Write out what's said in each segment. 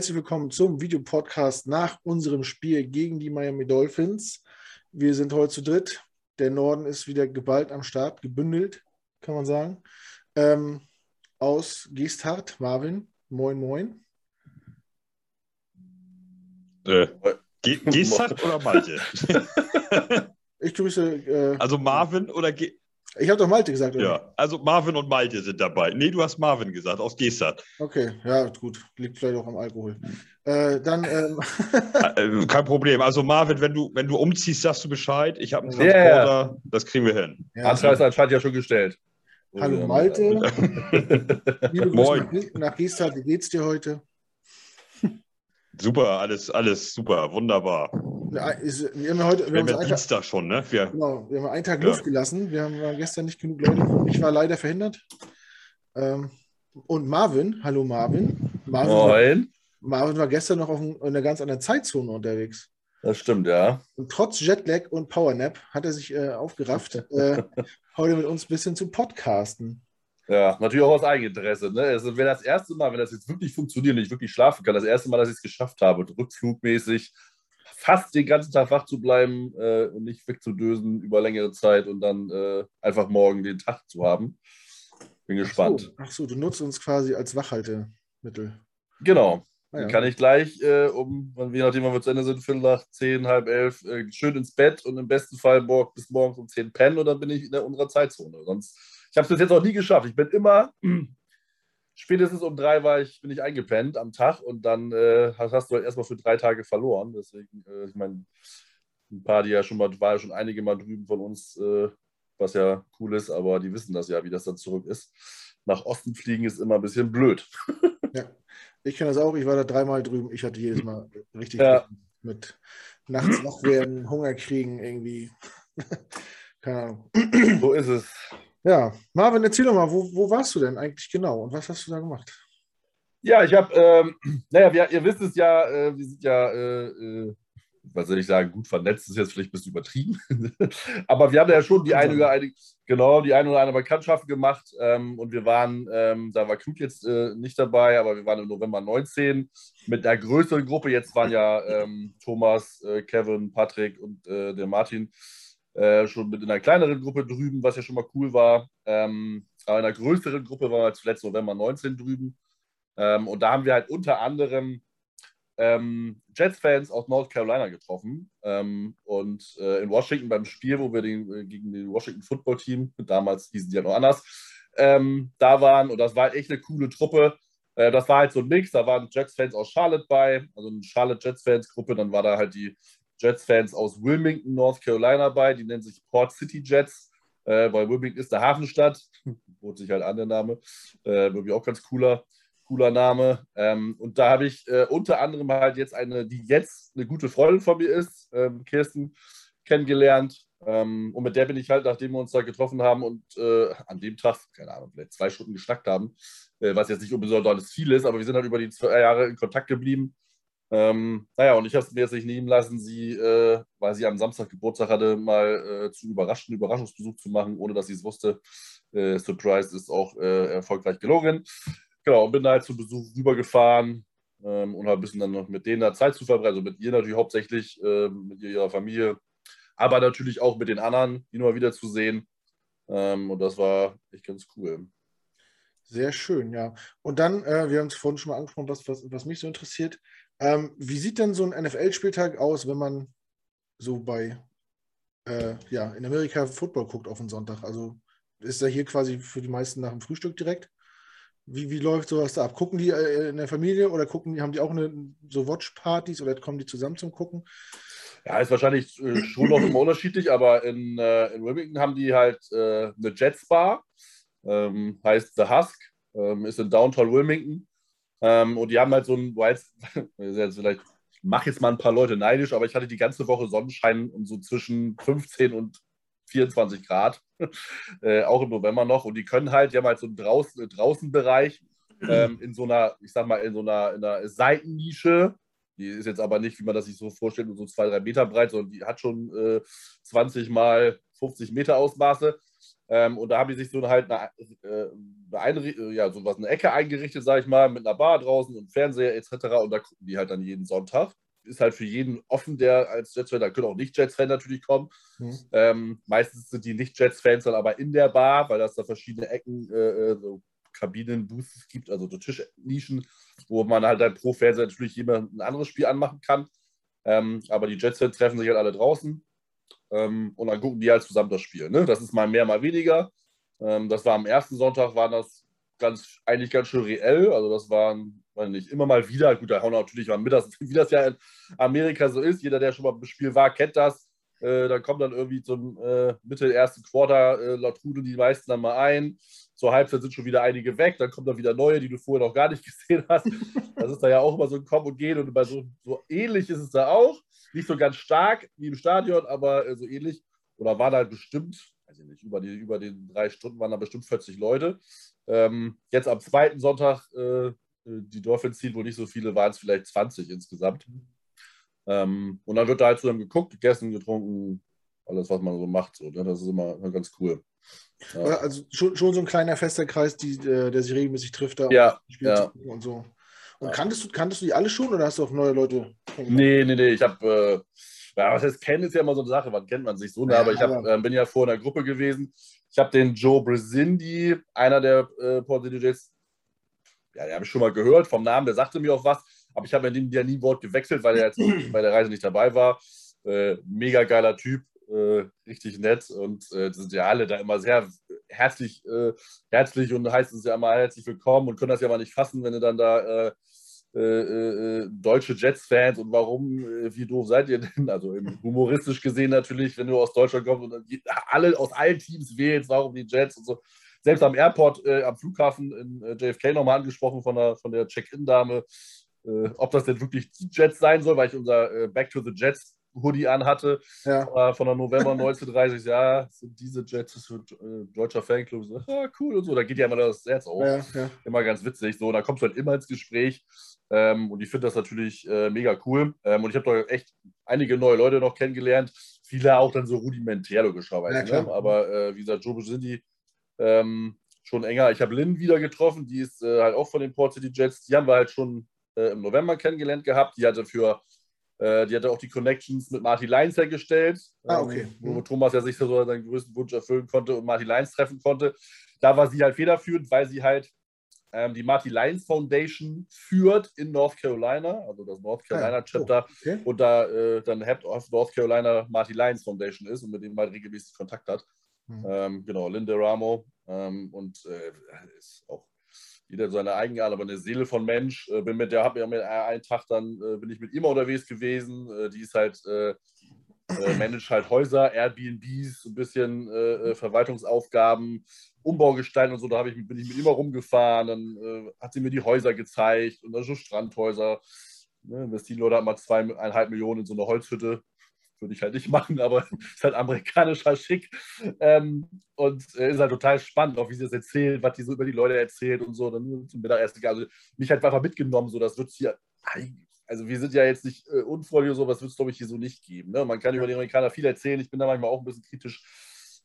herzlich willkommen zum Videopodcast nach unserem Spiel gegen die Miami Dolphins. Wir sind heute zu dritt. Der Norden ist wieder geballt am Start, gebündelt, kann man sagen. Ähm, aus Geesthardt, Marvin. Moin, moin. Äh, Geesthardt oder Malte? ich grüße. Äh, also Marvin oder Ge ich habe doch Malte gesagt, oder? Ja, also Marvin und Malte sind dabei. Nee, du hast Marvin gesagt, aus Gestart. Okay, ja, gut. Liegt vielleicht auch am Alkohol. Äh, dann. Ähm äh, Kein Problem. Also Marvin, wenn du, wenn du umziehst, sagst du Bescheid. Ich habe einen Transporter, yeah. das kriegen wir hin. Ja. Anschluss ist anscheinend ja schon gestellt. Hallo Malte. Moin. Nach Gestart, wie geht's dir heute? Super, alles, alles super, wunderbar. Ist, wir haben heute, wir, wir haben Dienstag Tag, schon, ne? Wir, genau, wir haben einen Tag ja. Luft gelassen. Wir haben gestern nicht genug Leute. Ich war leider verhindert. Ähm, und Marvin, hallo Marvin. Marvin Moin. War, Marvin war gestern noch auf in einer ganz anderen Zeitzone unterwegs. Das stimmt, ja. Und trotz Jetlag und Powernap hat er sich äh, aufgerafft, äh, heute mit uns ein bisschen zu podcasten. Ja, natürlich auch aus Eigeninteresse. Ne? Also wäre das erste Mal, wenn das jetzt wirklich funktioniert und ich wirklich schlafen kann, das erste Mal, dass ich es geschafft habe, rückflugmäßig fast den ganzen Tag wach zu bleiben äh, und nicht wegzudösen über längere Zeit und dann äh, einfach morgen den Tag zu haben. Bin gespannt. Ach so, ach so, du nutzt uns quasi als Wachhaltemittel. Genau. Ah, ja. Dann kann ich gleich äh, um, je nachdem, wann wir zu Ende sind, Viertel nach zehn, halb elf, äh, schön ins Bett und im besten Fall morgen, bis morgens um zehn pennen und dann bin ich in der unserer Zeitzone. Sonst, ich habe es bis jetzt auch nie geschafft. Ich bin immer spätestens um drei war ich, bin ich eingepennt am Tag und dann äh, hast, hast, du halt erstmal für drei Tage verloren. Deswegen, äh, ich meine, ein paar, die ja schon mal, war ja schon einige mal drüben von uns, äh, was ja cool ist, aber die wissen das ja, wie das dann zurück ist. Nach Osten fliegen ist immer ein bisschen blöd. ja, ich kenne das auch. Ich war da dreimal drüben. Ich hatte jedes Mal richtig ja. mit nachts wach werden, Hunger kriegen, irgendwie. Keine Ahnung. So ist es. Ja, Marvin, erzähl doch mal, wo, wo warst du denn eigentlich genau und was hast du da gemacht? Ja, ich habe, ähm, naja, wir, ihr wisst es ja, äh, wir sind ja, äh, äh, was soll ich sagen, gut vernetzt, ist jetzt vielleicht ein bisschen übertrieben. Aber wir haben ja schon die eine oder eine, genau, die eine oder andere Bekanntschaft gemacht. Ähm, und wir waren, ähm, da war Krug jetzt äh, nicht dabei, aber wir waren im November 19 mit einer größeren Gruppe. Jetzt waren ja ähm, Thomas, äh, Kevin, Patrick und äh, der Martin äh, schon mit in einer kleineren Gruppe drüben, was ja schon mal cool war. Ähm, aber in einer größeren Gruppe waren wir zuletzt November 19 drüben. Ähm, und da haben wir halt unter anderem ähm, Jets-Fans aus North Carolina getroffen. Ähm, und äh, in Washington beim Spiel, wo wir den, äh, gegen den Washington Football Team, damals hießen die ja noch anders, ähm, da waren. Und das war halt echt eine coole Truppe. Äh, das war halt so ein Mix. Da waren Jets-Fans aus Charlotte bei, also eine Charlotte Jets-Fans-Gruppe. Dann war da halt die Jets-Fans aus Wilmington, North Carolina bei. Die nennen sich Port City Jets, äh, weil Wilmington ist der Hafenstadt. Bot sich halt an der Name. Äh, wirklich auch ganz cooler, cooler Name. Ähm, und da habe ich äh, unter anderem halt jetzt eine, die jetzt eine gute Freundin von mir ist, ähm, Kirsten, kennengelernt. Ähm, und mit der bin ich halt, nachdem wir uns da getroffen haben und äh, an dem Tag, keine Ahnung, vielleicht zwei Stunden geschnackt haben, äh, was jetzt nicht unbesonders viel ist, aber wir sind halt über die zwei Jahre in Kontakt geblieben. Ähm, naja, und ich habe es mir jetzt nicht nehmen lassen, sie, äh, weil sie am Samstag Geburtstag hatte, mal äh, zu überraschen, Überraschungsbesuch zu machen, ohne dass sie es wusste. Äh, Surprise ist auch äh, erfolgreich gelungen. Genau, und bin da halt zu Besuch rübergefahren ähm, und habe ein bisschen dann noch mit denen da Zeit zu verbrennen. Also mit ihr natürlich hauptsächlich, ähm, mit ihrer Familie, aber natürlich auch mit den anderen, die nur wieder zu sehen. Ähm, und das war echt ganz cool. Sehr schön, ja. Und dann, äh, wir haben es vorhin schon mal angesprochen, was, was, was mich so interessiert. Ähm, wie sieht denn so ein NFL-Spieltag aus, wenn man so bei, äh, ja, in Amerika Football guckt auf den Sonntag? Also ist er hier quasi für die meisten nach dem Frühstück direkt? Wie, wie läuft sowas da ab? Gucken die äh, in der Familie oder gucken die, haben die auch eine, so Watch-Partys oder kommen die zusammen zum Gucken? Ja, ist wahrscheinlich äh, schon noch immer unterschiedlich, aber in, äh, in Wilmington haben die halt äh, eine Jets Bar, ähm, heißt The Husk, ähm, ist in Downtown Wilmington. Ähm, und die haben halt so ein, jetzt vielleicht, ich mache jetzt mal ein paar Leute neidisch, aber ich hatte die ganze Woche Sonnenschein und so zwischen 15 und 24 Grad, äh, auch im November noch. Und die können halt, die haben halt so einen Draußen, Draußenbereich ähm, in so einer, ich sag mal, in so einer, in einer Seitennische. Die ist jetzt aber nicht, wie man das sich so vorstellt, so zwei, drei Meter breit, sondern die hat schon äh, 20 mal 50 Meter Ausmaße. Ähm, und da haben die sich so halt eine, äh, eine, ja, so was, eine Ecke eingerichtet, sag ich mal, mit einer Bar draußen und Fernseher etc. Und da gucken die halt dann jeden Sonntag. Ist halt für jeden offen, der als Jets-Fan, da können auch Nicht-Jets-Fans natürlich kommen. Mhm. Ähm, meistens sind die Nicht-Jets-Fans dann aber in der Bar, weil das da verschiedene Ecken, äh, äh so Kabinen, Booths gibt, also so Tischnischen, wo man halt dann pro Fernseher natürlich jemand ein anderes Spiel anmachen kann. Ähm, aber die Jets-Fans treffen sich halt alle draußen ähm, und dann gucken die halt zusammen das Spiel. Ne? Das ist mal mehr, mal weniger. Ähm, das war am ersten Sonntag, war das ganz, eigentlich ganz schön reell. Also das waren, weiß nicht, immer mal wieder, gut, da hauen natürlich mal mit, das, wie das ja in Amerika so ist. Jeder, der schon mal im Spiel war, kennt das. Äh, dann kommt dann irgendwie zum äh, Mitte ersten Quarter, äh, laut Trudeln die meisten dann mal ein. Zur Halbzeit sind schon wieder einige weg, dann kommen dann wieder neue, die du vorher noch gar nicht gesehen hast. Das ist da ja auch immer so ein Kommen und Gehen und bei so, so ähnlich ist es da auch. Nicht so ganz stark wie im Stadion, aber äh, so ähnlich. Oder waren halt bestimmt, weiß ich nicht, über, die, über den drei Stunden waren da bestimmt 40 Leute. Ähm, jetzt am zweiten Sonntag, äh, die Dolphins ziehen wohl nicht so viele, waren es vielleicht 20 insgesamt. Ähm, und dann wird da halt zusammen geguckt, gegessen, getrunken, alles, was man so macht. So, ne? Das ist immer, immer ganz cool. Ja. Also schon, schon, so ein kleiner fester Kreis, die, äh, der sich regelmäßig trifft da ja, ja. und so. Und kanntest, du, kanntest du die alle schon oder hast du auch neue Leute Nee, nee, nee. Ich habe, äh, ja, was heißt kennen, ist ja immer so eine Sache, wann kennt man sich so, ne? aber ich hab, äh, bin ja vor in der Gruppe gewesen. Ich habe den Joe Brazindi, einer der äh, Port DJs, ja, den habe ich schon mal gehört vom Namen, der sagte mir auch was, aber ich habe mit dem ja nie ein Wort gewechselt, weil er jetzt bei der Reise nicht dabei war. Äh, mega geiler Typ, äh, richtig nett und äh, sind ja alle da immer sehr herzlich, äh, herzlich und heißen es ja immer herzlich willkommen und können das ja mal nicht fassen, wenn du dann da äh, äh, äh, deutsche Jets-Fans und warum, äh, wie doof seid ihr denn? Also humoristisch gesehen natürlich, wenn du aus Deutschland kommst und alle aus allen Teams wählst, warum die Jets und so. Selbst am Airport, äh, am Flughafen in äh, JFK nochmal angesprochen von der, von der Check-In-Dame, ob das denn wirklich die Jets sein soll, weil ich unser Back to the Jets Hoodie anhatte ja. von der November 1930. ja, sind diese Jets das für äh, deutscher Fanclub. So, ah, cool und so. Da geht ja immer das Herz auf. Ja, ja. Immer ganz witzig. So, da kommst du halt immer ins Gespräch. Ähm, und ich finde das natürlich äh, mega cool. Ähm, und ich habe da echt einige neue Leute noch kennengelernt. Viele auch dann so rudimentär logischerweise. Ja, ne? Aber äh, wie gesagt, Joe sind die ähm, schon enger. Ich habe Lynn wieder getroffen. Die ist äh, halt auch von den Port City Jets. Die haben wir halt schon äh, im November kennengelernt gehabt. Die hatte für äh, die hatte auch die Connections mit Marty Lyons hergestellt. Ah, okay. Ähm, wo mhm. Thomas ja sich so seinen größten Wunsch erfüllen konnte und Marty Lyons treffen konnte. Da war sie halt federführend, weil sie halt ähm, die Marty Lyons Foundation führt in North Carolina, also das North Carolina ah, Chapter, oh, okay. und da äh, dann Head of North Carolina Marty Lyons Foundation ist und mit dem halt regelmäßig Kontakt hat. Mhm. Ähm, genau, Linda Ramo ähm, und äh, ist auch jeder seine Eigenart, aber eine Seele von Mensch. Äh, bin mit der, habe mir einen Tag dann äh, bin ich mit ihm unterwegs gewesen. Äh, die ist halt äh, äh, managt halt Häuser, Airbnbs, ein bisschen äh, Verwaltungsaufgaben, Umbaugestalten und so. Da ich bin ich mit immer rumgefahren. Dann hat sie mir die Häuser gezeigt und dann so Strandhäuser. Ne, Investieren hat mal zweieinhalb Millionen in so eine Holzhütte würde ich halt nicht machen, aber ist halt amerikanischer Schick. Ähm, und äh, ist halt total spannend, auch wie sie das erzählt, was die so über die Leute erzählt und so. Dann zum Mittagessen. Also mich halt einfach mitgenommen, so das wird hier. Also wir sind ja jetzt nicht äh, unfreundlich oder so, was wird es, glaube ich, hier so nicht geben. Ne? Man kann über die Amerikaner viel erzählen. Ich bin da manchmal auch ein bisschen kritisch.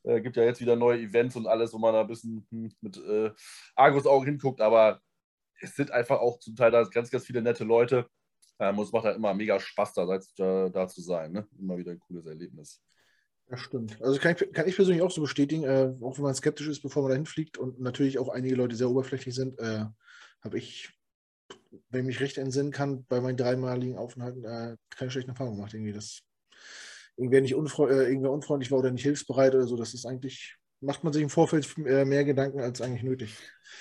Äh, gibt ja jetzt wieder neue Events und alles, wo man da ein bisschen mit äh, Argus-Augen hinguckt, aber es sind einfach auch zum Teil da ganz, ganz viele nette Leute. Ähm, es macht halt immer mega Spaß, da, da, da zu sein. Ne? Immer wieder ein cooles Erlebnis. Das stimmt. Also kann ich, kann ich persönlich auch so bestätigen, äh, auch wenn man skeptisch ist, bevor man dahin fliegt und natürlich auch einige Leute sehr oberflächlich sind, äh, habe ich, wenn ich mich recht entsinnen kann, bei meinen dreimaligen Aufenthalten äh, keine schlechten Erfahrungen gemacht. Irgendwie, dass irgendwer nicht unfre äh, irgendwer unfreundlich war oder nicht hilfsbereit oder so. Das ist eigentlich, macht man sich im Vorfeld äh, mehr Gedanken als eigentlich nötig.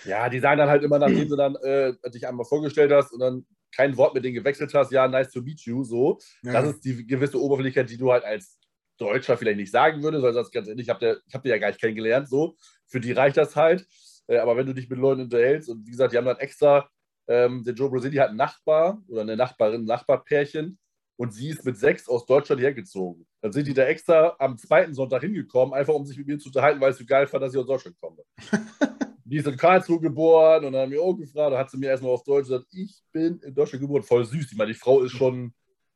Ja, die sagen dann halt immer, nachdem du dann äh, dich einmal vorgestellt hast und dann kein Wort mit denen gewechselt hast, ja, nice to meet you, so. Ja. Das ist die gewisse Oberflächlichkeit, die du halt als Deutscher vielleicht nicht sagen würdest, weil das ganz ehrlich, ich habe hab dir ja gar nicht kennengelernt, so. Für die reicht das halt. Äh, aber wenn du dich mit Leuten unterhältst und wie gesagt, die haben dann extra, ähm, der Joe Brasili hat einen Nachbar oder eine Nachbarin, ein Nachbarpärchen und sie ist mit sechs aus Deutschland hergezogen. Dann sind die da extra am zweiten Sonntag hingekommen, einfach um sich mit mir zu unterhalten, weil es so geil fand, dass ich aus Deutschland komme. die ist in Karlsruhe geboren und dann haben wir auch gefragt, da hat sie mir erstmal auf Deutsch gesagt, ich bin in Deutschland geboren, voll süß. Ich meine, die Frau ist schon,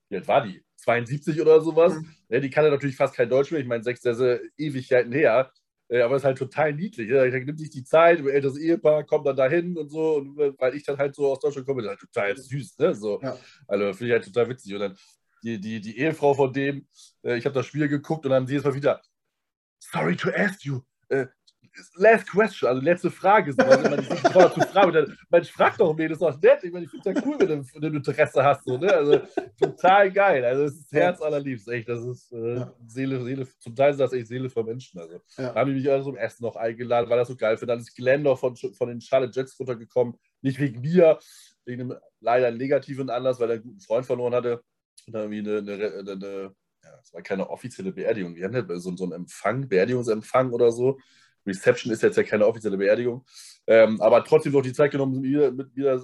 wie alt war die? 72 oder sowas. Mhm. Ja, die kann ja natürlich fast kein Deutsch mehr. Ich meine, sechs, das ist Ewigkeiten her. Äh, aber es ist halt total niedlich. Ja. Da nimmt sich die Zeit, älteres Ehepaar kommt dann dahin und so. Und weil ich dann halt so aus Deutschland komme, ist halt total süß. Ne? So. Ja. Also finde ich halt total witzig. Und dann die, die, die Ehefrau von dem, äh, ich habe das Spiel geguckt und dann sie ist mal wieder, sorry to ask you, äh, last question, also letzte Frage. So, also man sich zu fragen. Dann, man fragt doch, nee, das ist doch nett. Ich meine, ich finde es ja cool, wenn du, wenn du Interesse hast. So, ne? Also total geil. Also es ist Herz allerliebst, echt. Das ist äh, ja. Seele, Seele, zum Teil ist das echt Seele für Menschen. Also ja. da haben die mich also zum Essen noch eingeladen, weil das so geil finde. Dann ist Glenn noch von, von den Charlotte Jets runtergekommen. Nicht wegen mir, wegen einem leider negativen Anlass, weil er einen guten Freund verloren hatte. Und dann irgendwie eine, eine, eine ja, es war keine offizielle Beerdigung. Wir hatten so, so einen Empfang, Beerdigungsempfang oder so. Reception ist jetzt ja keine offizielle Beerdigung. Ähm, aber trotzdem noch die Zeit genommen, wieder, mit, wieder,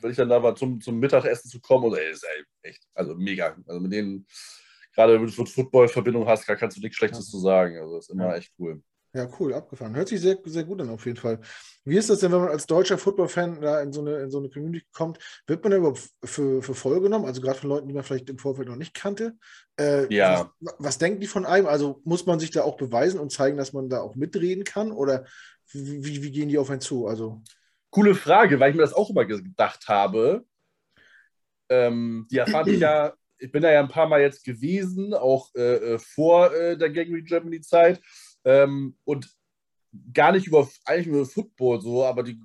wenn ich dann da war, zum, zum Mittagessen zu kommen. Und ey, ist ey, echt, also mega. Also mit denen, gerade wenn du Football-Verbindung hast, kannst du nichts Schlechtes ja. zu sagen. Also ist immer ja. echt cool. Ja, cool, abgefahren. Hört sich sehr, sehr gut an, auf jeden Fall. Wie ist das denn, wenn man als deutscher Football-Fan da in so, eine, in so eine Community kommt? Wird man da überhaupt für, für voll genommen? Also gerade von Leuten, die man vielleicht im Vorfeld noch nicht kannte. Äh, ja. Was, was, denken die von einem? Also muss man sich da auch beweisen und zeigen, dass man da auch mitreden kann? Oder wie, wie gehen die auf einen zu? Also. Coole Frage, weil ich mir das auch immer gedacht habe. Ähm, die erfahre ich ja, ich bin da ja ein paar Mal jetzt gewesen, auch äh, äh vor äh, der Gang Germany-Zeit. Ähm, und gar nicht über, eigentlich über Football so, aber die,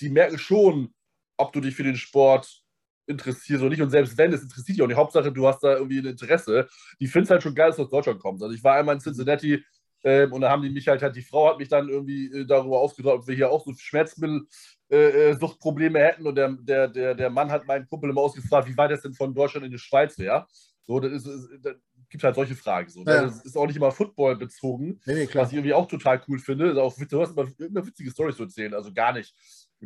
die merken schon, ob du dich für den Sport interessierst oder nicht. Und selbst wenn, es interessiert dich auch nicht. Hauptsache, du hast da irgendwie ein Interesse. Die finden es halt schon geil, dass du aus Deutschland kommst. Also ich war einmal in Cincinnati ähm, und da haben die mich halt, halt, die Frau hat mich dann irgendwie äh, darüber ausgedrückt, ob wir hier auch so Schmerzmittel-Suchtprobleme äh, äh hätten. Und der, der, der, der Mann hat meinen Kumpel immer ausgefragt, wie weit es denn von Deutschland in die Schweiz wäre. So, das ist, das, gibt halt solche Fragen. So, ne? ja. Das ist auch nicht immer Football bezogen, nee, nee, was ich irgendwie auch total cool finde. Ist auch, du hast immer, immer witzige Storys zu erzählen, also gar nicht.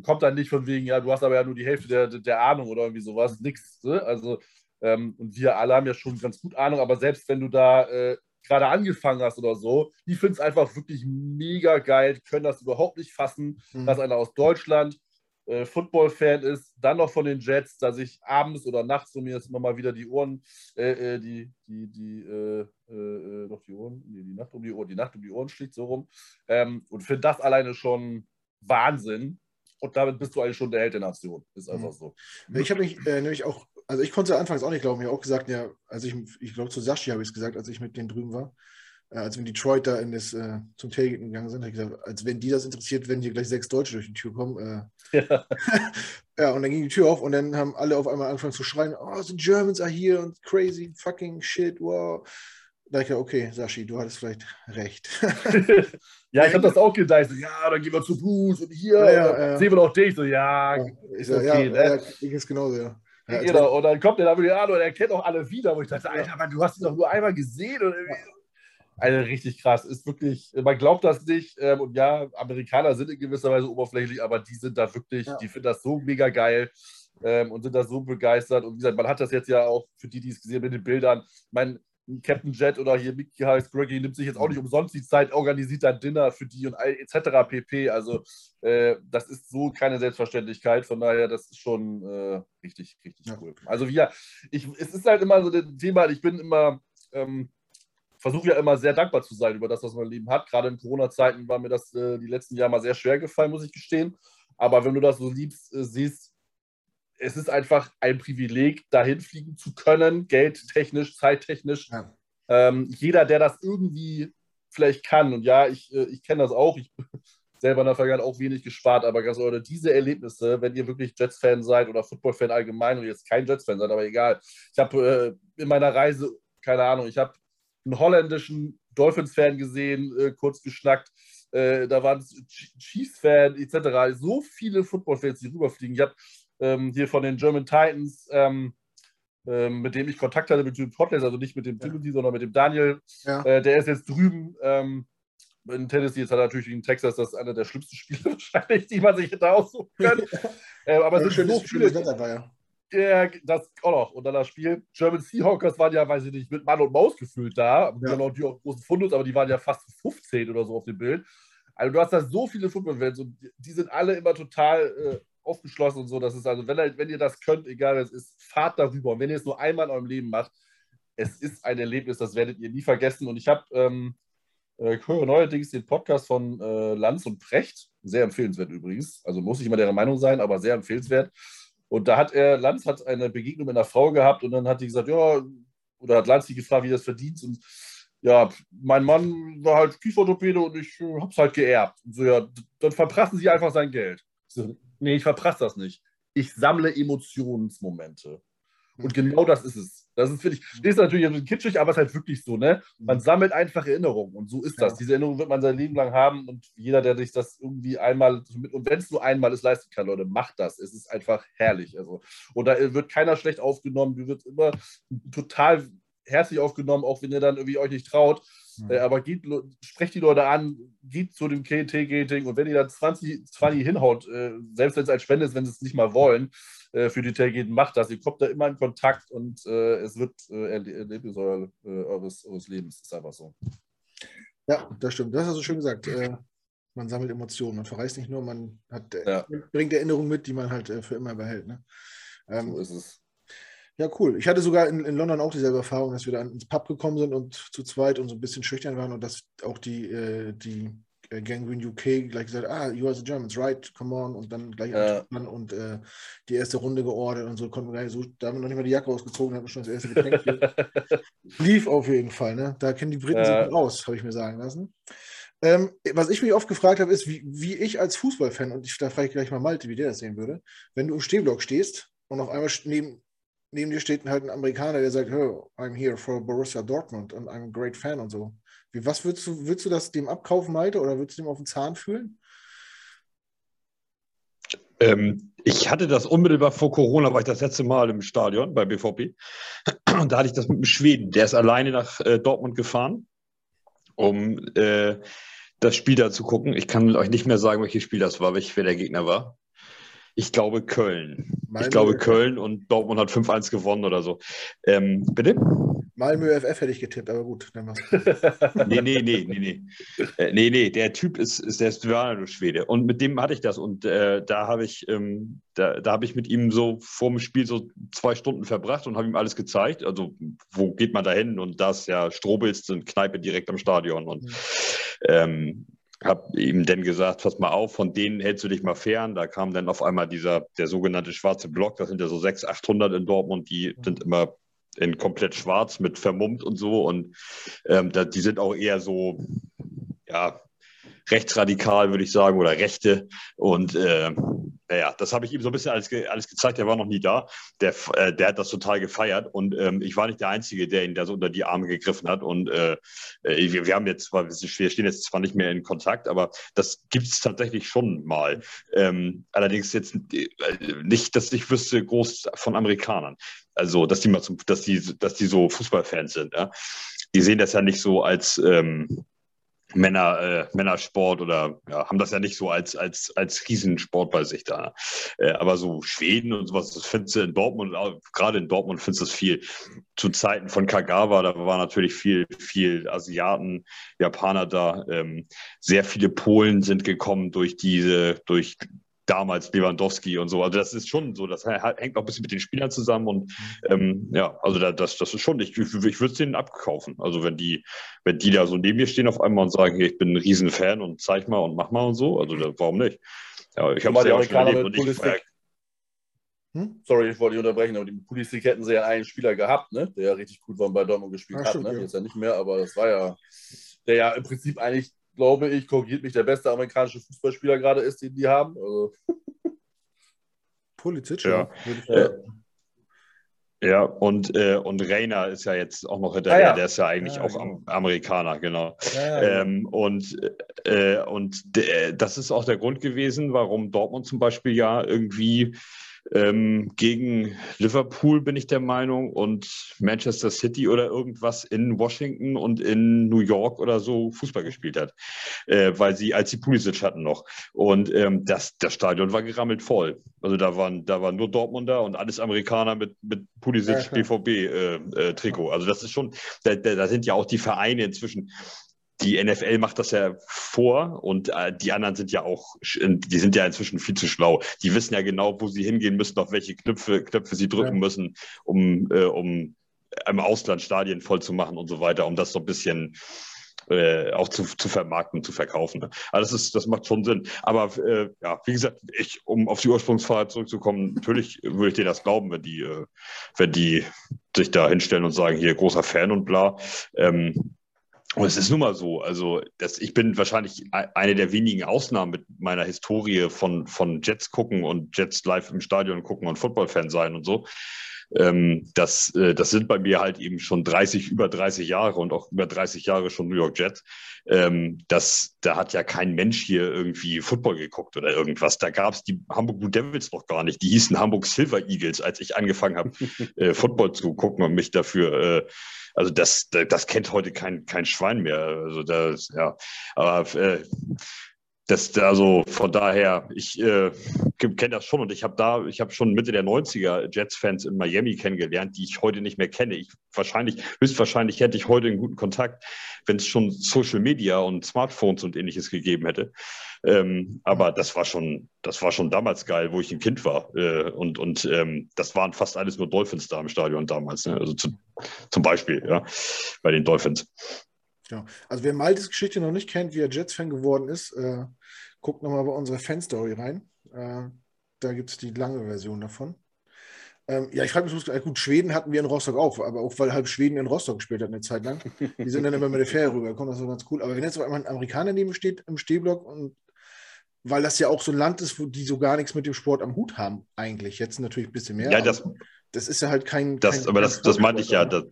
Kommt dann nicht von wegen, ja, du hast aber ja nur die Hälfte der, der Ahnung oder irgendwie sowas, nix. Ne? Also, ähm, und wir alle haben ja schon ganz gut Ahnung, aber selbst wenn du da äh, gerade angefangen hast oder so, die finden es einfach wirklich mega geil, können das überhaupt nicht fassen, mhm. dass einer aus Deutschland äh, Football-Fan ist, dann noch von den Jets, dass ich abends oder nachts so mir jetzt immer mal wieder die Ohren, äh, äh die, die, die, äh, äh, noch die Ohren, nee, die Nacht um die Ohren, die Nacht um die Ohren schlägt so rum. Ähm, und finde das alleine schon Wahnsinn. Und damit bist du eigentlich schon der Held der Nation. Ist einfach mhm. so. Ich habe mich äh, nämlich auch, also ich konnte anfangs auch nicht glauben, ich habe auch gesagt, ja, also ich, ich glaube zu Sashi habe ich es gesagt, als ich mit denen drüben war äh, als wir in Detroit da in das, äh, zum Tailgaten gegangen sind, habe ich gesagt, als wenn die das interessiert, wenn hier gleich sechs Deutsche durch die Tür kommen. Äh. Ja. ja, und dann ging die Tür auf und dann haben alle auf einmal angefangen zu schreien, oh, the Germans are here und crazy fucking shit, wow. Da ich ja, okay, Sashi, du hattest vielleicht recht. ja, ich habe das auch gedacht. So, ja, dann gehen wir zu Fuß und hier ja, ja, ja. sehen wir noch dich. So, ja, ich so, okay, ja, ne? ja, ich genauso, ja. Ja, genau. Und dann kommt der da wieder an und er kennt auch alle wieder, wo ich dachte, Alter, aber du hast ihn doch nur einmal gesehen. Und also richtig krass. Ist wirklich, man glaubt das nicht. Ähm, und ja, Amerikaner sind in gewisser Weise oberflächlich, aber die sind da wirklich, ja. die finden das so mega geil ähm, und sind da so begeistert. Und wie gesagt, man hat das jetzt ja auch für die, die es gesehen haben, mit den Bildern. Mein Captain Jet oder hier Mickey Harris Greggy nimmt sich jetzt auch nicht umsonst die Zeit, organisiert ein Dinner für die und etc. pp. Also, äh, das ist so keine Selbstverständlichkeit. Von daher, das ist schon äh, richtig, richtig ja. cool. Also, wir, ich, es ist halt immer so ein Thema, ich bin immer. Ähm, versuche ja immer sehr dankbar zu sein über das, was mein Leben hat. Gerade in Corona-Zeiten war mir das äh, die letzten Jahre mal sehr schwer gefallen, muss ich gestehen. Aber wenn du das so liebst, äh, siehst, es ist einfach ein Privileg, dahin fliegen zu können, geldtechnisch, zeittechnisch. Ja. Ähm, jeder, der das irgendwie vielleicht kann, und ja, ich, äh, ich kenne das auch, ich selber in der Vergangenheit auch wenig gespart, aber ganz oder diese Erlebnisse, wenn ihr wirklich Jets-Fan seid oder Football-Fan allgemein und jetzt kein Jets-Fan seid, aber egal. Ich habe äh, in meiner Reise, keine Ahnung, ich habe einen holländischen Dolphins-Fan gesehen, äh, kurz geschnackt. Äh, da waren Chiefs-Fan etc. So viele Football-Fans, die rüberfliegen. Ich habe ähm, hier von den German Titans, ähm, ähm, mit dem ich Kontakt hatte mit dem Podcast, also nicht mit dem Timothy, ja. sondern mit dem Daniel. Ja. Äh, der ist jetzt drüben ähm, in Tennessee. Jetzt hat er natürlich in Texas das ist einer der schlimmsten Spiele wahrscheinlich, die man sich hätte aussuchen können. äh, aber es sind so viele. Wetter war ja. Ja, das auch noch. Und dann das Spiel. German Seahawkers waren ja, weiß ich nicht, mit Mann und Maus gefüllt da. Ja. Genau, die auch großen Fundus, aber die waren ja fast 15 oder so auf dem Bild. Also du hast da so viele Football-Fans und die sind alle immer total äh, aufgeschlossen und so. Das ist also, wenn, wenn ihr das könnt, egal es ist, fahrt darüber. Und wenn ihr es nur einmal in eurem Leben macht, es ist ein Erlebnis, das werdet ihr nie vergessen. Und ich habe ähm, Äh, ich höre neuerdings den Podcast von äh, Lanz und Precht. Sehr empfehlenswert übrigens. Also muss nicht immer der Meinung sein, aber sehr empfehlenswert. Und da hat er, Lanz hat eine Begegnung mit einer Frau gehabt und dann hat die gesagt, ja, oder hat Lanz die gefragt, wie das verdient. Und ja, mein Mann war halt Kieferorthopäde und ich äh, hab's halt geerbt. Und so, ja, dann verprassen sie einfach sein Geld. So, nee, ich verprasse das nicht. Ich sammle Emotionsmomente. Und genau das ist es. Das ist, finde ich, ist natürlich kitschig, aber es ist halt wirklich so, ne? Man sammelt einfach Erinnerungen und so ist das. Diese Erinnerung wird man sein Leben lang haben und jeder, der sich das irgendwie einmal, und wenn es nur einmal ist, leisten kann, Leute, macht das. Es ist einfach herrlich. Also, und da wird keiner schlecht aufgenommen, du wirst immer total herzlich aufgenommen, auch wenn ihr dann irgendwie euch nicht traut. Mhm. Äh, aber geht, sprecht die Leute an, geht zu dem KT-Gating und wenn ihr da 20, 20 hinhaut, äh, selbst wenn es als Spende ist, wenn sie es nicht mal wollen, äh, für die Tailgaten, macht das. Ihr kommt da immer in Kontakt und äh, es wird äh, Erlebnis euer, äh, eures, eures Lebens. Ist einfach so. Ja, das stimmt. Das hast du schön gesagt. Äh, man sammelt Emotionen. Man verreist nicht nur, man hat, ja. bringt Erinnerungen mit, die man halt für immer behält. Ne? Ähm, so ist es. Ja, cool. Ich hatte sogar in, in, London auch dieselbe Erfahrung, dass wir da ins Pub gekommen sind und zu zweit und so ein bisschen schüchtern waren und dass auch die, äh, die äh, Gangrene UK gleich gesagt, ah, you are the Germans, right, come on, und dann gleich ja. und äh, die erste Runde geordert und so, konnten wir gar nicht so, da haben wir noch nicht mal die Jacke ausgezogen, haben wir schon das erste Getränk. Lief auf jeden Fall, ne? Da kennen die Briten ja. sich aus, habe ich mir sagen lassen. Ähm, was ich mich oft gefragt habe, ist, wie, wie ich als Fußballfan, und ich, da frage ich gleich mal Malte, wie der das sehen würde, wenn du im Stehblock stehst und auf einmal neben, neben dir steht halt ein Amerikaner, der sagt, oh, I'm here for Borussia Dortmund and I'm a great fan und so. Wie, was würdest du, würdest du das dem abkaufen, Malte, oder würdest du dem auf den Zahn fühlen? Ähm, ich hatte das unmittelbar vor Corona, war ich das letzte Mal im Stadion bei BVP. Und da hatte ich das mit einem Schweden. Der ist alleine nach äh, Dortmund gefahren, um äh, das Spiel da zu gucken. Ich kann euch nicht mehr sagen, welches Spiel das war, welch, wer der Gegner war. Ich glaube Köln. Meine ich glaube Köln und Dortmund hat 5-1 gewonnen oder so. Ähm, bitte? Malmö FF hätte ich getippt, aber gut. Nee, nee, nee, nee, nee. Äh, nee, nee, der Typ ist, ist der ist Schwede. Und mit dem hatte ich das. Und äh, da habe ich, ähm, da, da habe ich mit ihm so vor dem Spiel so zwei Stunden verbracht und habe ihm alles gezeigt. Also, wo geht man da hin? Und das ja Strobels und Kneipe direkt am Stadion. Und mhm. ähm, habe ihm dann gesagt, pass mal auf, von denen hältst du dich mal fern. Da kam dann auf einmal dieser, der sogenannte schwarze Block, das sind ja so 600, 800 in Dortmund, die mhm. sind immer in komplett schwarz mit vermummt und so. Und ähm, da, die sind auch eher so, ja, rechtsradikal, würde ich sagen, oder Rechte. Und äh, naja, das habe ich ihm so ein bisschen alles, ge alles gezeigt. Der war noch nie da. Der, äh, der hat das total gefeiert. Und ähm, ich war nicht der Einzige, der ihn da so unter die Arme gegriffen hat. Und äh, äh wir, wir haben jetzt, wir stehen jetzt zwar nicht mehr in Kontakt, aber das gibt es tatsächlich schon mal. Ähm, allerdings jetzt äh, nicht, dass ich wüsste, groß von Amerikanern. Also, dass die mal zum, dass die, dass die so Fußballfans sind. Ja? Die sehen das ja nicht so als ähm, Männer, äh, Männersport oder ja, haben das ja nicht so als, als, als Riesensport bei sich da. Äh, aber so Schweden und sowas, das findest du in Dortmund, gerade in Dortmund findest du das viel. Zu Zeiten von Kagawa, da war natürlich viel, viel Asiaten, Japaner da. Ähm, sehr viele Polen sind gekommen durch diese, durch damals Lewandowski und so. Also das ist schon so, das hängt auch ein bisschen mit den Spielern zusammen und ähm, ja, also da, das, das ist schon, ich, ich, ich würde es denen abkaufen. Also wenn die, wenn die da so neben mir stehen auf einmal und sagen, ich bin ein Riesenfan und zeig mal und mach mal und so, also da, warum nicht? Ja, ich habe es ja auch schon erlebt und ich, hm? Sorry, ich wollte dich unterbrechen, aber die Politik hätten sie ja einen Spieler gehabt, ne? der ja richtig gut war bei Dortmund gespielt Ach, hat. Ne? Jetzt ja nicht mehr, aber das war ja, der ja im Prinzip eigentlich glaube ich, korrigiert mich, der beste amerikanische Fußballspieler gerade ist, den die haben. Also. Pulisic, ja. ja. Ja, und, äh, und Rainer ist ja jetzt auch noch hinterher, ah, ja. der ist ja eigentlich ja, auch genau. Amerikaner, genau. Ja, ähm, und äh, und das ist auch der Grund gewesen, warum Dortmund zum Beispiel ja irgendwie ähm, gegen Liverpool, bin ich der Meinung, und Manchester City oder irgendwas in Washington und in New York oder so Fußball gespielt hat, äh, weil sie, als sie Pulisic hatten noch. Und ähm, das, das Stadion war gerammelt voll. Also da waren, da waren nur Dortmunder und alles Amerikaner mit, mit Pulisic BVB-Trikot. Äh, äh, also das ist schon, da, da sind ja auch die Vereine inzwischen die NFL macht das ja vor und äh, die anderen sind ja auch, die sind ja inzwischen viel zu schlau. Die wissen ja genau, wo sie hingehen müssen, auf welche Knöpfe, Knöpfe sie drücken ja. müssen, um, äh, um im Ausland Stadien voll zu machen und so weiter, um das so ein bisschen äh, auch zu, zu vermarkten, zu verkaufen. Ne? Also das ist, das macht schon Sinn. Aber äh, ja, wie gesagt, ich, um auf die Ursprungsfrage zurückzukommen, natürlich würde ich dir das glauben, wenn die, äh, wenn die sich da hinstellen und sagen, hier großer Fan und bla. Ähm, und es ist nun mal so, also das, ich bin wahrscheinlich eine der wenigen Ausnahmen mit meiner Historie von, von Jets gucken und Jets live im Stadion gucken und Football-Fan sein und so. Ähm, das, äh, das sind bei mir halt eben schon 30, über 30 Jahre und auch über 30 Jahre schon New York Jets. Ähm, das, da hat ja kein Mensch hier irgendwie Football geguckt oder irgendwas. Da gab es die Hamburg Blue Devils noch gar nicht. Die hießen Hamburg Silver Eagles, als ich angefangen habe, äh, Football zu gucken und mich dafür äh, also das, das kennt heute kein, kein Schwein mehr. Also das, ja, aber äh, das, also von daher, ich äh, kenne das schon und ich habe da, ich habe schon Mitte der 90er Jets-Fans in Miami kennengelernt, die ich heute nicht mehr kenne. Ich wahrscheinlich, höchstwahrscheinlich hätte ich heute einen guten Kontakt, wenn es schon Social Media und Smartphones und ähnliches gegeben hätte. Ähm, aber das war schon, das war schon damals geil, wo ich ein Kind war. Äh, und und ähm, das waren fast alles nur Dolphins da im Stadion damals. Ne? Also zu, zum Beispiel, ja, bei den Dolphins. Ja, also wer Maltes Geschichte noch nicht kennt, wie er Jets-Fan geworden ist, äh, guckt nochmal bei unserer Fan-Story rein. Äh, da gibt es die lange Version davon. Ähm, ja, ich frage mich, gut, Schweden hatten wir in Rostock auch, aber auch weil halb Schweden in Rostock gespielt hat eine Zeit lang. Die sind dann immer mit der Fähre rübergekommen, das war ganz cool. Aber wenn jetzt auf einmal ein Amerikaner neben steht im Stehblock und weil das ja auch so ein Land ist, wo die so gar nichts mit dem Sport am Hut haben, eigentlich. Jetzt natürlich ein bisschen mehr. Ja, das, das ist ja halt kein. Das, kein aber das, das meinte ich ja. Das,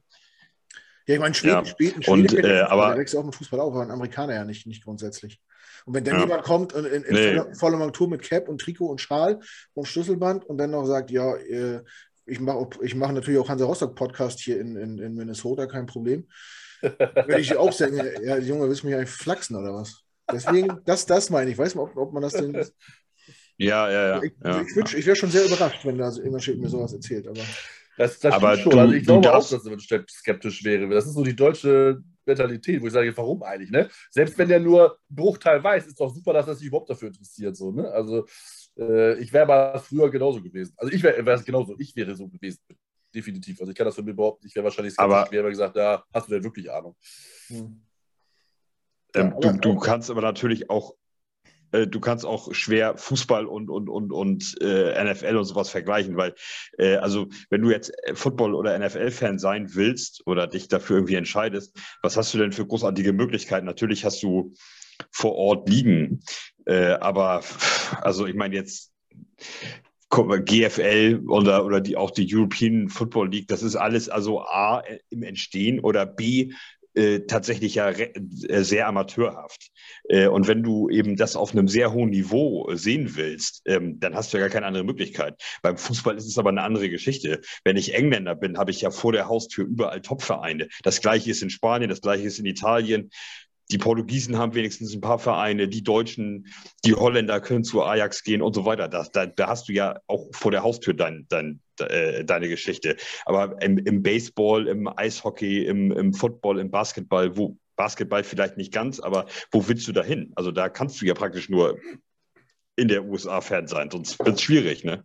ja, ich meine, Schweden, Ja. Schweden, Und, Schweden äh, aber- der wächst auch mit Fußball auf, aber ein Amerikaner ja nicht, nicht grundsätzlich. Und wenn dann Ja. jemand kommt und in, in Nee. voller, Montur mit Cap und Trikot und Schal und Schlüsselband und dann noch sagt, ja, äh, ich mache ich mach natürlich auch Hansa Rostock Podcast hier in, in, in Minnesota, kein Problem. Wenn ich auch sagen, ja, Junge, willst du mich eigentlich flachsen oder was? Deswegen, das, das meine ich. Weiß man, ob, ob man das denn. ja, ja, ja. ich ja. ich, ich wäre schon sehr überrascht, wenn da so steht mir sowas erzählt. Aber Das, das Aber stimmt schon. du- also ich glaube auch, dass er skeptisch wäre. Das ist so die deutsche Mentalität, wo ich sage, warum eigentlich? Ne? Selbst wenn der nur einen Bruchteil weiß, ist doch super, dass er sich überhaupt dafür interessiert. So, ne? Also äh, ich wäre aber früher genauso gewesen. Also ich wäre es genauso. Ich wäre so gewesen. Definitiv. Also ich kann das von mir behaupten. Ich wäre wahrscheinlich skeptisch. Aber- ich wäre gesagt, ja, hast du denn wirklich Ahnung? hm. Ähm, Ja, du, du kannst aber natürlich auch, äh, du kannst auch schwer Fußball und, und, und, und äh, NFL und sowas vergleichen, weil, äh, also wenn du jetzt äh, Football- oder NFL-Fan sein willst oder dich dafür irgendwie entscheidest, was hast du denn für großartige Möglichkeiten? Natürlich hast du vor Ort liegen, äh, aber also ich meine jetzt GFL oder, oder die, auch die European Football League, das ist alles also A im Entstehen oder B äh, tatsächlich ja äh, sehr amateurhaft. Äh, und wenn du eben das auf einem sehr hohen Niveau äh, sehen willst, ähm, dann hast du ja gar keine andere Möglichkeit. Beim Fußball ist es aber eine andere Geschichte. Wenn ich Engländer bin, habe ich ja vor der Haustür überall Topvereine. Das gleiche ist in Spanien, das gleiche ist in Italien. Die Portugiesen haben wenigstens ein paar Vereine, die Deutschen, die Holländer können zu Ajax gehen und so weiter. Da, da, da hast du ja auch vor der Haustür dein, dein, äh, deine Geschichte. Aber im, im Baseball, im Eishockey, im, im Football, im Basketball, wo Basketball vielleicht nicht ganz, aber wo willst du da hin? Also da kannst du ja praktisch nur in der USA Fan sein, sonst wird es schwierig, ne?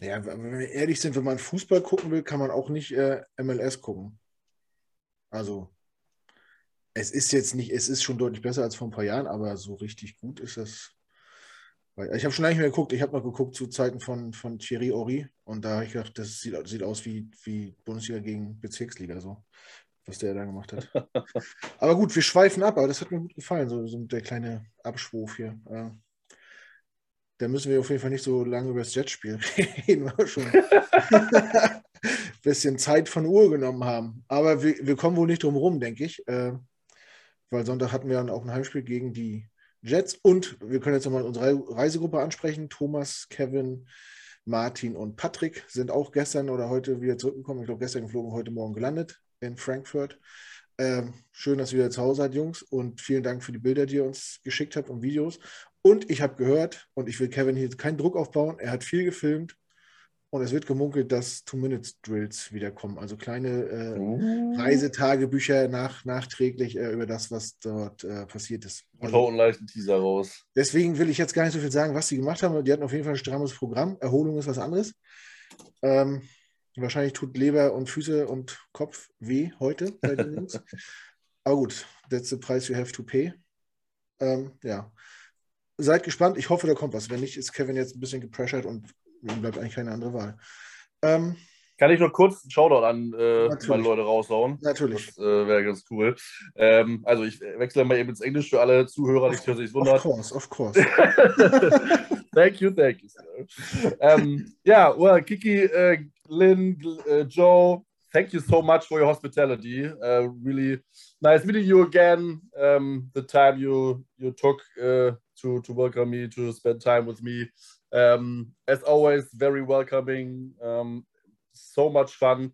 Ja, wenn wir ehrlich sind, wenn man Fußball gucken will, kann man auch nicht äh, MLS gucken. Also, es ist jetzt nicht, es ist schon deutlich besser als vor ein paar Jahren, aber so richtig gut ist das. Ich habe schon lange nicht mehr geguckt. Ich habe noch geguckt zu Zeiten von, von Thierry Horry und da habe ich gedacht, das sieht, sieht aus wie, wie Bundesliga gegen Bezirksliga, so, was der da gemacht hat. aber gut, wir schweifen ab, aber das hat mir gut gefallen, so, so der kleine Abschwurf hier. Äh, da müssen wir auf jeden Fall nicht so lange über das Jetspiel reden, weil wir schon ein bisschen Zeit von Uhr genommen haben. Aber wir, wir kommen wohl nicht drum rum, denke ich. Äh, weil Sonntag hatten wir dann auch ein Heimspiel gegen die Jets. Und wir können jetzt nochmal unsere Reisegruppe ansprechen. Thomas, Kevin, Martin und Patrick sind auch gestern oder heute wieder zurückgekommen. Ich glaube, gestern geflogen, heute Morgen gelandet in Frankfurt. Ähm, schön, dass ihr wieder zu Hause seid, Jungs. Und vielen Dank für die Bilder, die ihr uns geschickt habt und Videos. Und ich habe gehört, und ich will Kevin hier keinen Druck aufbauen, er hat viel gefilmt und es wird gemunkelt, dass Two-Minutes-Drills wiederkommen. Also kleine äh, Reisetagebücher nach, nachträglich äh, über das, was dort äh, passiert ist. Und Also, hauen leicht einen Teaser raus. deswegen will ich jetzt gar nicht so viel sagen, was sie gemacht haben. Die hatten auf jeden Fall ein strammes Programm. Erholung ist was anderes. Ähm, wahrscheinlich tut Leber und Füße und Kopf weh heute bei den Jungs. Aber gut, that's the price you have to pay. Ähm, ja. Seid gespannt. Ich hoffe, da kommt was. Wenn nicht, ist Kevin jetzt ein bisschen gepressured und ihm bleibt eigentlich keine andere Wahl. Ähm, kann ich noch kurz einen Shoutout an äh, meine Leute raushauen? Natürlich. Das äh, wäre ganz cool. Ähm, also ich wechsle mal eben ins Englisch für alle Zuhörer, die sich das wundern. Of course, of course. thank you, thank you. Um, yeah, well, Kiki, uh, Lynn, uh, Joe, thank you so much for your hospitality. Uh, really nice meeting you again. Um, the time you you took uh, to to welcome me, to spend time with me. Um, as always, very welcoming. Um, so much fun.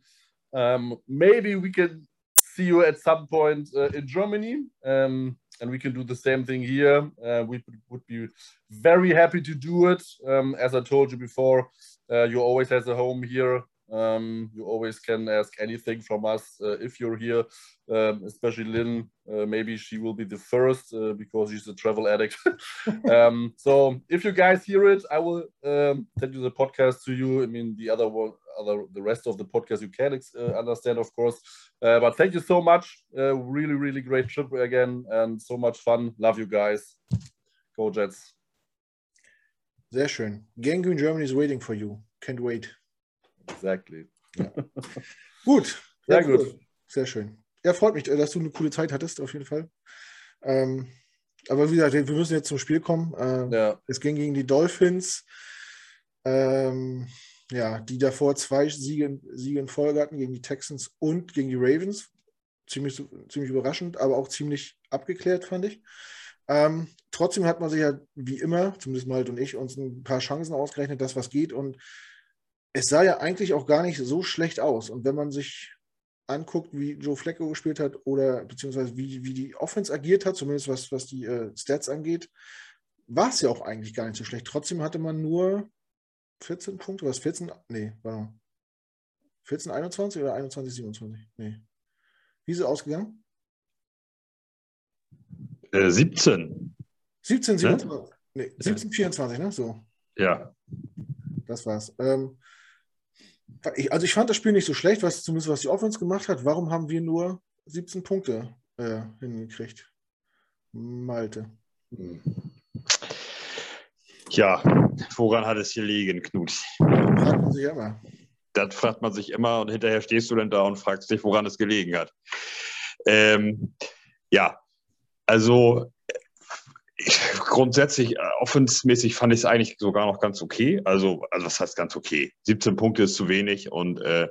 Um, maybe we can see you at some point uh, in Germany, um, and we can do the same thing here. Uh, we would be very happy to do it. Um, as I told you before, uh, you always has a home here. Um, you always can ask anything from us uh, if you're here, um, especially Lynn. Uh, maybe she will be the first uh, because she's a travel addict. um, so if you guys hear it, I will um, send you the podcast to you. I mean, the other one, other the rest of the podcast you can uh, understand, of course. Uh, but thank you so much. Uh, really, really great trip again, and so much fun. Love you guys. Go Jets. Sehr schön. Gangrene Germany is waiting for you. Can't wait. Exactly. Ja. gut. Sehr ja, gut. Sehr schön. Ja, freut mich, dass du eine coole Zeit hattest, auf jeden Fall. Ähm, aber wie gesagt, wir müssen jetzt zum Spiel kommen. Ähm, ja. Es ging gegen die Dolphins. Ähm, ja, die davor zwei Siege, Siege in Folge hatten gegen die Texans und gegen die Ravens. Ziemlich, ziemlich überraschend, aber auch ziemlich abgeklärt, fand ich. Ähm, trotzdem hat man sich ja wie immer, zumindest mal und ich, uns ein paar Chancen ausgerechnet, dass was geht. Und es sah ja eigentlich auch gar nicht so schlecht aus. Und wenn man sich anguckt, wie Joe Flecko gespielt hat oder beziehungsweise wie, wie die Offense agiert hat, zumindest was, was die äh, Stats angeht, war es ja auch eigentlich gar nicht so schlecht. Trotzdem hatte man nur 14 Punkte, was 14? Nee, warte 14, 21 oder 21, 27? Nee. Wie ist es ausgegangen? Äh, 17. 17, 27? Ne? Nee, 17, 24, ne? So. Ja. Das war's. Ähm, ich, also ich fand das Spiel nicht so schlecht, was zumindest was die Offense gemacht hat. Warum haben wir nur 17 Punkte äh, hingekriegt? Malte. Hm. Ja, woran hat es hier liegen, Knut? Fragt man sich immer. Das fragt man sich immer und hinterher stehst du dann da und fragst dich, woran es gelegen hat. Ähm, ja, also grundsätzlich, äh, offensmäßig fand ich es eigentlich sogar noch ganz okay. Also, also was heißt ganz okay? 17 Punkte ist zu wenig und äh,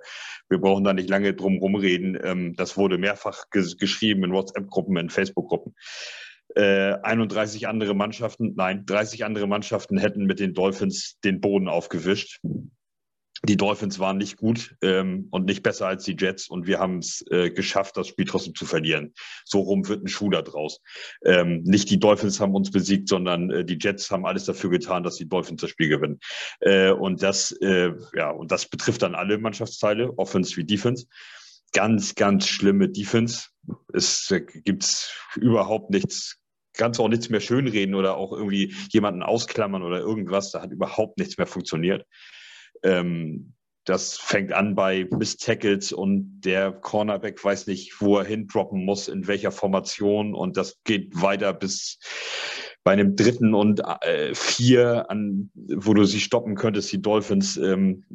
wir brauchen da nicht lange drum rumreden. Ähm, das wurde mehrfach ges geschrieben in WhatsApp-Gruppen, in Facebook-Gruppen. Äh, 31 andere Mannschaften, nein, 30 andere Mannschaften hätten mit den Dolphins den Boden aufgewischt. Die Dolphins waren nicht gut ähm, und nicht besser als die Jets und wir haben es äh, geschafft, das Spiel trotzdem zu verlieren. So rum wird ein Schuh da draus. Ähm, nicht die Dolphins haben uns besiegt, sondern äh, die Jets haben alles dafür getan, dass die Dolphins das Spiel gewinnen. Äh, und das, äh, ja, und das betrifft dann alle Mannschaftsteile, Offense wie Defense. Ganz, ganz schlimme Defense. Es äh, gibt überhaupt nichts kannst auch nichts mehr schönreden oder auch irgendwie jemanden ausklammern oder irgendwas. Da hat überhaupt nichts mehr funktioniert. Ähm, das fängt an bei Miss Tackles und der Cornerback weiß nicht, wo er hindroppen muss, in welcher Formation und das geht weiter bis bei einem dritten und äh, vier, an, wo du sie stoppen könntest, die Dolphins. Ähm,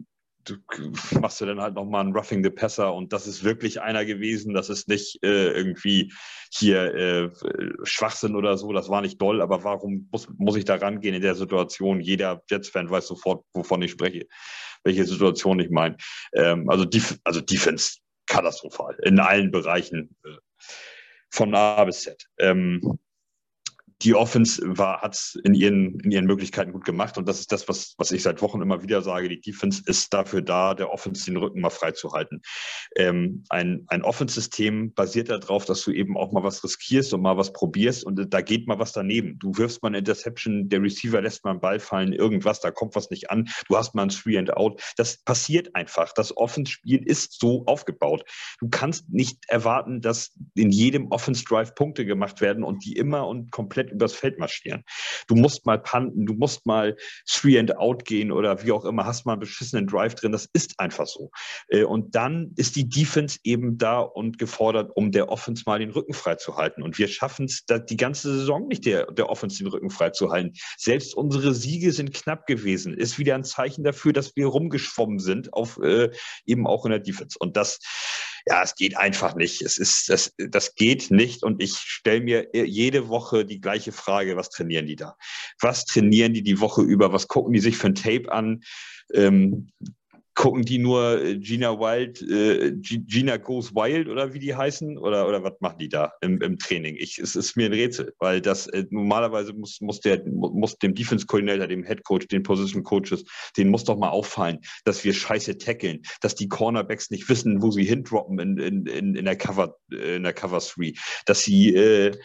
machst du dann halt nochmal einen Roughing the Passer und das ist wirklich einer gewesen. Das ist nicht äh, irgendwie hier äh, Schwachsinn oder so. Das war nicht doll, aber warum muss, muss ich da rangehen in der Situation? Jeder Jets-Fan weiß sofort, wovon ich spreche, welche Situation ich meine. Ähm, also, Def also Defense katastrophal in allen Bereichen äh, von A bis Z. Ähm, die Offense hat es in ihren, in ihren Möglichkeiten gut gemacht. Und das ist das, was, was ich seit Wochen immer wieder sage. Die Defense ist dafür da, der Offense den Rücken mal freizuhalten. Ähm, ein, ein Offense-System basiert darauf, dass du eben auch mal was riskierst und mal was probierst. Und da geht mal was daneben. Du wirfst mal eine Interception, der Receiver lässt mal einen Ball fallen, irgendwas, da kommt was nicht an. Du hast mal ein Three and Out. Das passiert einfach. Das Offense-Spiel ist so aufgebaut. Du kannst nicht erwarten, dass in jedem Offense-Drive Punkte gemacht werden und die immer und komplett Feld, übers Feld marschieren. Du musst mal panten, du musst mal Three and Out gehen oder wie auch immer, hast mal einen beschissenen Drive drin. Das ist einfach so. Äh, und dann ist die Defense eben da und gefordert, um der Offense mal den Rücken frei zu halten. Und wir schaffen es die ganze Saison nicht, der, der Offense den Rücken frei zu halten. Selbst unsere Siege sind knapp gewesen. Ist wieder ein Zeichen dafür, dass wir rumgeschwommen sind, auf äh, eben auch in der Defense. Und das, ja, es geht einfach nicht. Es ist, das, das geht nicht. Und ich stelle mir jede Woche die gleiche Frage, was trainieren die da? Was trainieren die die Woche über? Was gucken die sich für ein Tape an? Ähm, gucken die nur äh, Gina Wild, äh, Gina Goes Wild oder wie die heißen? Oder, oder was machen die da im, im Training? Ich, es ist mir ein Rätsel, weil das äh, normalerweise muss, muss, der, muss dem Defense-Coordinator, dem Head Coach, den Position Coaches, denen muss doch mal auffallen, dass wir scheiße tackeln, dass die Cornerbacks nicht wissen, wo sie hindroppen in, in, in, in der Cover, äh, in der Cover 3, dass sie äh,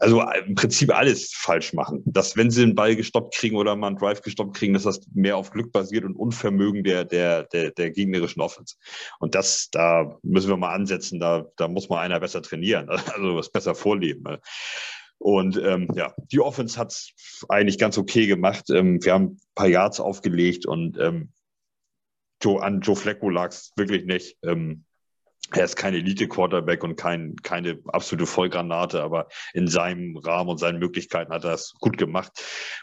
also im Prinzip alles falsch machen. Dass, wenn sie einen Ball gestoppt kriegen oder mal einen Drive gestoppt kriegen, dass das mehr auf Glück basiert und Unvermögen der, der, der, der gegnerischen Offense. Und das, da müssen wir mal ansetzen, da, da muss mal einer besser trainieren, also was besser vorleben. Und ähm, ja, die Offense hat es eigentlich ganz okay gemacht. Ähm, wir haben ein paar Yards aufgelegt und ähm, Joe, an Joe Flecko lag es wirklich nicht. Ähm, er ist kein Elite-Quarterback und kein, keine absolute Vollgranate, aber in seinem Rahmen und seinen Möglichkeiten hat er es gut gemacht.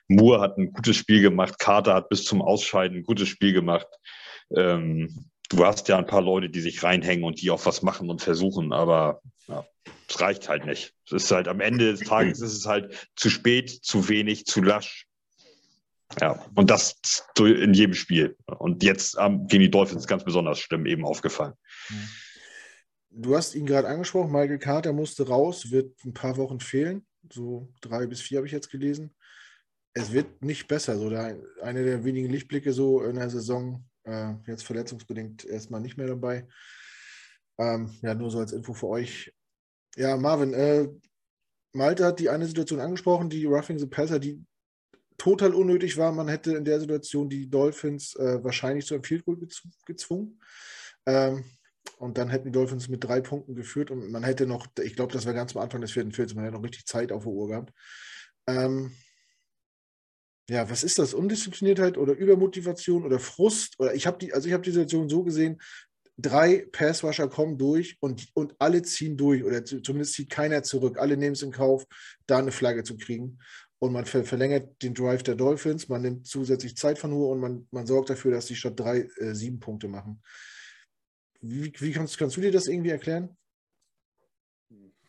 Moore hat ein gutes Spiel gemacht, Carter hat bis zum Ausscheiden ein gutes Spiel gemacht. Ähm, du hast ja ein paar Leute, die sich reinhängen und die auch was machen und versuchen, aber ja, es reicht halt nicht. Es ist halt am Ende des Tages ist es halt zu spät, zu wenig, zu lasch. Ja, und das in jedem Spiel. Und jetzt ähm, gegen die Dolphins ganz besonders schlimm eben aufgefallen. Mhm. Du hast ihn gerade angesprochen, Michael Carter musste raus, wird ein paar Wochen fehlen. So drei bis vier habe ich jetzt gelesen. Es wird nicht besser. So der, eine der wenigen Lichtblicke so in der Saison, äh, jetzt verletzungsbedingt erstmal nicht mehr dabei. Ähm, ja, nur so als Info für euch. Ja, Marvin, äh, Malte hat die eine Situation angesprochen, die Roughing the Passer, die total unnötig war. Man hätte in der Situation die Dolphins äh, wahrscheinlich zu einem Field Goal gezwungen. Ähm, und dann hätten die Dolphins mit drei Punkten geführt und man hätte noch, ich glaube, das war ganz am Anfang des vierten Viertels, man hätte noch richtig Zeit auf der Uhr gehabt. Ähm, ja, was ist das? Undiszipliniertheit oder Übermotivation oder Frust? Oder ich habe die, also ich habe die Situation so gesehen, drei Passwasher kommen durch und, und alle ziehen durch oder zumindest zieht keiner zurück. Alle nehmen es in Kauf, da eine Flagge zu kriegen. Und man ver verlängert den Drive der Dolphins, man nimmt zusätzlich Zeit von Uhr und man, man sorgt dafür, dass die statt drei äh, sieben Punkte machen. Wie, wie kannst, kannst du dir das irgendwie erklären?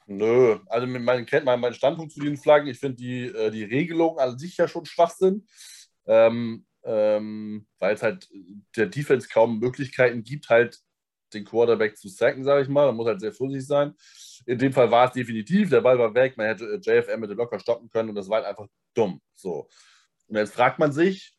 Nö, also man kennt meinen mein Standpunkt zu den Flaggen. Ich finde die, äh, die Regelung an sich ja schon schwach sind, ähm, ähm, weil es halt der Defense kaum Möglichkeiten gibt, halt den Quarterback zu sacken, sage ich mal. Man muss halt sehr vorsichtig sein. In dem Fall war es definitiv, der Ball war weg, man hätte äh, JFM mit dem locker stoppen können und das war halt einfach dumm. So. Und jetzt fragt man sich,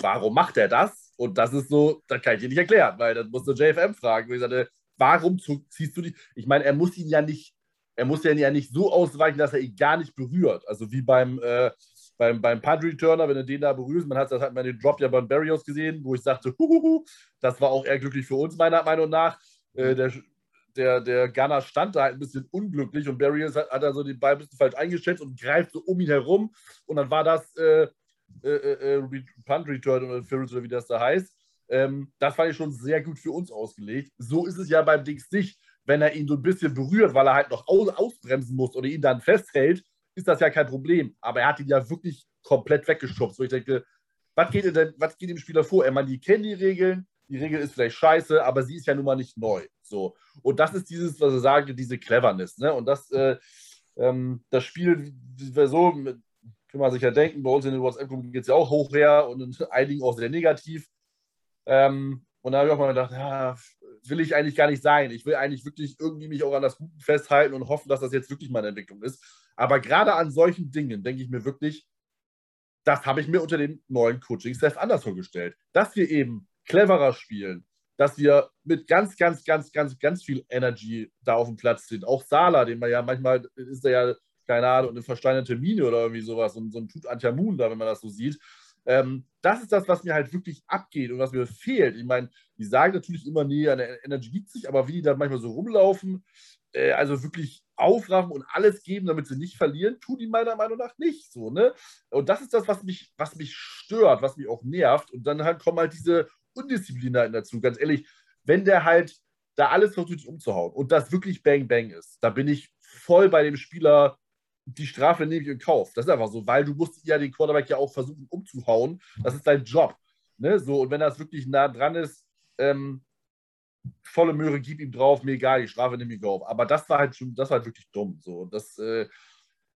warum macht er das? Und das ist so, das kann ich dir nicht erklären, weil das musst du JFM fragen. Wo ich sagte, warum ziehst du dich? Ich meine, er muss ihn ja nicht, er muss ihn ja nicht so ausweichen, dass er ihn gar nicht berührt. Also wie beim, äh, beim, beim Padre Turner, wenn er den da berührt, man hat das hat man den Drop ja beim Barrios gesehen, wo ich sagte, huhuhu, das war auch eher glücklich für uns, meiner Meinung nach. Äh, der, der, der Gunner stand da halt ein bisschen unglücklich und Barrios hat, hat also den Ball ein bisschen falsch eingeschätzt und greift so um ihn herum. Und dann war das äh, äh, äh, äh Punt Return oder Ferris oder wie das da heißt. Ähm, das fand ich schon sehr gut für uns ausgelegt. So ist es ja beim Dings nicht. Wenn er ihn so ein bisschen berührt, weil er halt noch aus, ausbremsen muss oder ihn dann festhält, ist das ja kein Problem. Aber er hat ihn ja wirklich komplett weggeschubst. So ich denke, was geht, denn, was geht dem Spieler vor? Er meine, die kennen die Regeln, die Regel ist vielleicht scheiße, aber sie ist ja nun mal nicht neu. So. Und das ist dieses, was ich sage, diese Cleverness. Ne? Und das, äh, ähm, das Spiel so, kann man sich ja denken, bei uns in den WhatsApp-Gruppen geht es ja auch hoch her und in einigen auch sehr negativ. Ähm, und da habe ich auch mal gedacht, ja, will ich eigentlich gar nicht sein. Ich will eigentlich wirklich irgendwie mich auch an das Gute festhalten und hoffen, dass das jetzt wirklich meine Entwicklung ist. Aber gerade an solchen Dingen denke ich mir wirklich, das habe ich mir unter dem neuen Coaching-Staff anders vorgestellt. Dass wir eben cleverer spielen, dass wir mit ganz, ganz, ganz, ganz, ganz viel Energy da auf dem Platz sind. Auch Sala, den man ja manchmal ist er ja keine Ahnung, eine versteinerte Mine oder irgendwie sowas, und so ein Tutanchamun da, wenn man das so sieht. Ähm, das ist das, was mir halt wirklich abgeht und was mir fehlt. Ich meine, die sagen natürlich immer, nee, der Energy gibt sich, aber wie die da manchmal so rumlaufen, äh, also wirklich aufraffen und alles geben, damit sie nicht verlieren, tun die meiner Meinung nach nicht so, ne? Und das ist das, was mich, was mich stört, was mich auch nervt. Und dann halt kommen halt diese Undisziplinaten dazu. Ganz ehrlich, wenn der halt da alles versucht umzuhauen und das wirklich Bang Bang ist, da bin ich voll bei dem Spieler, die Strafe nehme ich in Kauf. Das ist einfach so, weil du musst ja den Quarterback ja auch versuchen umzuhauen. Das ist dein Job. Ne? So, und wenn das wirklich nah dran ist, ähm, volle Möhre, gib ihm drauf, mir egal, die Strafe nehme ich in Kauf. Aber das war halt schon, das war halt wirklich dumm. So, das, äh,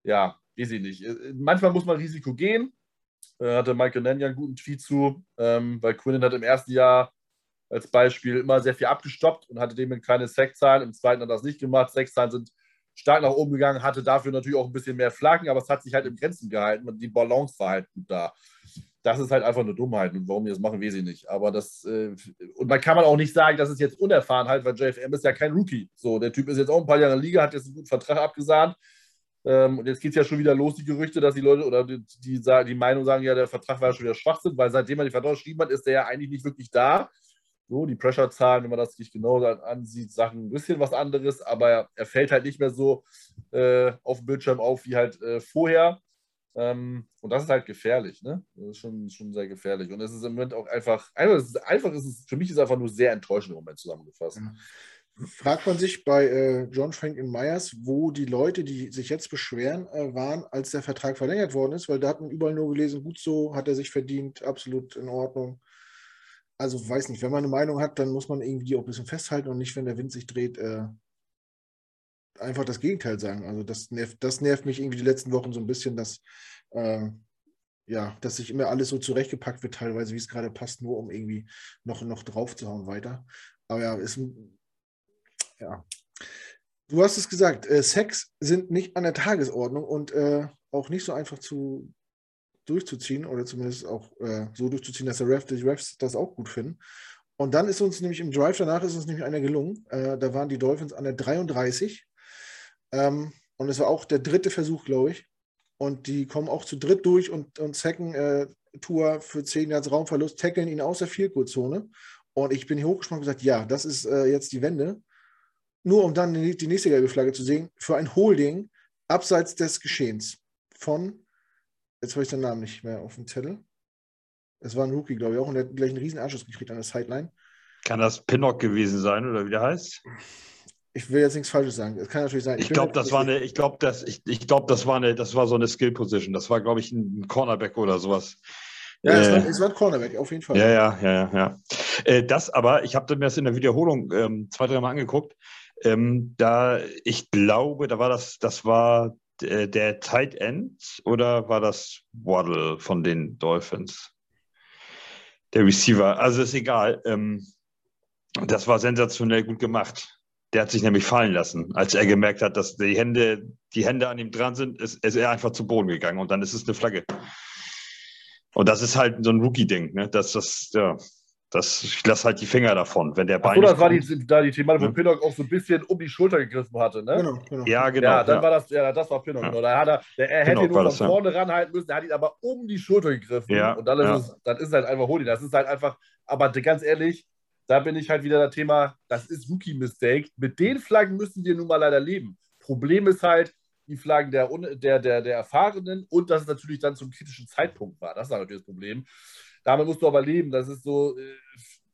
ja, weiß ich nicht. Äh, manchmal muss man Risiko gehen. Äh, hatte Michael Nenn ja einen guten Tweet zu, ähm, weil Quinnen hat im ersten Jahr als Beispiel immer sehr viel abgestoppt und hatte dem keine Sackzahlen. Im zweiten hat er das nicht gemacht. Sackzahlen sind stark nach oben gegangen, hatte dafür natürlich auch ein bisschen mehr Flaggen, aber es hat sich halt im Grenzen gehalten und die Balance war halt gut da. Das ist halt einfach eine Dummheit und warum die das machen, weiß ich nicht. Aber das, äh, und man kann man auch nicht sagen, das ist jetzt unerfahren halt, weil JFM ist ja kein Rookie. So, der Typ ist jetzt auch ein paar Jahre in der Liga, hat jetzt einen guten Vertrag abgesahnt. Ähm, und jetzt geht es ja schon wieder los, die Gerüchte, dass die Leute oder die, die, die Meinung sagen, ja, der Vertrag war ja schon wieder Schwachsinn, weil seitdem er den Vertrag geschrieben hat, ist der ja eigentlich nicht wirklich da. So, die Pressure-Zahlen, wenn man das sich genau ansieht, Sachen ein bisschen was anderes, aber er fällt halt nicht mehr so äh, auf dem Bildschirm auf wie halt äh, vorher. Ähm, und das ist halt gefährlich, ne? Das ist schon, schon sehr gefährlich. Und es ist im Moment auch einfach, einfach, ist, einfach ist es, für mich ist es einfach nur sehr enttäuschend im Moment zusammengefasst. Fragt man sich bei äh, John Franklin Myers, wo die Leute, die sich jetzt beschweren, äh, waren, als der Vertrag verlängert worden ist, weil da hat man überall nur gelesen, gut so, hat er sich verdient, absolut in Ordnung also weiß nicht, wenn man eine Meinung hat, dann muss man irgendwie auch ein bisschen festhalten und nicht, wenn der Wind sich dreht, äh, einfach das Gegenteil sagen. Also das nervt, das nervt mich irgendwie die letzten Wochen so ein bisschen, dass äh, ja, dass sich immer alles so zurechtgepackt wird, teilweise, wie es gerade passt, nur um irgendwie noch, noch drauf zu hauen weiter. Aber ja, ist ja. Du hast es gesagt, äh, Sex sind nicht an der Tagesordnung und äh, auch nicht so einfach zu, durchzuziehen oder zumindest auch äh, so durchzuziehen, dass der Ref, die Refs das auch gut finden. Und dann ist uns nämlich im Drive danach ist uns nämlich einer gelungen. Äh, da waren die Dolphins an der 33. Ähm, und es war auch der dritte Versuch, glaube ich. Und die kommen auch zu dritt durch und, und sacken äh, Tour für 10 Yards Raumverlust, tackeln ihn aus der Vielkurzone. Und ich bin hier hochgesprungen und gesagt, ja, das ist äh, jetzt die Wende. Nur um dann die, die nächste gelbe Flagge zu sehen, für ein Holding abseits des Geschehens von Jetzt habe ich den Namen nicht mehr auf dem Zettel. Es war ein Rookie, glaube ich, auch, und der hat gleich einen riesen Anschluss gekriegt an der Sideline. Kann das Pinnock gewesen sein oder wie der heißt? Ich will jetzt nichts Falsches sagen. Es kann natürlich sein. Ich, ich glaube, das war eine, ich glaube, das, ich, ich glaube, das war eine, das war so eine Skill Position. Das war, glaube ich, ein Cornerback oder sowas. Ja, äh, es, war, es, war, ein Cornerback, auf jeden Fall. Ja, ja, ja, ja. Äh, das aber, ich habe mir das in der Wiederholung ähm, zwei, drei Mal angeguckt. Ähm, da, ich glaube, da war das, das war äh, der Tight End oder war das Waddle von den Dolphins? Der Receiver, also ist egal. Ähm, das war sensationell gut gemacht. Der hat sich nämlich fallen lassen. Als er gemerkt hat, dass die Hände, die Hände an ihm dran sind, ist, ist er einfach zu Boden gegangen und dann ist es eine Flagge. Und das ist halt so ein Rookie-Ding, ne? Das, das, ja, das, ich lasse halt die Finger davon, wenn der Bein. Das war die, da die Thematik, wo ja. Pinnock auch so ein bisschen um die Schulter gegriffen hatte, ne? Genau, genau. Ja, genau. Ja, dann ja. war das, ja, das war Pinnock. Ja. Genau. Da hat er, der, er hätte ihn nur von vorne ranhalten müssen, er hat ihn aber um die Schulter gegriffen. Ja. Und dann ist, es, dann ist es halt einfach Holding. Das ist halt einfach, aber ganz ehrlich, da bin ich halt wieder das Thema, das ist Rookie-Mistake. Mit den Flaggen müssen wir nun mal leider leben. Problem ist halt, die Flaggen der, der, der, der Erfahrenen und dass es natürlich dann zum kritischen Zeitpunkt war. Das ist natürlich das Problem. Damit musst du aber leben. Das ist so, äh,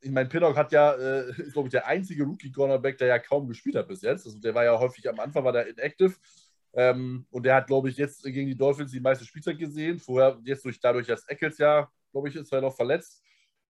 ich meine, Pinnock hat ja, äh, ist glaube ich der einzige Rookie-Cornerback, der ja kaum gespielt hat bis jetzt. Also der war ja häufig am Anfang, war der inactive. Ähm, und der hat, glaube ich, jetzt gegen die Dolphins die meiste Spielzeit gesehen. Vorher, jetzt durch, dadurch, dass Eccles ja, glaube ich, ist er noch verletzt.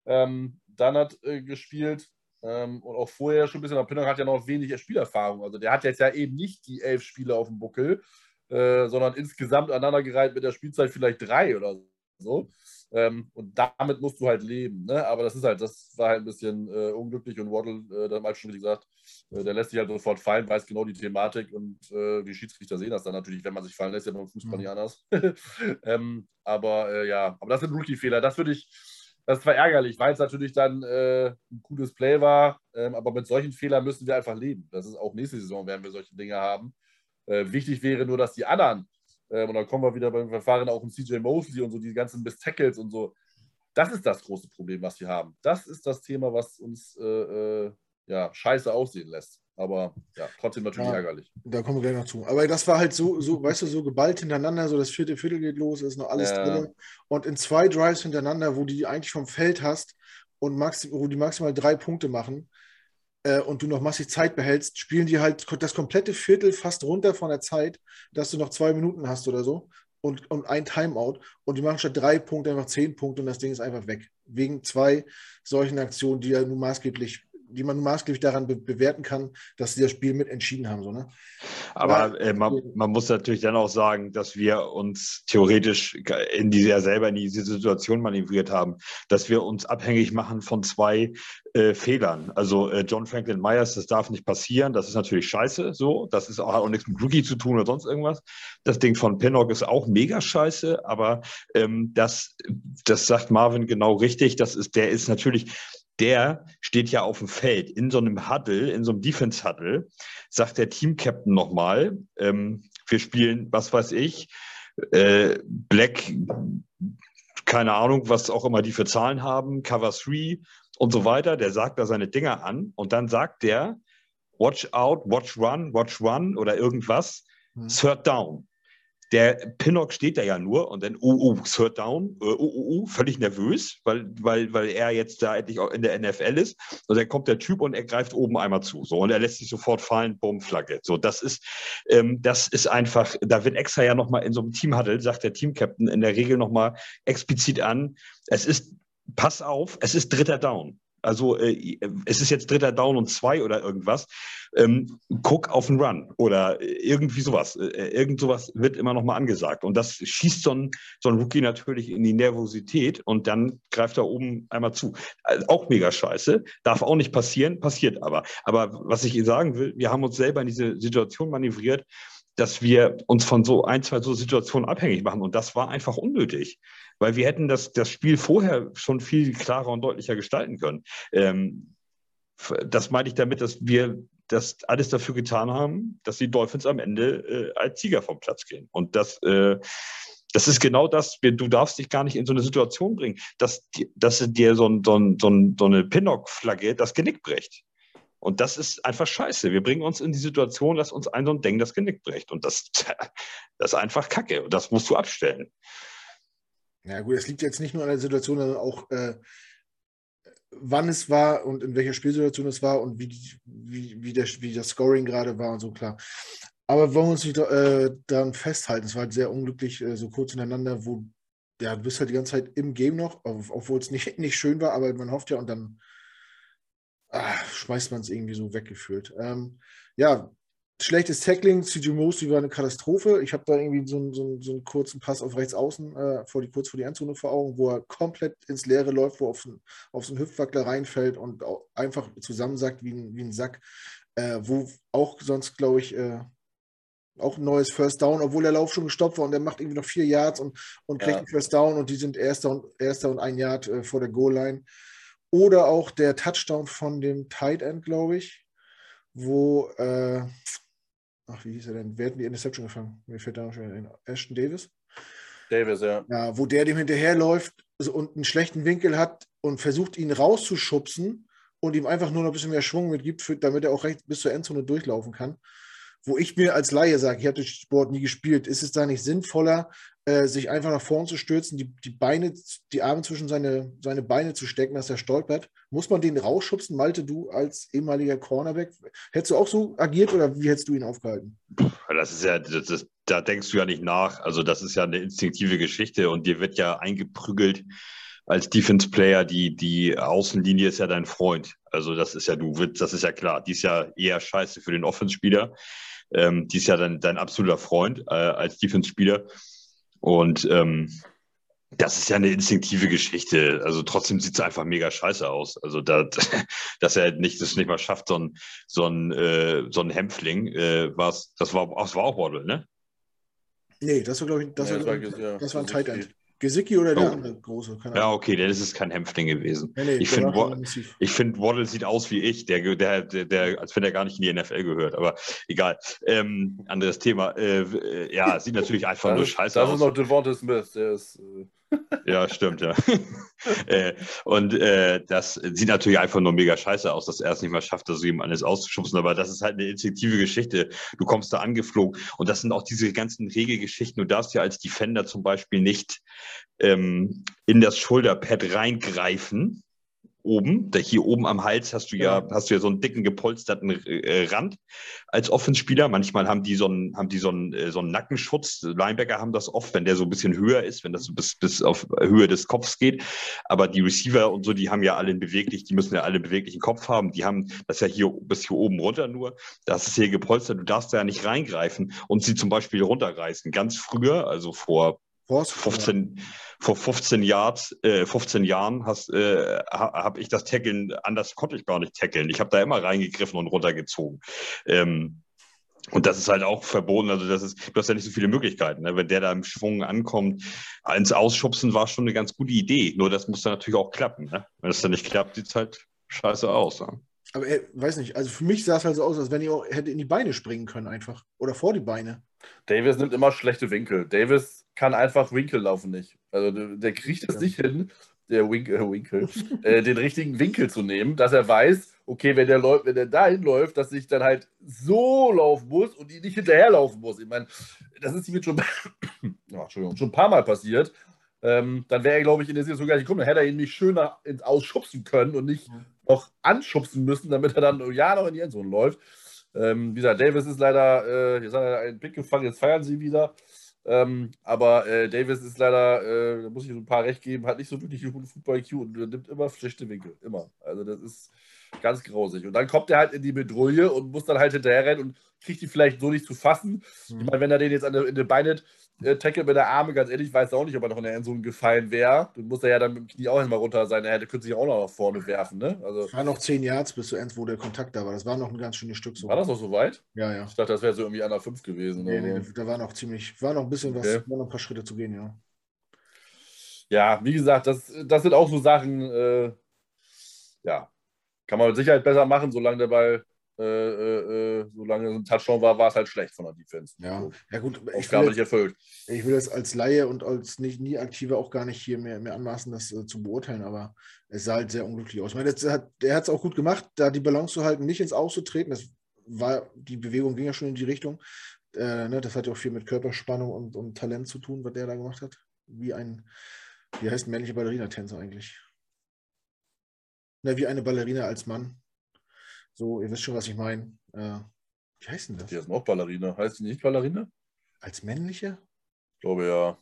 Ähm, dann hat äh, gespielt ähm, und auch vorher schon ein bisschen. Aber Pinnock hat ja noch wenig Spielerfahrung. Also der hat jetzt ja eben nicht die elf Spiele auf dem Buckel, äh, sondern insgesamt aneinandergereiht mit der Spielzeit vielleicht drei oder so. Ähm, und damit musst du halt leben. Ne? Aber das ist halt, das war halt ein bisschen äh, unglücklich und Waddle, äh, da hat schon gesagt, äh, der lässt sich halt sofort fallen, weiß genau die Thematik und äh, die Schiedsrichter sehen das dann natürlich, wenn man sich fallen lässt, ja beim Fußball mhm. nicht anders. ähm, aber äh, ja, aber das sind Rookie-Fehler. Das würde ich, das war ärgerlich, weil es natürlich dann äh, ein cooles Play war. Ähm, aber mit solchen Fehlern müssen wir einfach leben. Das ist auch nächste Saison, werden wir solche Dinge haben. wichtig wäre nur, dass die anderen ähm, und dann kommen wir wieder beim Verfahren auch um CJ Mosley und so, die ganzen Miss Tackles und so. das ist das große Problem, was wir haben. Das ist das Thema, was uns äh, äh, ja, scheiße aussehen lässt. Aber ja, trotzdem natürlich ja, ärgerlich. Da kommen wir gleich noch zu. Aber das war halt so, so, weißt du, so geballt hintereinander, so das vierte Viertel geht los, ist noch alles ja. drin. Und in zwei Drives hintereinander, wo du die eigentlich vom Feld hast und maxim, wo die maximal drei Punkte machen äh, und du noch massig Zeit behältst, spielen die halt das komplette Viertel fast runter von der Zeit, dass du noch zwei Minuten hast oder so und, und ein Timeout und die machen statt drei Punkte einfach zehn Punkte und das Ding ist einfach weg. Wegen zwei solchen Aktionen, die ja nun maßgeblich die man maßgeblich daran be bewerten kann, dass sie das Spiel mit entschieden haben. So, ne? Aber äh, man, man, muss natürlich dann auch sagen, dass wir uns theoretisch in diese, ja selber in diese Situation manövriert haben, dass wir uns abhängig machen von zwei äh, Fehlern. Also äh, John Franklin Myers, das darf nicht passieren. Das ist natürlich scheiße. So, das ist auch, hat auch nichts mit Rookie zu tun oder sonst irgendwas. Das Ding von Pinnock ist auch mega scheiße, aber ähm, das, das sagt Marvin genau richtig. Das ist, der ist natürlich der steht ja auf dem Feld in so einem Huddle, in so einem Defense-Huddle, sagt der Team-Captain nochmal, ähm, wir spielen, was weiß ich, äh, Black, keine Ahnung, was auch immer die für Zahlen haben, Cover 3 und so weiter, der sagt da seine Dinger an und dann sagt der, watch out, watch run, watch run oder irgendwas, hm. third down. Der Pinnock steht da ja nur und dann, oh, oh, Third Down, äh, oh, oh, oh, völlig nervös, weil, weil, weil er jetzt da endlich auch in der NFL ist. Und dann kommt der Typ und er greift oben einmal zu. So, und er lässt sich sofort fallen, Bombflagge. So, das ist, ähm, das ist einfach, da wird extra ja nochmal in so einem Teamhuddle, sagt der Teamcaptain in der Regel nochmal explizit an, es ist, pass auf, es ist dritter Down. Also äh, es ist jetzt dritter Down und zwei oder irgendwas. Ähm, guck auf den Run oder irgendwie sowas. Äh, irgend sowas wird immer noch mal angesagt. Und das schießt so ein, so ein Rookie natürlich in die Nervosität und dann greift er oben einmal zu. Also auch mega scheiße. Darf auch nicht passieren, passiert aber. Aber was ich Ihnen sagen will, wir haben uns selber in diese Situation manövriert, dass wir uns von so ein, zwei so Situationen abhängig machen. Und das war einfach unnötig weil wir hätten das, das Spiel vorher schon viel klarer und deutlicher gestalten können. Ähm, das meine ich damit, dass wir das alles dafür getan haben, dass die Dolphins am Ende äh, als Sieger vom Platz gehen. Und das, äh, das ist genau das. Du darfst dich gar nicht in so eine Situation bringen, dass, dass dir so, ein, so, so eine Pinnock-Flagge das Genick bricht. Und das ist einfach scheiße. Wir bringen uns in die Situation, dass uns ein so ein Ding das Genick bricht. Und das, das ist einfach Kacke. Und das musst du abstellen. Ja, gut, es liegt jetzt nicht nur an der Situation, sondern auch, äh, wann es war und in welcher Spielsituation es war und wie, wie, wie, der, wie das Scoring gerade war und so, klar. Aber wollen wir uns nicht äh, daran festhalten? Es war halt sehr unglücklich, äh, so kurz hintereinander, wo ja, du bist halt die ganze Zeit im Game noch, obwohl es nicht, nicht schön war, aber man hofft ja und dann ach, schmeißt man es irgendwie so weggefühlt. Ähm, ja, Schlechtes Tackling, CJ Mosley war eine Katastrophe. Ich habe da irgendwie so einen, so, so einen, kurzen Pass auf rechts außen, äh, vor die, kurz vor die Endzone vor Augen, wo er komplett ins Leere läuft, wo er auf, auf so einen Hüpfwackler reinfällt und einfach zusammensackt wie ein, wie ein Sack. Äh, wo auch sonst, glaube ich, äh, auch ein neues First Down, obwohl der Lauf schon gestoppt war und der macht irgendwie noch vier Yards und, und kriegt ja. einen First Down und die sind erster und, erster und ein Yard äh, vor der Goal-Line. Oder auch der Touchdown von dem Tight End, glaube ich, wo äh, ach, wie hieß er denn? Wer hat die Interception gefangen? Mir fällt da noch schon ein. Ashton Davis? Davis, ja. Ja, wo der dem hinterherläuft und einen schlechten Winkel hat und versucht, ihn rauszuschubsen und ihm einfach nur noch ein bisschen mehr Schwung mitgibt, damit er auch recht bis zur Endzone durchlaufen kann wo ich mir als Laie sage, ich habe den Sport nie gespielt, ist es da nicht sinnvoller, äh, sich einfach nach vorn zu stürzen, die, die Beine, die Arme zwischen seine, seine Beine zu stecken, dass er stolpert? Muss man den rausschubsen? Malte, du als ehemaliger Cornerback, hättest du auch so agiert oder wie hättest du ihn aufgehalten? Das ist ja, das ist, da denkst du ja nicht nach. Also, das ist ja eine instinktive Geschichte und dir wird ja eingeprügelt als Defense-Player, die, die Außenlinie ist ja dein Freund. Also das ist ja, du willst, das ist ja klar. Die ist ja eher scheiße für den Offenspieler. Ähm, die ist ja dein, dein absoluter Freund äh, als Defense-Spieler. Und ähm, das ist ja eine instinktive Geschichte. Also trotzdem sieht es einfach mega scheiße aus. Also da, dass er nicht, das nicht mal schafft, so ein, so ein, äh, so ein Hämpfling, äh, was, das war, das war auch Waddle, ne? Nee, das war, glaube ich, das, ja, war, das, war, ja, das war ein Tight End. Gesicki oder der oh. andere große? ja, okay, der ist kein Hämpfling gewesen. Nee, nee, ich finde, find, Waddle sieht aus wie ich, der, der, der, der, als wenn er gar nicht in die NFL gehört, aber egal. Ähm, anderes Thema. Äh, ja, sieht natürlich einfach nur scheiße das aus. Das ist noch Devonta Smith, der ist. Äh Ja, stimmt, ja. äh, und äh, das sieht natürlich einfach nur mega scheiße aus, dass er es nicht mal schafft, das ihm alles auszuschubsen. Aber das ist halt eine instinktive Geschichte. Du kommst da angeflogen. Und das sind auch diese ganzen Regelgeschichten. Du darfst ja als Defender zum Beispiel nicht ähm, in das Schulterpad reingreifen oben. Da hier oben am Hals hast du ja, hast du ja so einen dicken gepolsterten äh, Rand als Offenspieler. Manchmal haben die so einen, haben die so einen, äh, so einen Nackenschutz. Linebacker haben das oft, wenn der so ein bisschen höher ist, wenn das so bis, bis auf Höhe des Kopfs geht. Aber die Receiver und so, die haben ja alle einen beweglich, die müssen ja alle einen beweglichen Kopf haben. Die haben das ja hier bis hier oben runter nur. Das ist hier gepolstert. Du darfst da ja nicht reingreifen und sie zum Beispiel runterreißen. Ganz früher, also vor 15, vor 15, Yards, äh, 15 Jahren äh, habe ich das Tackeln, anders konnte ich gar nicht tackeln. Ich habe da immer reingegriffen und runtergezogen. Ähm, und das ist halt auch verboten. Also das ist, du hast ja nicht so viele Möglichkeiten. Ne? Wenn der da im Schwung ankommt, ins Ausschubsen war schon eine ganz gute Idee. Nur das muss dann natürlich auch klappen. Ne? Wenn es dann nicht klappt, sieht es halt scheiße aus. Ne? Aber er, weiß nicht, also für mich sah es halt so aus, als wenn er auch hätte in die Beine springen können einfach. Oder vor die Beine. Davis nimmt immer schlechte Winkel. Davis kann einfach Winkel laufen nicht. Also der, der kriegt es ja. nicht hin, der Winkel, äh, Winkel äh, den richtigen Winkel zu nehmen, dass er weiß, okay, wenn der läuft, wenn der dahin läuft, dass ich dann halt so laufen muss und ihn nicht hinterherlaufen muss. Ich meine, das ist ihm schon, oh, Entschuldigung, schon ein paar Mal passiert. Ähm, dann wäre er, glaube ich, in der Situation gar nicht gekommen. Dann hätte er ihn nicht schöner ins Ausschubsen können und nicht mhm. noch anschubsen müssen, damit er dann ja noch in die Endzone läuft. Ähm, wie gesagt, Davis ist leider, äh, jetzt hat er einen Blick gefangen, jetzt feiern sie wieder. Ähm, aber äh, Davis ist leider, äh, da muss ich so ein paar recht geben, hat nicht so wirklich einen guten Football-IQ und nimmt immer schlechte Winkel. Immer. Also das ist ganz grausig. Und dann kommt er halt in die Bedrohung und muss dann halt hinterher rennen und kriegt die vielleicht so nicht zu fassen. Mhm. Ich meine, wenn er den jetzt an der, in den Beine äh, tackle mit der Arme, ganz ehrlich, weiß auch nicht, ob er noch in der Endzone gefallen wäre. Dann muss er ja dann mit dem Knie auch mal runter sein. Er hätte könnte sich auch noch nach vorne werfen. Ne? Also, es waren noch zehn Yards bis zur End, wo der Kontakt da war. Das war noch ein ganz schönes Stück so. War das noch so weit? Ja, ja. Ich dachte, das wäre so irgendwie einer fünf gewesen. Nee, nee, da war noch ziemlich, war noch ein bisschen okay. was, war noch ein paar Schritte zu gehen, ja. Ja, wie gesagt, das, das sind auch so Sachen, äh, ja, kann man mit Sicherheit besser machen, solange der Ball äh, äh, äh, solange es ein Touchdown war, war es halt schlecht von der Defense. Ja, ja gut. Aufgabe nicht erfüllt. Ich will das als Laie und als nicht nie Aktive auch gar nicht hier mehr, mehr anmaßen, das äh, zu beurteilen, aber es sah halt sehr unglücklich aus. Ich meine, hat, der hat es auch gut gemacht, da die Balance zu halten, nicht ins Auszutreten. Das war, die Bewegung ging ja schon in die Richtung. Äh, ne, das hat ja auch viel mit Körperspannung und, und Talent zu tun, was der da gemacht hat. Wie ein, wie heißt ein männlicher Ballerina-Tänzer eigentlich? Na, wie eine Ballerina als Mann. So, ihr wisst schon, was ich meine. Äh, wie heißt denn das? Die ist auch Ballerina. Heißt die nicht Ballerina? Als männliche? Ich glaube ja.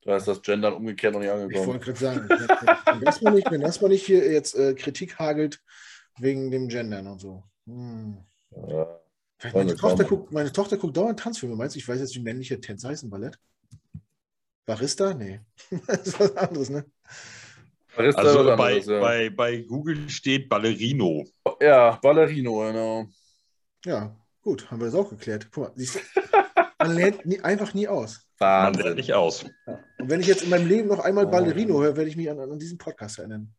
Da ist das Gendern umgekehrt noch nicht angekommen. Ich wollte gerade sagen, wenn, das mal nicht, wenn das mal nicht hier jetzt äh, Kritik hagelt wegen dem Gendern und so. Hm. Ja, meine, Tochter guckt, meine Tochter guckt dauernd Tanzfilme. Meinst du, ich weiß jetzt, wie männliche Tänzer heißen, Ballett? Barista? Nee. das ist was anderes, ne? Also bei, anderes, ja. bei, bei Google steht Ballerino. Ja, Ballerino, genau. Ja, gut, haben wir das auch geklärt. Guck mal, siehst man lernt nie, einfach nie aus. Wahnsinn. Man lernt nicht aus. Ja. Und wenn ich jetzt in meinem Leben noch einmal Ballerino höre, werde ich mich an, an diesen Podcast erinnern.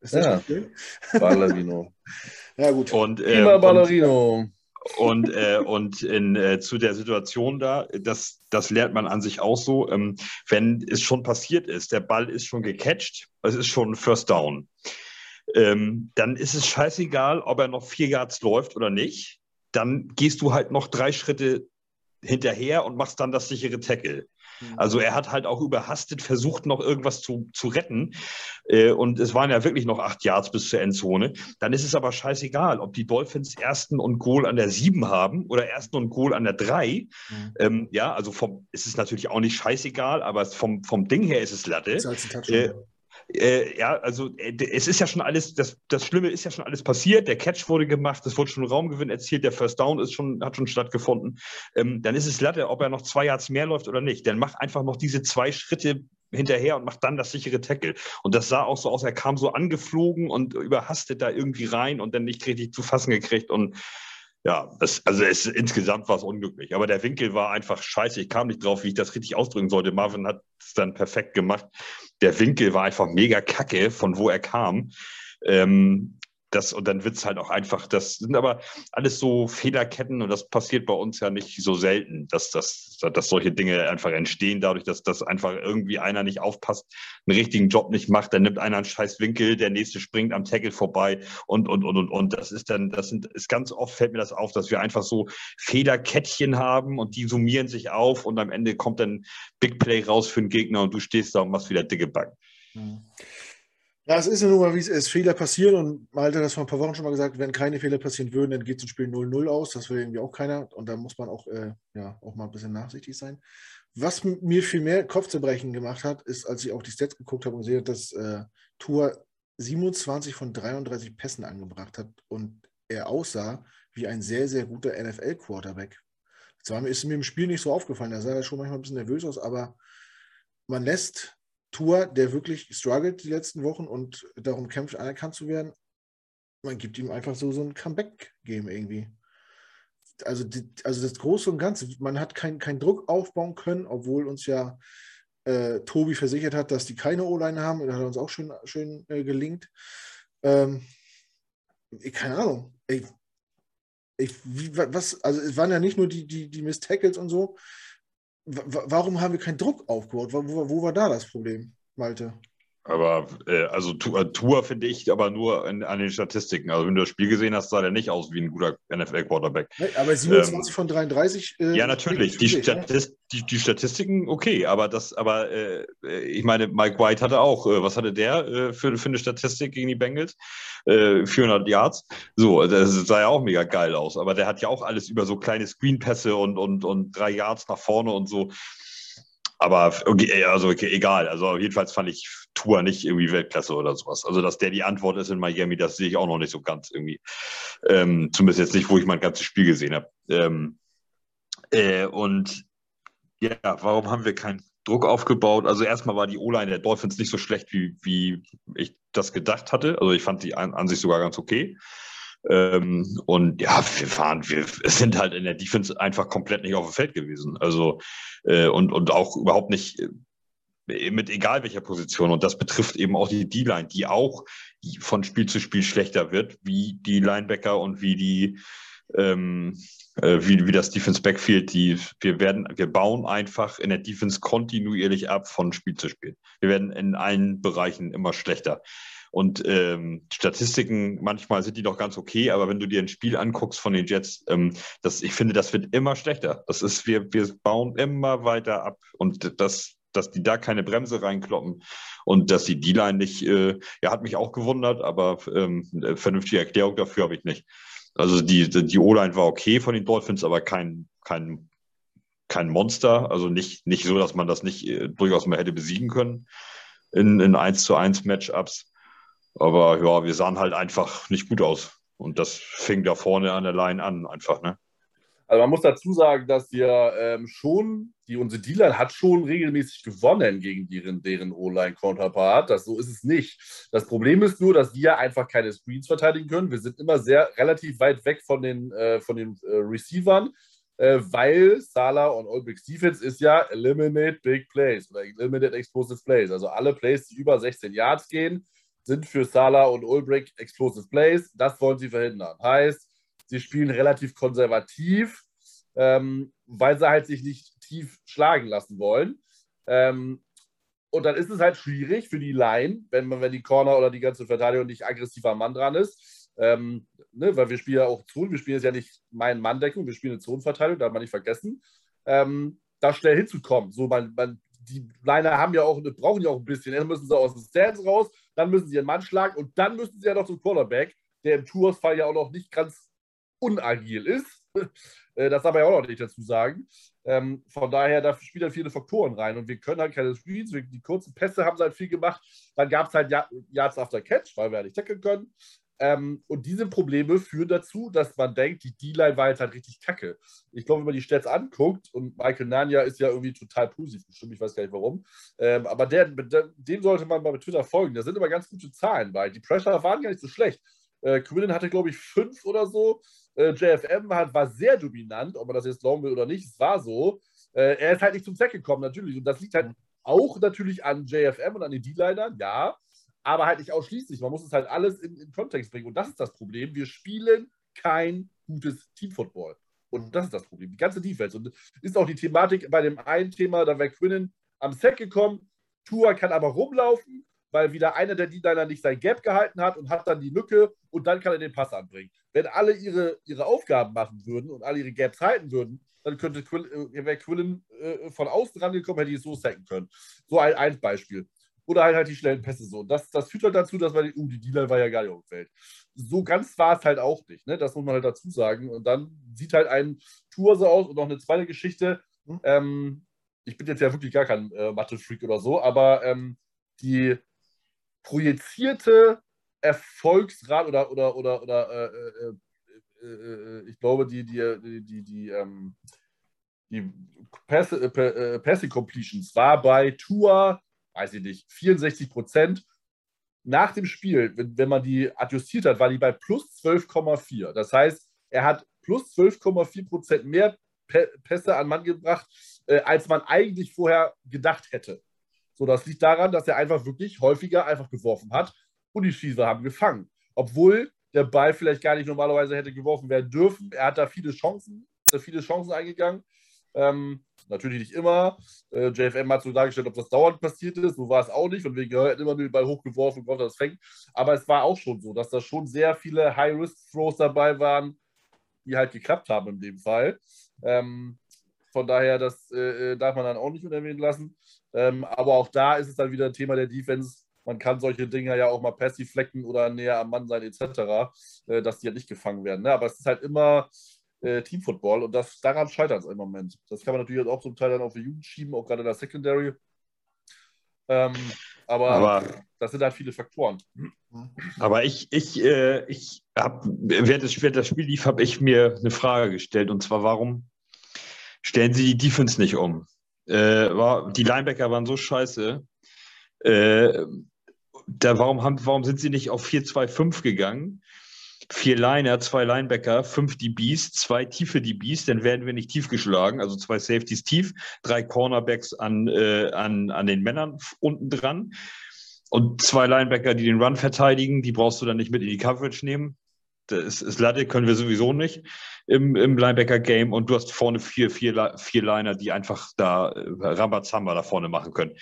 Ist das ja. schön? Ballerino. ja, gut. Und, äh, Immer Ballerino. Und, und, äh, und in, äh, zu der Situation da, das, das lernt man an sich auch so, ähm, wenn es schon passiert ist, der Ball ist schon gecatcht, es ist schon First Down, ähm, dann ist es scheißegal, ob er noch vier Yards läuft oder nicht. Dann gehst du halt noch drei Schritte hinterher und machst dann das sichere Tackle. Mhm. Also er hat halt auch überhastet versucht, noch irgendwas zu, zu retten. Äh, und es waren ja wirklich noch acht Yards bis zur Endzone. Dann ist es aber scheißegal, ob die Dolphins ersten und Goal an der sieben haben oder ersten und Goal an der drei. Mhm. Ähm, ja, also vom, ist es natürlich auch nicht scheißegal, aber vom, vom Ding her ist es Latte. Das ist äh, äh, ja, also äh, es ist ja schon alles, das, das Schlimme ist ja schon alles passiert. Der Catch wurde gemacht, es wurde schon Raumgewinn erzielt, der First Down ist schon, hat schon stattgefunden. Ähm, dann ist es Latte, ob er noch zwei Yards mehr läuft oder nicht. Dann macht einfach noch diese zwei Schritte hinterher und macht dann das sichere Tackle. Und das sah auch so aus, er kam so angeflogen und überhastet da irgendwie rein und dann nicht richtig zu fassen gekriegt und ja, es, also es, insgesamt war es unglücklich. Aber der Winkel war einfach scheiße. Ich kam nicht drauf, wie ich das richtig ausdrücken sollte. Marvin hat es dann perfekt gemacht. Der Winkel war einfach mega kacke, von wo er kam. Ähm, das, und dann wird es halt auch einfach, das sind aber alles so Fehlerketten und das passiert bei uns ja nicht so selten, dass, dass, dass solche Dinge einfach entstehen, dadurch, dass, dass einfach irgendwie einer nicht aufpasst, einen richtigen Job nicht macht, dann nimmt einer einen scheiß Winkel, der nächste springt am Tackle vorbei und, und, und, und, und. Das ist dann, das sind, ist ganz oft fällt mir das auf, dass wir einfach so Fehlerkettchen haben und die summieren sich auf und am Ende kommt dann Big Play raus für den Gegner und du stehst da und machst wieder dicke Backen. Mhm. Ja, es ist ja nun mal, wie es ist. Fehler passieren und Malte hat das vor ein paar Wochen schon mal gesagt, wenn keine Fehler passieren würden, dann geht das Spiel 0-0 aus. Das will irgendwie auch keiner. Und da muss man auch, äh, ja, auch mal ein bisschen nachsichtig sein. Was mir viel mehr Kopfzerbrechen gemacht hat, ist, als ich auch die Stats geguckt habe und sehe, dass äh, Tour 27 von 33 Pässen angebracht hat und er aussah wie ein sehr, sehr guter NFL-Quarterback. Zwar ist mir im Spiel nicht so aufgefallen, da sah er schon manchmal ein bisschen nervös aus, aber man lässt Tour, der wirklich struggelt die letzten Wochen und darum kämpft, anerkannt zu werden, man gibt ihm einfach so, so ein Comeback-Game irgendwie. Also, die, also das Große und Ganze, man hat keinen kein Druck aufbauen können, obwohl uns ja äh, Tobi versichert hat, dass die keine O-Line haben. Das hat uns auch schön, schön äh, gelingt. Ähm, keine Ahnung. Ich, ich, wie, was, also es waren ja nicht nur die, die, die Miss Tackles und so, warum haben wir keinen Druck aufgebaut? Wo, wo, wo war da das Problem, Malte? Aber äh, also äh, Tour finde ich aber nur in, an den Statistiken. Also wenn du das Spiel gesehen hast, sah der nicht aus wie ein guter NFL-Quarterback. aber 27 ähm, von 33. Äh, ja, natürlich. Die, Statist, die, die, Statistiken, okay, aber das, aber äh, ich meine, Mike White hatte auch, äh, was hatte der äh, für, für eine Statistik gegen die Bengals? 400 Yards. So, das sah ja auch mega geil aus. Aber der hat ja auch alles über so kleine Screenpässe und, und, und drei Yards nach vorne und so. Aber okay, also okay, egal. Also jedenfalls fand ich Tour nicht irgendwie Weltklasse oder sowas. Also dass der die Antwort ist in Miami, das sehe ich auch noch nicht so ganz irgendwie. Ähm, zumindest jetzt nicht, wo ich mein ganzes Spiel gesehen habe. Ähm, äh, und ja, warum haben wir keinen Druck aufgebaut? Also erstmal war die O-Line der Dolphins nicht so schlecht, wie, wie ich das gedacht hatte. Also ich fand die an, an sich sogar ganz okay. Ähm, und ja, wir fahren, wir sind halt in der Defense einfach komplett nicht auf dem Feld gewesen. Also äh, und, und auch überhaupt nicht mit egal welcher Position. Und das betrifft eben auch die D-Line, die auch von Spiel zu Spiel schlechter wird, wie die Linebacker und wie die ähm, äh, wie, wie das Defense Backfield, die wir werden, wir bauen einfach in der Defense kontinuierlich ab von Spiel zu Spiel. Wir werden in allen Bereichen immer schlechter. Und ähm, Statistiken, manchmal sind die doch ganz okay, aber wenn du dir ein Spiel anguckst von den Jets, ähm, das, ich finde, das wird immer schlechter. Das ist, wir, wir bauen immer weiter ab und das, dass die da keine Bremse reinkloppen und dass die D-Line nicht, äh, ja, hat mich auch gewundert, aber ähm, vernünftige Erklärung dafür habe ich nicht. Also die, die O-Line war okay von den Dolphins, aber kein, kein, kein Monster. Also nicht, nicht so, dass man das nicht äh, durchaus mal hätte besiegen können in, in 1 zu 1 Matchups. Aber ja, wir sahen halt einfach nicht gut aus. Und das fing da vorne an der Line an, einfach, ne? Also man muss dazu sagen, dass wir ähm, schon, die unsere D-Line hat schon regelmäßig gewonnen gegen deren, deren O-Line-Counterpart. Das, so ist es nicht. Das Problem ist nur, dass wir einfach keine Screens verteidigen können. Wir sind immer sehr relativ weit weg von den, äh, von den äh, Receivern, äh, weil Salah und Olbrich's Defense ist ja Eliminate Big Plays oder Eliminate Explosive Plays. Also alle Plays, die über 16 Yards gehen, sind für Salah und Ulbrich Explosive Plays. Das wollen sie verhindern. Heißt, sie spielen relativ konservativ, ähm, weil sie halt sich nicht tief schlagen lassen wollen. Ähm, und dann ist es halt schwierig für die Line, wenn, man, wenn die Corner oder die ganze Verteidigung nicht aggressiver Mann dran ist. Ähm, ne, weil wir spielen ja auch Zonen, wir spielen jetzt ja nicht mein Mann-Deckung, wir spielen eine Zonenverteidigung, darf man nicht vergessen. Ähm, da schnell hinzukommen. So, man, man, die Liner haben ja auch, brauchen ja auch ein bisschen. Erst müssen sie aus dem Stance raus, dann müssen sie ihren Mann schlagen und dann müssen sie ja noch zum Quarterback, der im Toursfall ja auch noch nicht ganz unagil ist. Äh, das darf man ja auch noch nicht dazu sagen. Ähm, von daher, da spielen halt viele Faktoren rein und wir können halt keine Screens, die kurzen Pässe haben sie halt viel gemacht. Dann gab es halt Yards after Catch, weil wir ja nicht tackeln können. Ähm, und diese Probleme führen dazu, dass man denkt, die D-Line war jetzt halt richtig kacke. Ich glaube, wenn man die Stats anguckt, und Michael Nania ist ja irgendwie total positiv bestimmt, ich weiß gar nicht warum, ähm, aber der, der, dem sollte man mal mit Twitter folgen. Da sind immer ganz gute Zahlen bei. Die Pressure waren gar nicht so schlecht. Äh, Quinnen hatte, glaube ich, fünf oder so. Äh, JFM hat, war sehr dominant, ob man das jetzt glauben will oder nicht, es war so. Äh, er ist halt nicht zum Sack gekommen, natürlich. Und das liegt halt auch natürlich an JFM und an den D-Linern, ja. aber halt nicht ausschließlich. Man muss es halt alles in, in Kontext bringen. Und das ist das Problem. Wir spielen kein gutes Teamfootball. Und das ist das Problem. Die ganze Defense. Und ist auch die Thematik bei dem einen Thema, da wäre Quinnen am Set gekommen. Tua kann aber rumlaufen, weil wieder einer der D-Liner nicht sein Gap gehalten hat und hat dann die Lücke und dann kann er den Pass anbringen. Wenn alle ihre, ihre Aufgaben machen würden und alle ihre Gaps halten würden, dann könnte Quill, äh, wäre Quillen äh, von außen rangekommen, hätte ich es so sacken können. So ein, ein Beispiel. Oder halt, halt die schnellen Pässe so. Das, das führt halt dazu, dass man, uh, die Dealer war ja gar nicht auf dem Feld. So ganz war es halt auch nicht. Ne? Das muss man halt dazu sagen. Und dann sieht halt ein Tour so aus und noch eine zweite Geschichte. Hm. Ähm, ich bin jetzt ja wirklich gar kein äh, Mathe-Freak oder so, aber ähm, die projizierte Erfolgsrat oder, oder, oder, oder äh, äh, äh, äh ich glaube, die, die, die, die, ähm, die Pass, äh, Passing Completions war bei Tour, weiß ich nicht, 64 Prozent. Nach dem Spiel, wenn, wenn man die adjustiert hat, war die bei plus 12,4. Das heißt, er hat plus 12,4 Prozent mehr Pässe an Mann gebracht, äh, als man eigentlich vorher gedacht hätte. So, das liegt daran, dass er einfach wirklich häufiger einfach geworfen hat und die Schießer haben gefangen. Obwohl der Ball vielleicht gar nicht normalerweise hätte geworfen werden dürfen. Er hat da viele Chancen, viele Chancen eingegangen. Ähm, natürlich nicht immer. Äh, JFM hat so dargestellt, ob das dauernd passiert ist. So war es auch nicht. Und wir gehört immer nur den Ball hochgeworfen und Gott, das fängt. Aber es war auch schon so, dass da schon sehr viele High-Risk-Throws dabei waren, die halt geklappt haben in dem Fall. Ähm, von daher, das äh, äh darf man dann auch nicht unerwähnt lassen. Ähm, aber auch da ist es dann wieder ein Thema der Defense. Man kann solche Dinge ja auch mal passiv flecken oder näher am Mann sein, etc., äh, dass die ja nicht gefangen werden. Ne? Aber es ist halt immer äh, Teamfootball und das, daran scheitert es im Moment. Das kann man natürlich auch zum Teil dann auf die Jugend schieben, auch gerade in der Secondary. Ähm, aber, aber, das sind halt viele Faktoren. Aber ich, ich, äh, ich habe, während das, während das Spiel lief, habe ich mir eine Frage gestellt und zwar, warum stellen sie die Defense nicht um? Äh, war, die Linebacker waren so scheiße. Äh, da, warum, haben, warum sind sie nicht auf 4-2-5 gegangen? Vier Liner, zwei Linebacker, fünf DBs, zwei tiefe DBs, dann werden wir nicht tief geschlagen, also zwei Safeties tief, drei Cornerbacks an, äh, an, an den Männern unten dran und zwei Linebacker, die den Run verteidigen, die brauchst du dann nicht mit in die Coverage nehmen. Das Latte, können wir sowieso nicht im, im Linebacker-Game. Und du hast vorne vier, vier, vier Liner, die einfach da äh, Rambazamba da vorne machen können.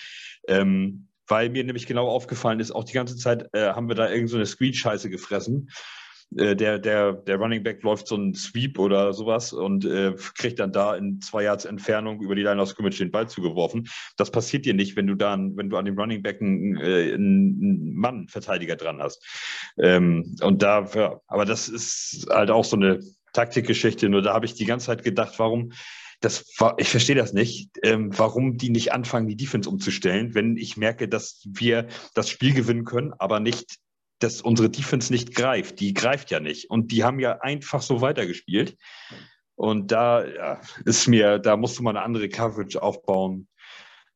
Ähm, weil mir nämlich genau aufgefallen ist, auch die ganze Zeit äh, haben wir da irgend so Screen-Scheiße gefressen. Äh, der, der, der Running Back läuft so einen Sweep oder sowas und äh, kriegt dann da in zwei Yards Entfernung über die Line of Scrimmage den Ball zugeworfen. Das passiert dir nicht, wenn du dann, wenn du an dem Running Back einen, äh, einen Mann-Verteidiger dran hast. Ähm, und da, ja, aber das ist halt auch so eine Taktikgeschichte. Nur da habe ich die ganze Zeit gedacht, warum das war, ich verstehe das nicht, ähm, warum die nicht anfangen, die Defense umzustellen, wenn ich merke, dass wir das Spiel gewinnen können, aber nicht dass unsere Defense nicht greift. Die greift ja nicht. Und die haben ja einfach so weitergespielt. Und da ja, ist mir, da musst du mal eine andere Coverage aufbauen,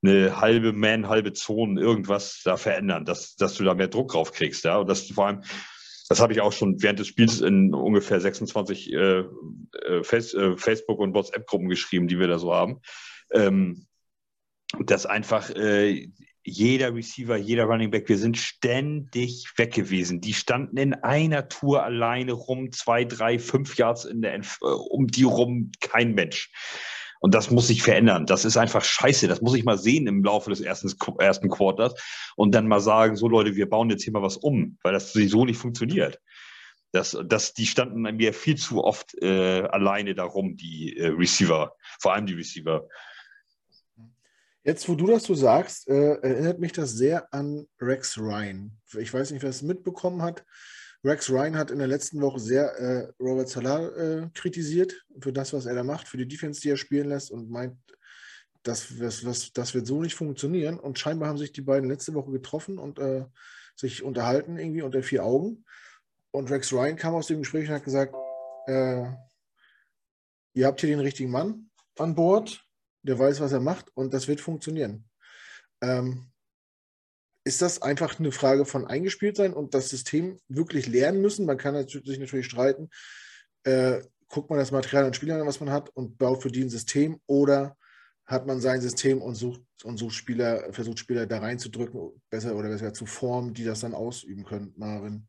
eine halbe Man, halbe Zone, irgendwas da verändern, dass, dass du da mehr Druck drauf kriegst. Ja? Und das vor allem, das habe ich auch schon während des Spiels in ungefähr 26 äh, äh, Face, äh, Facebook- und WhatsApp-Gruppen geschrieben, die wir da so haben. Ähm, dass einfach äh, jeder Receiver, jeder Running Back, wir sind ständig weg gewesen. Die standen in einer Tour alleine rum, zwei, drei, fünf Yards in der äh, um die rum, kein Mensch. Und das muss sich verändern. Das ist einfach scheiße. Das muss ich mal sehen im Laufe des ersten, ersten Quarters und dann mal sagen, so Leute, wir bauen jetzt hier mal was um, weil das so nicht funktioniert. Das, das, die standen mir viel zu oft äh, alleine darum, die äh, Receiver, vor allem die Receiver. Jetzt, wo du das so sagst, äh, erinnert mich das sehr an Rex Ryan. Ich weiß nicht, wer es mitbekommen hat. Rex Ryan hat in der letzten Woche sehr äh, Robert Salah äh, kritisiert für das, was er da macht, für die Defense, die er spielen lässt und meint, das, das, das, das wird so nicht funktionieren. Und scheinbar haben sich die beiden letzte Woche getroffen und äh, sich unterhalten irgendwie unter vier Augen. Und Rex Ryan kam aus dem Gespräch und hat gesagt, äh, ihr habt hier den richtigen Mann an Bord der weiß, was er macht und das wird funktionieren. Ähm, ist das einfach eine Frage von eingespielt sein und das System wirklich lernen müssen? Man kann sich natürlich streiten. Äh, guckt man das Material an Spielern was man hat und baut für die ein System oder hat man sein System und sucht und sucht Spieler, versucht Spieler da reinzudrücken, besser oder besser zu formen, die das dann ausüben können, Marvin.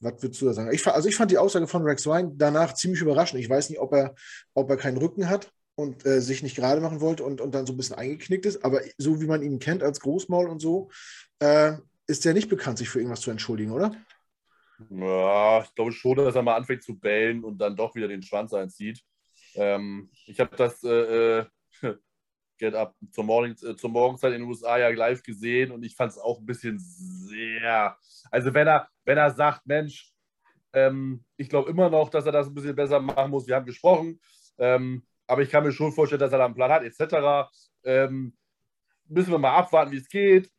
Was würdest du da sagen? Ich, also ich fand die Aussage von Rex Wein danach ziemlich überraschend. Ich weiß nicht, ob er, ob er keinen Rücken hat und äh, sich nicht gerade machen wollte und, und dann so ein bisschen eingeknickt ist. Aber so wie man ihn kennt als Großmaul und so, äh, ist er nicht bekannt, sich für irgendwas zu entschuldigen, oder? Ja, ich glaube schon, dass er mal anfängt zu bellen und dann doch wieder den Schwanz einzieht. Ähm, ich habe das äh, äh Get Up zur, Morning, äh, zur Morgenzeit in den USA ja live gesehen und ich fand es auch ein bisschen sehr. Also, wenn er, wenn er sagt, Mensch, ähm, ich glaube immer noch, dass er das ein bisschen besser machen muss. Wir haben gesprochen, ähm, aber ich kann mir schon vorstellen, dass er da einen Plan hat, etc. Ähm, müssen wir mal abwarten, wie es geht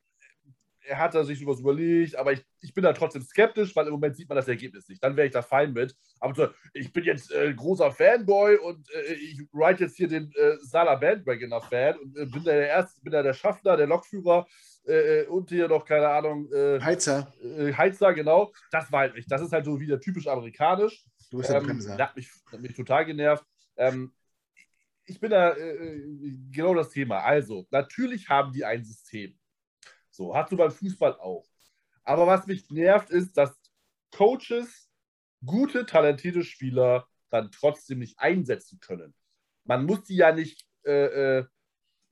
er hat da sich sowas überlegt, aber ich, ich bin da trotzdem skeptisch, weil im Moment sieht man das Ergebnis nicht. Dann wäre ich da fein mit. Aber so, ich bin jetzt äh, großer Fanboy und äh, ich ride jetzt hier den äh, Salah Bandwagoner-Fan und äh, bin da der Erste, bin da der Schaffner, der Lokführer äh, äh, und hier noch, keine Ahnung. Heizer. Heizer, genau. Das war halt nicht. Das ist halt so wieder typisch amerikanisch. Du bist der ähm, Bremser. Das hat mich, hat mich total genervt. Ähm, ich bin da genau das Thema. Also, natürlich haben die ein System. So, hast du beim Fußball auch. Aber was mich nervt, ist, dass Coaches gute, talentierte Spieler dann trotzdem nicht einsetzen können. Man muss die ja nicht äh, äh,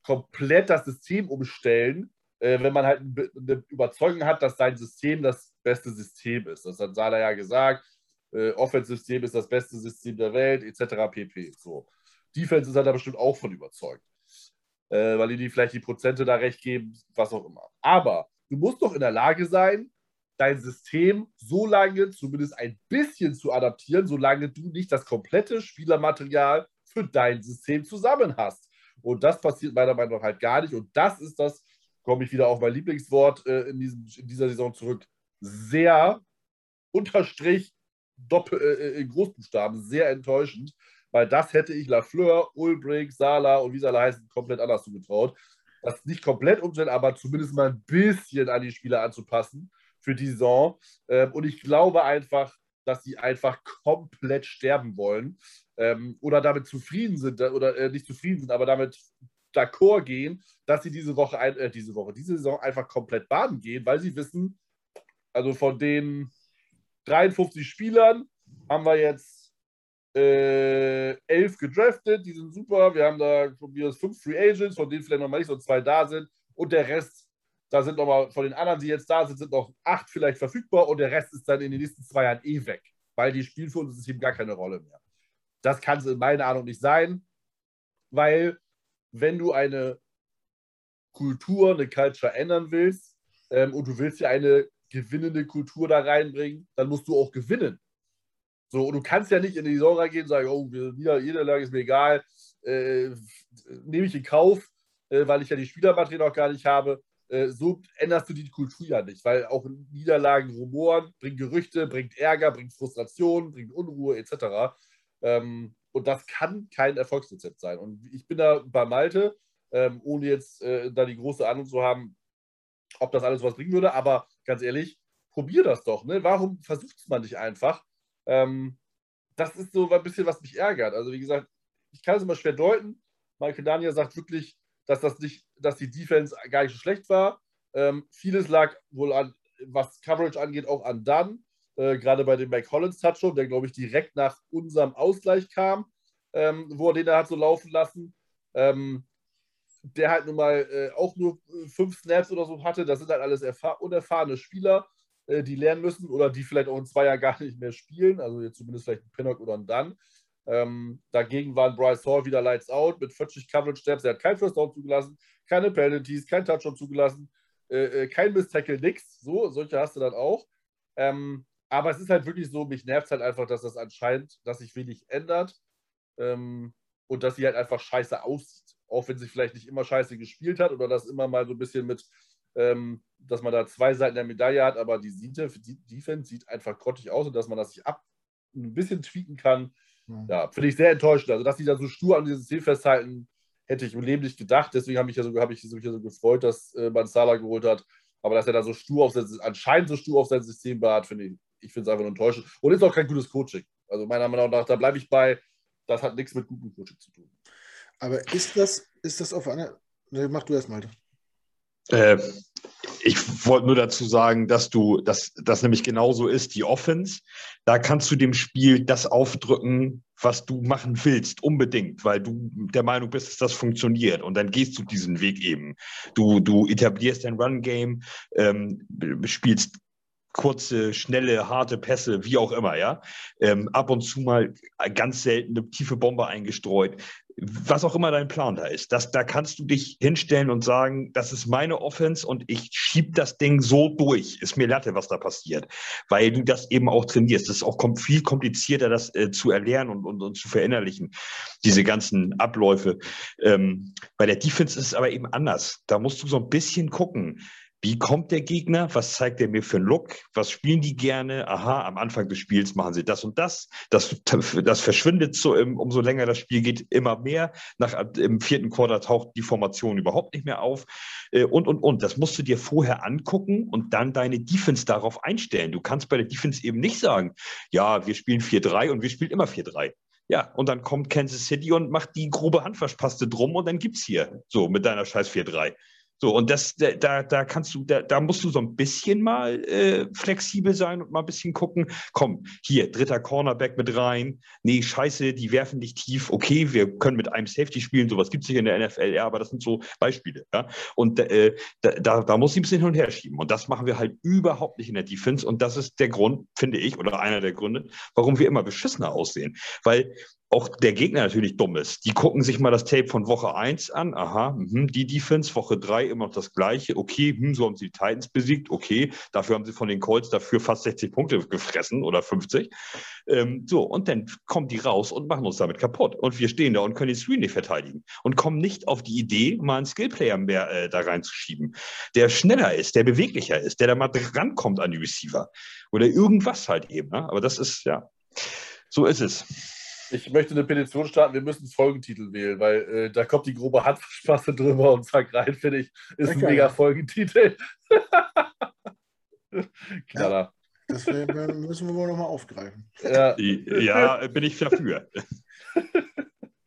komplett das System umstellen, äh, wenn man halt eine Überzeugung hat, dass sein System das beste System ist. Das hat Sala ja gesagt. Äh, Offense-System ist das beste System der Welt, etc. pp. So. Defense ist er da bestimmt auch von überzeugt äh, weil die vielleicht die Prozente da recht geben, was auch immer. Aber du musst doch in der Lage sein, dein System so lange zumindest ein bisschen zu adaptieren, solange du nicht das komplette Spielermaterial für dein System zusammen hast. Und das passiert meiner Meinung nach halt gar nicht. Und das ist das, komme ich wieder auf mein Lieblingswort äh, in, diesem, in dieser Saison zurück, sehr unterstrich Doppel, äh, in Großbuchstaben, sehr enttäuschend weil das hätte ich Lafleur, Ulbrich, Sala und wie sie alle heißen, komplett anders zugetraut. Das nicht komplett umstellen, aber zumindest mal ein bisschen an die Spieler anzupassen für die Saison. Ähm, und ich glaube einfach, dass sie einfach komplett sterben wollen ähm, oder damit zufrieden sind oder äh, nicht zufrieden sind, aber damit d'accord gehen, dass sie diese Woche, äh, diese Woche, diese Saison einfach komplett baden gehen, weil sie wissen, also von den 53 Spielern haben wir jetzt äh, elf gedraftet, die sind super. Wir haben da probiert fünf Free Agents, von denen vielleicht noch mal nicht so zwei da sind. Und der Rest, da sind nochmal von den anderen, die jetzt da sind, sind noch acht vielleicht verfügbar und der Rest ist dann in den nächsten zwei Jahren eh weg, weil die spielen für unser System gar keine Rolle mehr. Das kann es in meiner Ahnung nicht sein, weil wenn du eine Kultur, eine Culture ändern willst ähm, und du willst ja eine gewinnende Kultur da reinbringen, dann musst du auch gewinnen. So, und du kannst ja nicht in die Saison reingehen und sagen, oh, Niederlage ist mir egal, äh, nehme ich in Kauf, äh, weil ich ja die Spielermaterial noch gar nicht habe. Äh, so änderst du die Kultur ja nicht, weil auch Niederlagen rumoren, bringt Gerüchte, bringt Ärger, bringt Frustration, bringt Unruhe etc. Ähm, und das kann kein Erfolgsrezept sein. Und ich bin da bei Malte, ähm, ohne jetzt äh, da die große Ahnung zu haben, ob das alles was bringen würde, aber ganz ehrlich, probier das doch. Ne? Warum versucht es man nicht einfach? Ähm, das ist so ein bisschen, was mich ärgert. Also, wie gesagt, ich kann es immer schwer deuten. Michael Daniel sagt wirklich, dass das nicht, dass die Defense gar nicht so schlecht war. Ähm, vieles lag wohl an, was Coverage angeht, auch an Dunn. Äh, gerade bei dem Mike Collins Touchdown, der glaube ich direkt nach unserem Ausgleich kam, ähm, wo er den da hat so laufen lassen. Ähm, der halt nun mal äh, auch nur fünf Snaps oder so hatte. Das sind halt alles unerfahrene Spieler. Äh, die lernen müssen oder die vielleicht auch in zwei Jahren gar nicht mehr spielen, also jetzt zumindest vielleicht ein Pinnock oder ein Dunn. Ähm, dagegen waren Bryce Hall wieder Lights Out mit 40 Coverage Steps. Er hat kein First Down zugelassen, keine Penalties, kein Touchdown zugelassen, äh, äh, kein Miss Tackle, nix. So, solche hast du dann auch. Ähm, aber es ist halt wirklich so, mich nervt halt einfach, dass das anscheinend, dass sich wenig ändert ähm, und dass sie halt einfach scheiße aussieht. Auch wenn sie vielleicht nicht immer scheiße gespielt hat oder das immer mal so ein bisschen mit ähm, dass man da zwei Seiten der Medaille hat, aber die, die Defense sieht einfach grottig aus und dass man das sich ab ein bisschen tweaken kann, ja, ja finde ich sehr enttäuschend. Also, dass die da so stur an dieses Ziel festhalten, hätte ich im Leben nicht gedacht. Deswegen habe ich, ja so, hab ich mich ja so gefreut, dass äh, man Salah geholt hat. Aber dass er da so stur auf sein, anscheinend so stur auf sein System beharrt, finde ich, ich finde es einfach nur enttäuschend. Und ist auch kein gutes Coaching. Also meiner Meinung nach, da bleibe ich bei, das hat nichts mit gutem Coaching zu tun. Aber ist das, ist das auf einer. Mach du erst mal. Äh, ich wollte nur dazu sagen, dass du, dass das nämlich genauso ist, die Offense. Da kannst du dem Spiel das aufdrücken, was du machen willst, unbedingt, weil du der Meinung bist, dass das funktioniert. Und dann gehst du diesen Weg eben. Du, du etablierst dein Run-Game, ähm, spielst kurze, schnelle, harte Pässe, wie auch immer, ja. Ähm, ab und zu mal ganz selten eine tiefe Bombe eingestreut. Was auch immer dein Plan da ist, das, da kannst du dich hinstellen und sagen, das ist meine Offense und ich schieb das Ding so durch. Ist mir Latte, was da passiert. Weil du das eben auch trainierst. Das ist auch viel komplizierter, das äh, zu erlernen und, und, und, zu verinnerlichen, diese ganzen Abläufe. Ähm, bei der Defense ist es aber eben anders. Da musst du so ein bisschen gucken wie kommt der Gegner? Was zeigt er mir für einen Look? Was spielen die gerne? Aha, am Anfang des Spiels machen sie das und das. Das, das verschwindet so, umso länger das Spiel geht, immer mehr. Nach, Im vierten Quarter taucht die Formation überhaupt nicht mehr auf. Äh, und, und, und. Das musst du dir vorher angucken und dann deine Defense darauf einstellen. Du kannst bei der Defense eben nicht sagen, ja, wir spielen 4-3 und wir spielen immer 4-3. Ja, und dann kommt Kansas City und macht die grobe Handwaschpaste drum und dann gibt's hier so mit deiner scheiß 4-3. So, und das, da, da kannst du, da, da musst du so ein bisschen mal äh, flexibel sein und mal ein bisschen gucken. Komm, hier, dritter Cornerback mit rein. Nee, scheiße, die werfen nicht tief. Okay, wir können mit einem Safety spielen, sowas gibt es nicht in der NFL, ja, aber das sind so Beispiele. Ja? Und äh, da, da muss ich ein bisschen hin und her schieben. Und das machen wir halt überhaupt nicht in der Defense. Und das ist der Grund, finde ich, oder einer der Gründe, warum wir immer beschissener aussehen. Weil auch der Gegner natürlich dumm ist. Die gucken sich mal das Tape von Woche 1 an. Aha, mh, die Defense, Woche 3 immer noch das gleiche. Okay, mh, so haben sie die Titans besiegt. Okay, dafür haben sie von den Colts dafür fast 60 Punkte gefressen oder 50. Ähm, so, und dann kommen die raus und machen uns damit kaputt. Und wir stehen da und können den Screen nicht verteidigen. Und kommen nicht auf die Idee, mal einen Skillplayer mehr äh, da reinzuschieben, der schneller ist, der beweglicher ist, der da mal drankommt an die Receiver. Oder irgendwas halt eben. Ne? Aber das ist, ja, so ist es. Ich möchte eine Petition starten, wir müssen Folgentitel wählen, weil äh, da kommt die grobe Handverspasse drüber und zack rein, finde ich, ist okay. ein mega Folgentitel. Knaller. Ja, das müssen wir wohl nochmal aufgreifen. Ja. ja, bin ich dafür.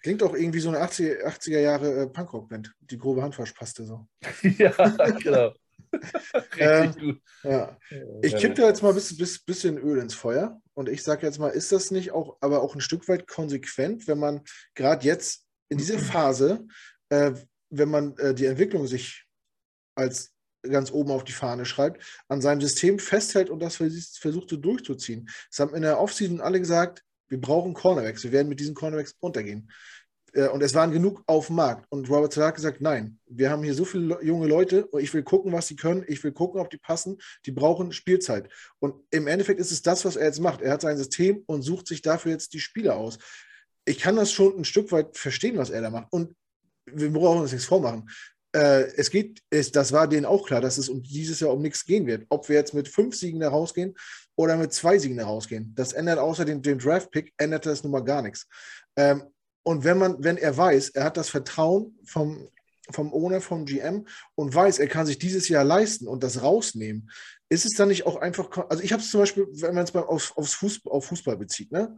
Klingt auch irgendwie so eine 80er, 80er Jahre äh, Punkrock-Band, die grobe Handwaschpaste so. ja, genau. ähm, ja. Ich kippe da jetzt mal ein bisschen, bisschen Öl ins Feuer und ich sage jetzt mal, ist das nicht auch, aber auch ein Stück weit konsequent, wenn man gerade jetzt in dieser Phase, äh, wenn man äh, die Entwicklung sich als ganz oben auf die Fahne schreibt, an seinem System festhält und das versucht so durchzuziehen. Es haben in der Offseason alle gesagt, wir brauchen Cornerbacks, wir werden mit diesen Cornerbacks untergehen. Äh, und es waren genug auf dem Markt. Und Robert Salah hat gesagt, nein, wir haben hier so viele junge Leute und ich will gucken, was sie können. Ich will gucken, ob die passen. Die brauchen Spielzeit. Und im Endeffekt ist es das, was er jetzt macht. Er hat sein System und sucht sich dafür jetzt die Spieler aus. Ich kann das schon ein Stück weit verstehen, was er da macht. Und wir brauchen uns nichts vormachen. Äh, es geht, es, das war denen auch klar, dass es um dieses Jahr um nichts gehen wird. Ob wir jetzt mit fünf Siegen da rausgehen oder mit zwei Siegen da rausgehen. Das ändert außer dem, dem Draft-Pick, ändert das nun mal gar nichts. Ähm, und wenn man, wenn er weiß, er hat das Vertrauen vom, vom Owner, vom GM und weiß, er kann sich dieses Jahr leisten und das rausnehmen, ist es dann nicht auch einfach, also ich habe es zum Beispiel, wenn man es auf, aufs Fußball, auf Fußball bezieht, ne?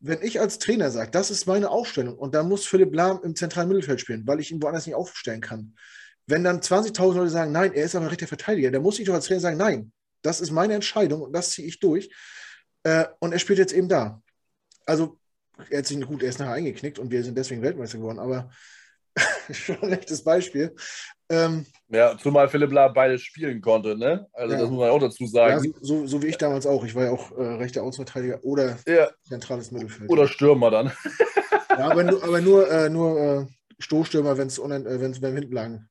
wenn ich als Trainer sage, das ist meine Aufstellung und da muss Philipp Lahm im zentralen Mittelfeld spielen, weil ich ihn woanders nicht aufstellen kann. Wenn dann 20.000 Leute sagen, nein, er ist aber ein richtiger Verteidiger, dann muss ich doch als Trainer sagen, nein, das ist meine Entscheidung und das ziehe ich durch. Äh, und er spielt jetzt eben da. Also er hat sich gut, er ist nachher eingeknickt und wir sind deswegen Weltmeister geworden, aber schon ein echtes Beispiel. Ähm, ja, zumal Philipp Lahm beides spielen konnte, ne? Also ja. das muss man auch dazu sagen. Ja, so, so, wie ich damals auch. Ich war ja auch äh, rechter Außenverteidiger oder ja. zentrales Mittelfeld. Oder Stürmer dann. ja, aber, nur, aber nur, äh, nur äh, Stoßstürmer, wenn es äh, wenn's beim Hinten lagen.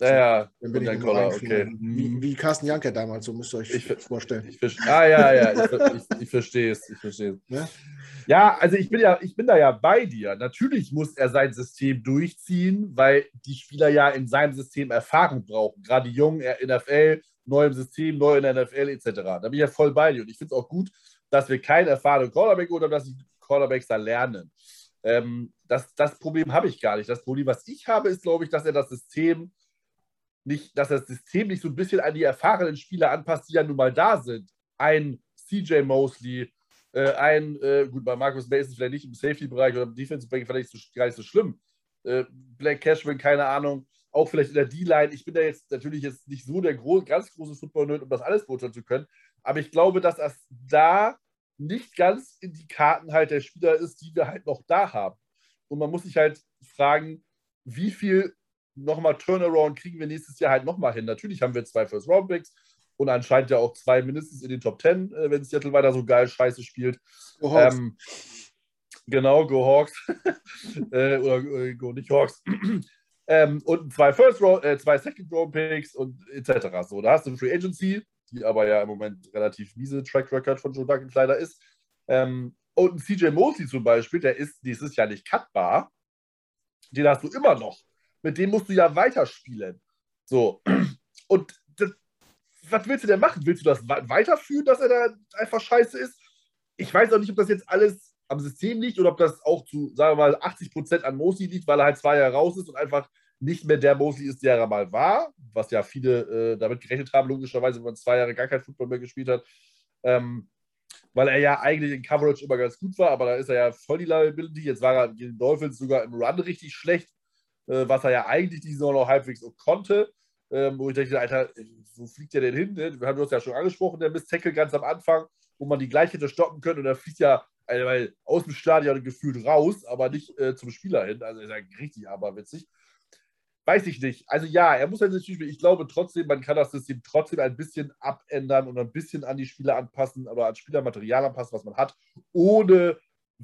Ja, dann bin ich Koller, okay. Wie, wie Carsten Janker damals, so müsst ihr euch ich, vorstellen. Ich, ah, ja, ja, ich, ich verstehe es. Ich verstehe es. Ja? ja, also ich bin ja, ich bin da ja bei dir. Natürlich muss er sein System durchziehen, weil die Spieler ja in seinem System Erfahrung brauchen. Gerade die Jungen in der NFL, neu im System, neu in der NFL etc. Da bin ich ja voll bei dir. Und ich finde es auch gut, dass wir keinen erfahrenen Quarterback oder dass die Quarterbacks da lernen. Ähm, das, das Problem habe ich gar nicht. Das Problem, was ich habe, ist, glaube ich, dass er das System nicht, dass das System nicht so ein bisschen an die erfahrenen Spieler anpasst, die ja nun mal da sind. Ein CJ Mosley, äh, ein, äh, gut, bei Marcus Mason vielleicht nicht im Safety-Bereich oder im Defensive-Bereich vielleicht so, gar nicht so schlimm. äh, Black Cashman, keine Ahnung, auch vielleicht in der D-Line. Ich bin da jetzt natürlich jetzt nicht so der gro ganz große Football-Nerd, um das alles beurteilen zu können, aber ich glaube, dass das da nicht ganz in die Karten halt der Spieler ist, die wir halt noch da haben. Und man muss sich halt fragen, wie viel nochmal Turnaround kriegen wir nächstes Jahr halt nochmal hin. Natürlich haben wir zwei First-Round-Picks und anscheinend ja auch zwei mindestens in den Top Ten, äh, wenn Seattle weiter so geil scheiße spielt. Go ähm, genau, Go Hawks. äh, oder äh, Go nicht Hawks. ähm, und zwei First Round, äh, zwei Second Round Picks und etc. So, da hast du Free Agency, die aber ja im Moment relativ miese Track Record von Joe Duncan leider ist. Ähm, und ein CJ Mosley zum Beispiel, der ist dieses Jahr nicht cutbar. Den hast du immer noch. Mit dem musst du ja weiterspielen. So. Und das, was willst du denn machen? Willst du das weiterführen, dass er da einfach scheiße ist? Ich weiß auch nicht, ob das jetzt alles am System liegt oder ob das auch zu, sagen wir mal, 80 Prozent an Mosley liegt, weil er halt zwei Jahre raus ist und einfach nicht mehr der Mosley ist, der er mal war, was ja viele äh, damit gerechnet haben, logischerweise, wenn man zwei Jahre gar kein Football mehr gespielt hat. Ähm, weil er ja eigentlich in Coverage immer ganz gut war, aber da ist er ja voll die Liability. Jetzt war er gegen den Dolphins sogar im Run richtig schlecht, was er ja eigentlich die Saison noch halbwegs konnte. Ähm, wo ich dachte, Alter, wo fliegt der denn hin? Ne? Wir haben das ja schon angesprochen, der Miss Tackle ganz am Anfang, wo man die gleich hätte stoppen können und er fliegt ja also, aus dem Stadion gefühlt raus, aber nicht äh, zum Spieler hin. Also ist ja richtig aberwitzig. Weiß ich nicht. Also ja, er muss halt natürlich, ich glaube trotzdem, man kann das System trotzdem ein bisschen abändern und ein bisschen an die Spieler anpassen oder an Spielermaterial anpassen, was man hat, ohne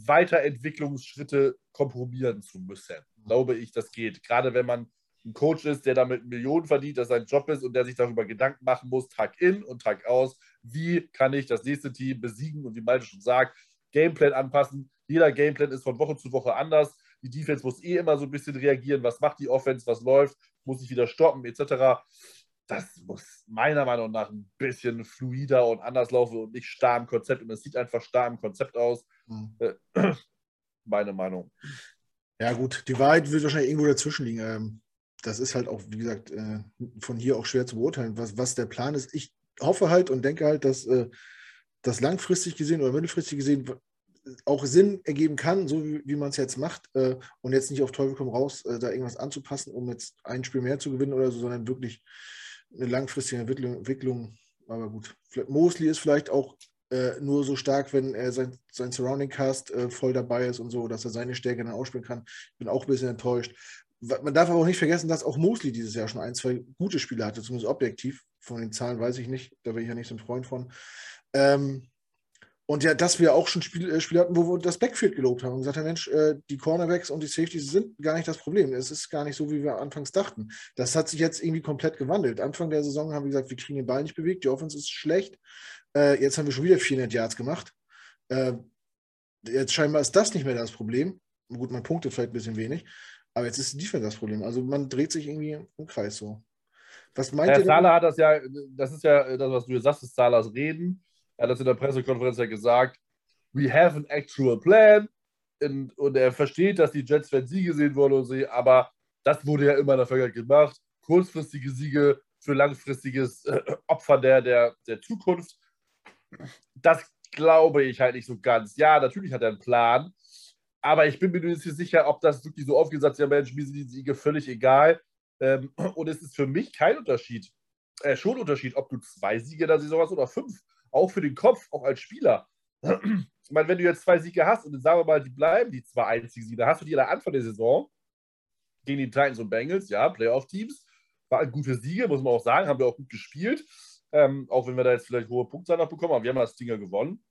Weiterentwicklungsschritte kompromieren zu müssen. Glaube ich, das geht. Gerade wenn man ein Coach ist, der damit Millionen verdient, dass sein Job ist und der sich darüber Gedanken machen muss, Tag in und Tag aus, wie kann ich das nächste Team besiegen und wie Malte schon sagt, Gameplan anpassen. Jeder Gameplan ist von Woche zu Woche anders. Die Defense muss eh immer so ein bisschen reagieren. Was macht die Offense? Was läuft? Muss ich wieder stoppen? Etc. Das muss meiner Meinung nach ein bisschen fluider und anders laufen und nicht starr im Konzept. Und es sieht einfach starr im Konzept aus. Mhm. Meine Meinung. Ja, gut. Die Wahrheit wird wahrscheinlich irgendwo dazwischen liegen. Ähm, das ist halt auch, wie gesagt, äh, von hier auch schwer zu beurteilen, was, was der Plan ist. Ich hoffe halt und denke halt, dass äh, das langfristig gesehen oder mittelfristig gesehen auch Sinn ergeben kann, so wie, wie man es jetzt macht äh, und jetzt nicht auf Teufel komm raus, äh, da irgendwas anzupassen, um jetzt ein Spiel mehr zu gewinnen oder so, sondern wirklich eine langfristige Entwicklung. Entwicklung. Aber gut, Mosley ist vielleicht auch äh, nur so stark, wenn er sein, sein Surrounding Cast äh, voll dabei ist und so, dass er seine Stärke dann ausspielen kann. Ich bin auch ein bisschen enttäuscht. Man darf aber auch nicht vergessen, dass auch Mosley dieses Jahr schon ein, zwei gute Spiele hatte, zumindest objektiv. Von den Zahlen weiß ich nicht, da bin ich ja nicht so ein Freund von. Ähm, und ja, dass wir auch schon Spiel, äh, Spiele hatten, wo wir das Backfield gelobt haben und gesagt haben, Mensch, äh, die Cornerbacks und die Safeties sind gar nicht das Problem. Es ist gar nicht so, wie wir anfangs dachten. Das hat sich jetzt irgendwie komplett gewandelt. Anfang der Saison haben wir gesagt, wir kriegen den Ball nicht bewegt, die Offense ist schlecht. Äh, jetzt haben wir schon wieder 400 Yards gemacht. Äh, jetzt scheinbar ist das nicht mehr das Problem. Gut, man punktet vielleicht ein bisschen wenig, aber jetzt ist die Defense das Problem. Also man dreht sich irgendwie im Kreis so. Was meint Herr ihr? Sala hat das ja, das ist ja das, was du sagst, ist Salas Reden er hat das in der Pressekonferenz ja gesagt, we have an actual plan. Und, und er versteht, dass die Jets wenn Siege sehen wollen und so, aber das wurde ja immer in der Vergangenheit gemacht. Kurzfristige Siege für langfristiges äh, Opfer der, der, der Zukunft. Das glaube ich halt nicht so ganz. Ja, natürlich hat er einen Plan, aber ich bin mir nicht sicher, ob das wirklich so aufgesetzt ist. Ja, Mensch, mir sind die Siege völlig egal. Ähm, und es ist für mich kein Unterschied. Äh, schon ein Unterschied, ob du zwei Siege in der Saison hast oder fünf auch für den Kopf, auch als Spieler. Ich meine, wenn du jetzt zwei Siege hast und dann sagen wir mal, die bleiben die zwei einzigen Siege, dann hast du die am Anfang der Saison gegen die Titans und Bengals, ja, Playoff-Teams, waren gute Siege, muss man auch sagen, haben wir auch gut gespielt. Ähm, auch wenn wir da jetzt vielleicht hohe Punktzahl noch bekommen, aber wir haben das Ding ja gewonnen.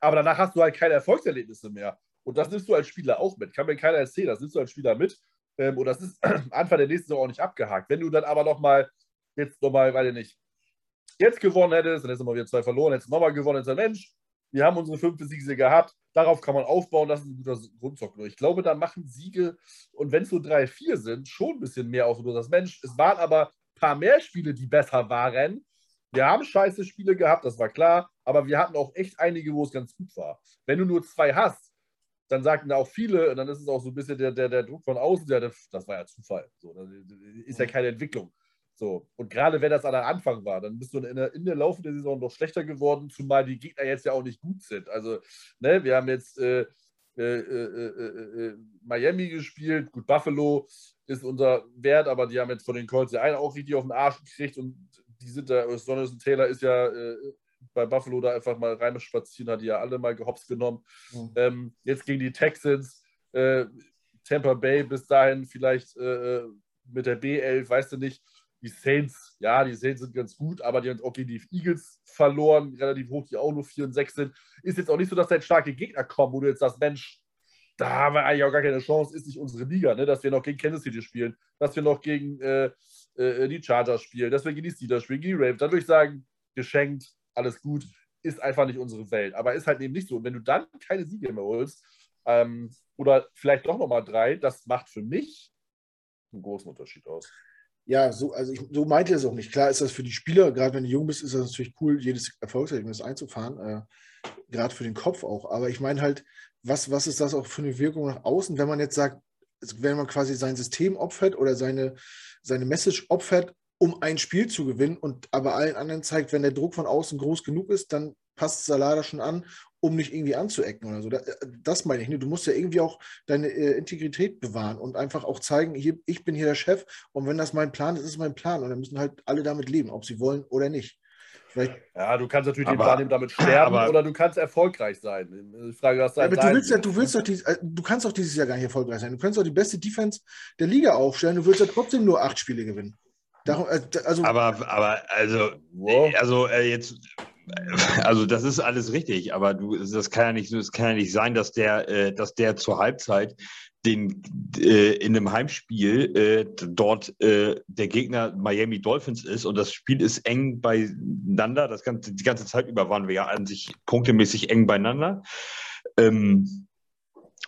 Aber danach hast du halt keine Erfolgserlebnisse mehr. Und das nimmst du als Spieler auch mit. Kann mir keiner erzählen, das nimmst du als Spieler mit. Ähm, und das ist Anfang der nächsten Saison auch nicht abgehakt. Wenn du dann aber nochmal, jetzt nochmal, weiß ich nicht, jetzt gewonnen hättest, dann hättest du mal wieder zwei verloren, hättest du nochmal gewonnen, hättest du, Mensch, wir haben unsere fünfte Siege gehabt, darauf kann man aufbauen, das ist ein guter Grundzock. Ich glaube, da machen Siege, und wenn es nur drei, vier sind, schon ein bisschen mehr aus. Und das Mensch, es waren aber ein paar mehr Spiele, die besser waren. Wir haben scheiße Spiele gehabt, das war klar, aber wir hatten auch echt einige, wo es ganz gut war. Wenn du nur zwei hast, dann sagten da auch viele, und dann ist es auch so ein bisschen der, der, der Druck von außen, ja, das, das war ja Zufall. So, das ist ja keine Entwicklung. So. Und gerade wenn das an der Anfang war, dann bist du in der, in der Laufe der Saison noch schlechter geworden, zumal die Gegner jetzt ja auch nicht gut sind. Also, ne, wir haben jetzt äh, äh, äh, äh, äh, Miami gespielt. Gut, Buffalo ist unser Wert, aber die haben jetzt von den Colts ja einen auch richtig auf den Arsch gekriegt und die sind da, Jonathan Taylor ist ja äh, bei Buffalo da einfach mal reinspazieren, hat die ja alle mal gehops genommen. Mhm. Ähm, jetzt gegen die Texans, äh, Tampa Bay bis dahin vielleicht äh, mit der B11, weißt du nicht. Die Saints, ja, die Saints sind ganz gut, aber die haben auch gegen die Eagles verloren, relativ hoch, die auch nur 4 und 6 sind. Ist jetzt auch nicht so, dass da jetzt starke Gegner kommen, wo du jetzt sagst, Mensch, da haben wir eigentlich auch gar keine Chance, ist nicht unsere Liga, ne? dass wir noch gegen Kansas City spielen, dass wir noch gegen äh, äh, die Chargers spielen, dass wir gegen die Steelers spielen, gegen die Ravens. Dann würde ich sagen, geschenkt, alles gut, ist einfach nicht unsere Welt. Aber ist halt eben nicht so. Und wenn du dann keine Siege mehr holst, ähm, oder vielleicht doch nochmal drei, das macht für mich einen großen Unterschied aus. Ja, so, also ich, so meinte es auch nicht. Klar ist das für die Spieler, gerade wenn du jung bist, ist das natürlich cool, jedes Erfolgserlebnis einzufahren, äh, gerade für den Kopf auch. Aber ich meine halt, was, was ist das auch für eine Wirkung nach außen, wenn man jetzt sagt, wenn man quasi sein System opfert oder seine, seine Message opfert, um ein Spiel zu gewinnen und aber allen anderen zeigt, wenn der Druck von außen groß genug ist, dann passt Salada schon an, um nicht irgendwie anzuecken oder so. Das meine ich. Ne? Du musst ja irgendwie auch deine äh, Integrität bewahren und einfach auch zeigen, hier, ich bin hier der Chef und wenn das mein Plan ist, ist es mein Plan und dann müssen halt alle damit leben, ob sie wollen oder nicht. Vielleicht ja, du kannst natürlich aber, den Plan nehmen, damit sterben aber, oder du kannst erfolgreich sein. Die Frage, was ja, aber du willst ja, du willst doch äh, du kannst doch dieses Jahr gar nicht erfolgreich sein. Du kannst doch die beste Defense der Liga aufstellen. Du willst ja trotzdem nur acht Spiele gewinnen. Darum, äh, also, aber, aber also, wow. also äh, jetzt also das ist alles richtig, aber du, das kann ja nicht, das kann ja nicht sein, dass der, äh, dass der zur Halbzeit den äh, in einem Heimspiel äh, dort äh, der Gegner Miami Dolphins ist und das Spiel ist eng beieinander. Das ganze, die ganze Zeit über waren wir ja an sich punktemäßig eng beieinander. Ähm,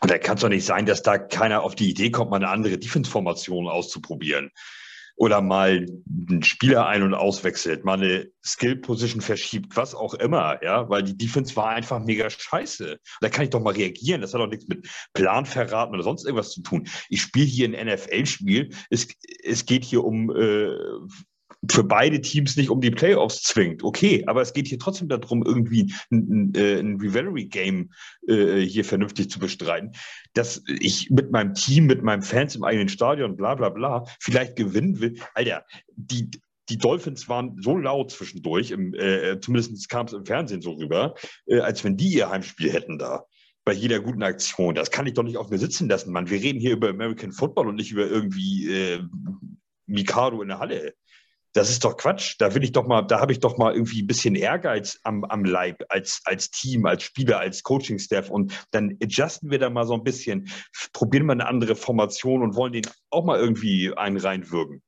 und da kann es doch nicht sein, dass da keiner auf die Idee kommt, mal eine andere Defense-Formation auszuprobieren oder mal einen Spieler ein- und auswechselt, mal eine Skill-Position verschiebt, was auch immer, ja, weil die Defense war einfach mega scheiße. Da kann ich doch mal reagieren. Das hat doch nichts mit Plan verraten oder sonst irgendwas zu tun. Ich spiele hier ein NFL-Spiel. Es, es geht hier um äh, für beide Teams nicht um die Playoffs zwingt. Okay, aber es geht hier trotzdem darum, irgendwie ein, ein, äh, ein Rivalry-Game äh, hier vernünftig zu bestreiten, dass ich mit meinem Team, mit meinen Fans im eigenen Stadion, bla bla bla, vielleicht gewinnen will. Alter, die, die Dolphins waren so laut zwischendurch, im, äh, zumindest kam es im Fernsehen so rüber, äh, als wenn die ihr Heimspiel hätten da bei jeder guten Aktion. Das kann ich doch nicht auf mir sitzen lassen, Mann. Wir reden hier über American Football und nicht über irgendwie äh, Mikado in der Halle das ist doch Quatsch. Da will ich doch mal, da habe ich doch mal irgendwie ein bisschen Ehrgeiz am, am Leib als, als Team, als Spieler, als Coaching-Staff und dann adjusten wir da mal so ein bisschen, probieren wir eine andere Formation und wollen den auch mal irgendwie einen reinwürgen.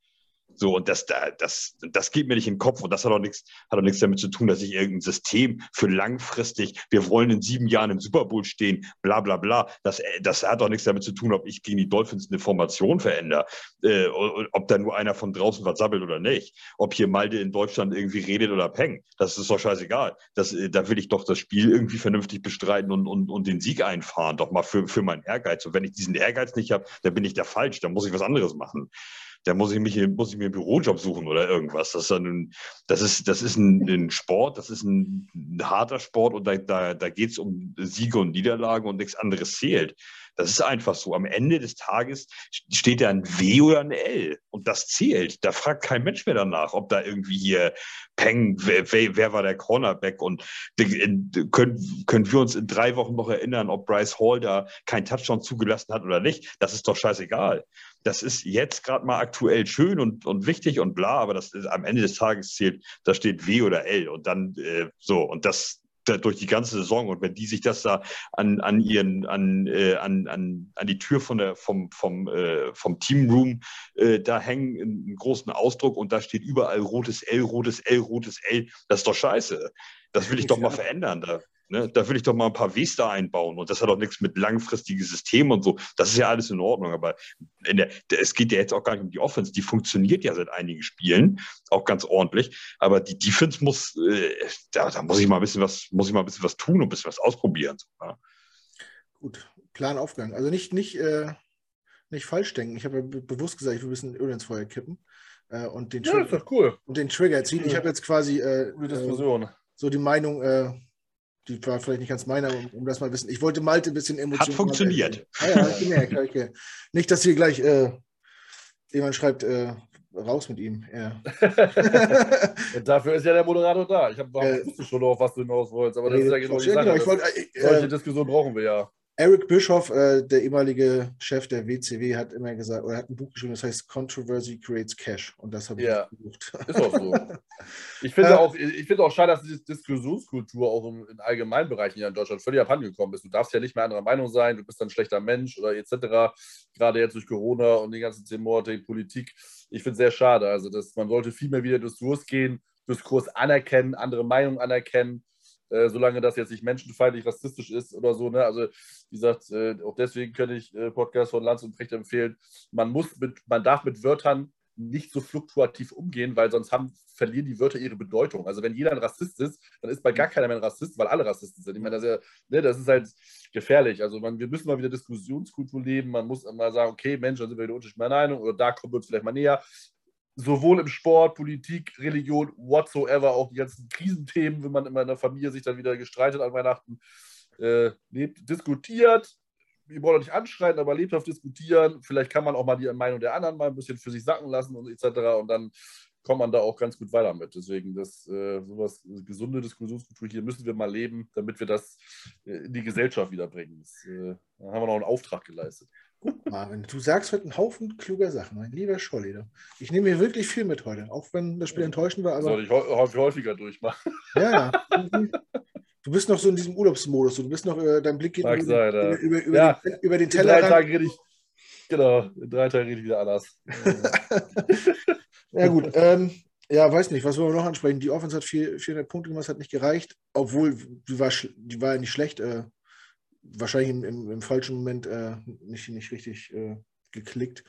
So, und das, das, das geht mir nicht in den Kopf und das hat auch nichts, hat auch nichts damit zu tun, dass ich irgendein System für langfristig, wir wollen in sieben Jahren im Super Bowl stehen, bla bla bla. Das, das hat auch nichts damit zu tun, ob ich gegen die Dolphins eine Formation verändere, äh, ob da nur einer von draußen was sabbelt oder nicht, ob hier Malde in Deutschland irgendwie redet oder peng. Das ist doch scheißegal. Das, äh, da will ich doch das Spiel irgendwie vernünftig bestreiten und, und, und den Sieg einfahren, doch mal für, für meinen Ehrgeiz. Und wenn ich diesen Ehrgeiz nicht habe, dann bin ich der falsch, dann muss ich was anderes machen da muss ich, mich, muss ich mir einen Bürojob suchen oder irgendwas. Das ist, ein, das ist, das ist ein, ein Sport, das ist ein, ein, harter Sport und da, da, da geht es um Siege und Niederlagen und nichts anderes zählt. Das ist einfach so. Am Ende des Tages steht da ein W oder ein L und das zählt. Da fragt kein Mensch mehr danach, ob da irgendwie hier Peng, wer, wer war der Cornerback und können, können wir uns in drei Wochen noch erinnern, ob Bryce Hall da keinen Touchdown zugelassen hat oder nicht. Das ist doch scheißegal das ist jetzt gerade mal aktuell schön und, und wichtig und bla, aber das ist, am Ende des Tages zählt, da steht W oder L und dann äh, so und das durch die ganze Saison und wenn die sich das da an, an ihren an, äh, an, an, an die Tür von der vom vom äh, vom Teamroom äh, da hängen einen großen Ausdruck und da steht überall rotes L rotes L rotes L. Das ist doch scheiße. Das will ich doch mal verändern da Ne, da will ich doch mal ein paar Ws da einbauen und das hat auch nichts mit langfristigen Systemen und so. Das ist ja alles in Ordnung, aber in der, es geht ja jetzt auch gar nicht um die Offense. Die funktioniert ja seit einigen Spielen auch ganz ordentlich, aber die Defense muss, äh, da, da, muss ich mal ein bisschen was, muss ich mal ein bisschen was tun und ein bisschen was ausprobieren. So, ja. Gut, Plan Aufgang. Also nicht, nicht, äh, nicht falsch denken. Ich habe ja bewusst gesagt, ich will ein bisschen Öl ins Feuer kippen. Äh, und den, ja, cool. und den Trigger ziehen. Ich habe jetzt quasi äh, äh, so die Meinung die war vielleicht nicht ganz meiner, um, um das mal bisschen. Ich wollte Malte ein bisschen emotional. Hat funktioniert. Ah, ja, ich gemerkt, okay. Nicht, dass hier gleich äh, jemand schreibt, äh, raus mit ihm. Ja. Dafür ist ja der Moderator da. Ich habe äh, schon noch, was du hinaus wolltest, aber das ist ja genau die Sache. Genau, ich wollt, äh, solche Diskussionen brauchen wir ja. Eric Bischoff, äh, der ehemalige Chef der WCW, hat immer gesagt, oder hat ein Buch geschrieben, das heißt Controversy Creates Cash. Und das habe ich ja, gesucht. Ist auch so. Ich finde äh, auch, ich auch schade, dass diese Diskussionskultur auch im, in allgemeinen Bereichen hier in Deutschland völlig abhandengekommen ist. Du darfst ja nicht mehr anderer Meinung sein, du bist ein schlechter Mensch oder etc. Gerade jetzt durch Corona und die ganzen Monate Politik. Ich finde es sehr schade. Also, dass man sollte viel mehr wieder Diskurs gehen, Diskurs anerkennen, andere Meinungen anerkennen äh, solange das jetzt nicht menschenfeindlich, rassistisch ist oder so. Ne? Also, wie gesagt, äh, auch deswegen könnte ich äh, Podcast von Lanz und Precht empfehlen. Man muss mit, man darf mit Wörtern nicht so fluktuativ umgehen, weil sonst haben, verlieren die Wörter ihre Bedeutung. Also wenn jeder ein Rassist ist, dann ist bei gar keiner mehr ein Rassist, weil alle Rassisten sind. Ich meine, das ist, ja, ne, das ist halt gefährlich. Also man, wir müssen mal wieder Diskussionskultur leben. Man muss mal sagen, okay, Mensch, da sind wir wieder unterschiedlicher Meinung oder da kommen wir uns vielleicht mal näher sowohl im Sport, Politik, Religion, whatsoever, auch die ganzen Krisenthemen, wenn man in der Familie sich dann wieder gestreitet an Weihnachten, äh, lebt, diskutiert. Wir wollen nicht anschreien, aber lebhaft diskutieren. Vielleicht kann man auch mal die Meinung der anderen mal ein bisschen für sich sacken lassen und etc. Und dann kommt man da auch ganz gut weiter mit. Deswegen, das äh, sowas, gesunde Diskussionskultur hier müssen wir mal leben, damit wir das äh, in die Gesellschaft wiederbringen. Das, äh, da haben wir noch einen Auftrag geleistet. Mal, du sagst heute einen Haufen kluger Sachen, mein lieber Scholli. Ich nehme hier wirklich viel mit heute, auch wenn das Spiel enttäuschend war. Aber Soll ich häufiger durchmachen? Ja, ja. Du bist noch so in diesem Urlaubsmodus. Du bist noch, äh, dein Blick geht über, sein, ja. über, über, ja. den, über den Teller. In drei Tagen rede ich, genau, in drei Tagen rede ich wieder anders. ja, gut. Ähm, ja, weiß nicht, was wollen wir noch ansprechen? Die Offense hat 400 Punkte gemacht, hat nicht gereicht, obwohl die war, die war nicht schlecht. Äh, wahrscheinlich im, im, im, falschen Moment äh, nicht, nicht richtig äh, geklickt.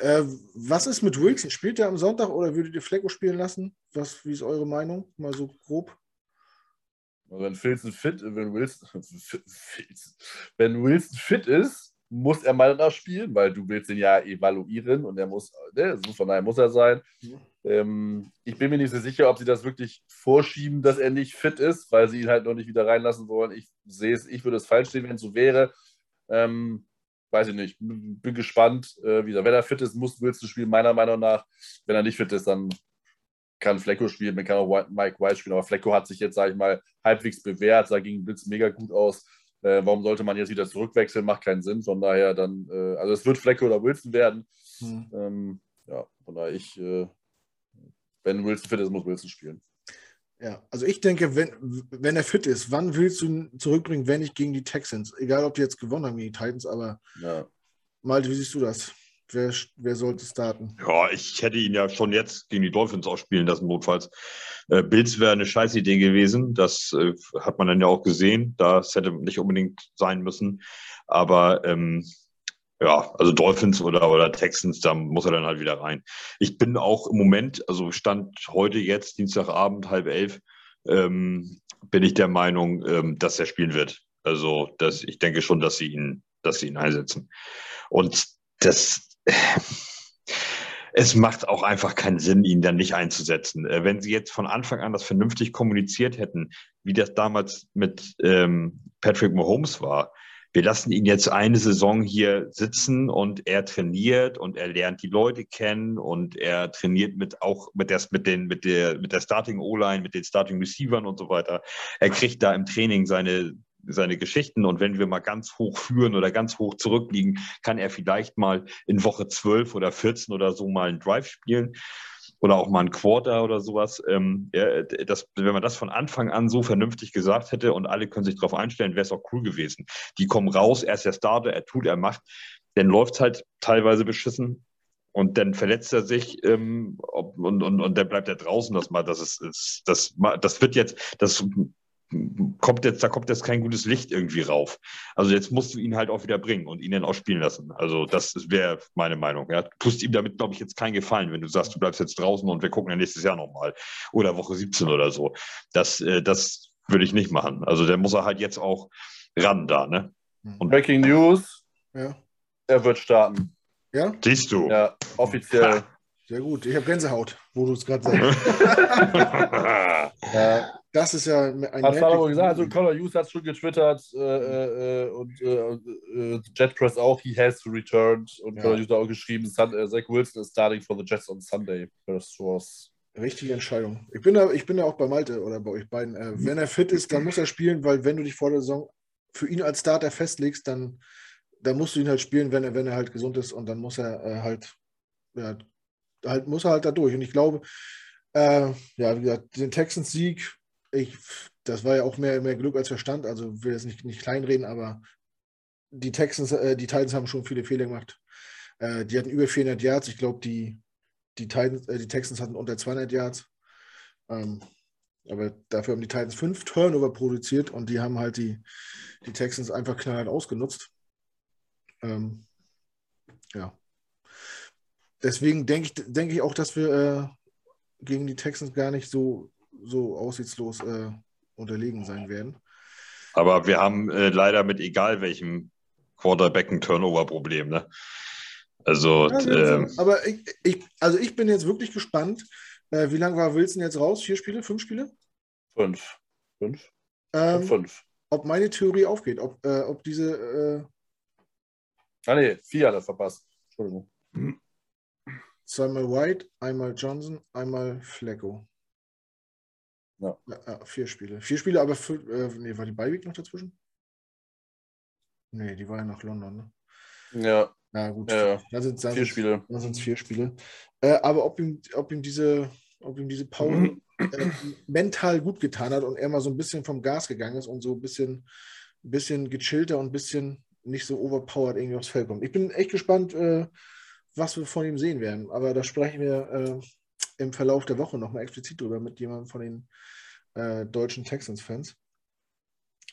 Äh, was ist mit Wilson? Spielt er am Sonntag oder würdet ihr Flecko spielen lassen? Was, wie ist eure Meinung? Mal so grob. Wenn Wilson fit, wenn Wilson, wenn Wilson fit ist, muss er mal danach spielen, weil du willst ihn ja evaluieren und er muss, ne, von daher muss er sein. Mhm. Ähm, ich bin mir nicht so sicher, ob sie das wirklich vorschieben, dass er nicht fit ist, weil sie ihn halt noch nicht wieder reinlassen wollen. Ich sehe es, ich würde es falsch sehen, wenn es so wäre. Ähm, weiß ich nicht, bin gespannt. Äh, wieder. Wenn er fit ist, muss Wilson spielen, meiner Meinung nach. Wenn er nicht fit ist, dann kann Flecko spielen, man kann auch Mike White spielen, aber Flecko hat sich jetzt, sage ich mal, halbwegs bewährt, sah gegen Blitz mega gut aus. Äh, warum sollte man jetzt wieder zurückwechseln? Macht keinen Sinn. Von daher dann, äh, also es wird Flecko oder Wilson werden. Hm. Ähm, ja, von daher ich, äh, wenn Wilson fit ist, muss Wilson spielen. Ja, also ich denke, wenn, wenn er fit ist, wann willst du ihn zurückbringen, wenn nicht gegen die Texans? Egal, ob die jetzt gewonnen haben gegen die Titans, aber ja. Malte, wie siehst du das? Wer, wer sollte starten? Ja, ich hätte ihn ja schon jetzt gegen die Dolphins ausspielen lassen, notfalls. Äh, Bills wäre eine Scheißidee gewesen. Das äh, hat man dann ja auch gesehen. Das hätte nicht unbedingt sein müssen. Aber ähm, ja, also Dolphins oder, oder Texans, da muss er dann halt wieder rein. Ich bin auch im Moment, also Stand heute jetzt, Dienstagabend, halb elf, ähm, bin ich der Meinung, ähm, dass er spielen wird. Also das, ich denke schon, dass sie ihn, dass sie ihn einsetzen. Und das es macht auch einfach keinen Sinn, ihn dann nicht einzusetzen. Äh, wenn sie jetzt von Anfang an das vernünftig kommuniziert hätten, wie das damals mit ähm, Patrick Mahomes war, wir lassen ihn jetzt eine Saison hier sitzen und er trainiert und er lernt die Leute kennen und er trainiert mit auch mit der, mit den, mit der, mit der Starting O-Line, mit den Starting Receivern und so weiter. Er kriegt da im Training seine, seine Geschichten und wenn wir mal ganz hoch führen oder ganz hoch zurückliegen, kann er vielleicht mal in Woche 12 oder 14 oder so mal einen Drive spielen oder auch mal ein Quarter oder sowas. Ähm, das, wenn man das von Anfang an so vernünftig gesagt hätte und alle können sich darauf einstellen, wäre es auch cool gewesen. Die kommen raus, er ist der Starter, er tut, er macht. Dann läuft es halt teilweise beschissen. Und dann verletzt er sich ähm, und, und, und dann bleibt er draußen. Das, mal, das, ist, das, das wird jetzt, das kommt jetzt, da kommt jetzt kein gutes Licht irgendwie rauf. Also jetzt musst du ihn halt auch wieder bringen und ihn dann auch spielen lassen. Also das wäre meine Meinung. Ja. Du tust ihm damit, glaube ich, jetzt keinen Gefallen, wenn du sagst, du bleibst jetzt draußen und wir gucken ja nächstes Jahr nochmal. Oder Woche 17 oder so. Das, äh, das würde ich nicht machen. Also der muss er halt jetzt auch ran da, ne? Mhm. Und Breaking News. Ja. Er wird starten. Ja? Siehst du. Ja, offiziell. Sehr gut. Ich habe Gänsehaut, wo du es gerade sagst. ja. Das ist ja ein Hat Salomon gesagt, also Connor Hughes hat schon getwittert äh, äh, und äh, äh, JetPress auch, he has to return. Und ja. Connor Hughes hat auch geschrieben, äh, Zach Wilson is starting for the Jets on Sunday. Das was. Richtige Entscheidung. Ich bin, da, ich bin ja auch bei Malte oder bei euch beiden. Äh, wenn er fit ist, dann muss er spielen, weil wenn du dich vor der Saison für ihn als Starter festlegst, dann, dann musst du ihn halt spielen, wenn er, wenn er halt gesund ist und dann muss er halt, ja, halt, muss er halt da durch. Und ich glaube, ja, wie gesagt, den Texans-Sieg ich, das war ja auch mehr, mehr Glück als Verstand, also will jetzt nicht, nicht kleinreden, aber die Texans, äh, die Titans haben schon viele Fehler gemacht. Äh, die hatten über 400 Yards, ich glaube, die, die, äh, die Texans hatten unter 200 Yards. Ähm, aber dafür haben die Titans fünf Turnover produziert und die haben halt die, die Texans einfach knallhart ausgenutzt. Ähm, ja. Deswegen denke ich, denk ich auch, dass wir äh, gegen die Texans gar nicht so so aussichtslos äh, unterlegen sein werden. Aber wir haben äh, leider mit egal welchem Quarterback ein Turnover-Problem. Ne? Also, ja, äh, aber ich, ich, also ich bin jetzt wirklich gespannt. Äh, wie lange war Wilson jetzt raus? Vier Spiele? Fünf Spiele? Fünf. Fünf? Ähm, fünf. Ob meine Theorie aufgeht, ob, äh, ob diese. Äh, ah, nee, vier hat er verpasst. Entschuldigung. Zweimal White, einmal Johnson, einmal Flecko. Ja. ja. vier Spiele. Vier Spiele, aber für, äh, nee, war die Beiweek noch dazwischen? Nee, die war ja nach London, ne? Ja. Na gut. Ja, dann sind vier Spiele. Dann sind es vier Spiele. Äh, aber ob ihm, ob ihm diese, ob ihm diese Pause äh, mental gut getan hat und er mal so ein bisschen vom Gas gegangen ist und so ein bisschen, bisschen gechillter und ein bisschen nicht so overpowered irgendwie aufs Feld kommt. Ich bin echt gespannt, äh, was wir von ihm sehen werden. Aber da sprechen wir äh, im Verlauf der Woche nochmal explizit drüber mit jemandem von den äh, deutschen Texans-Fans.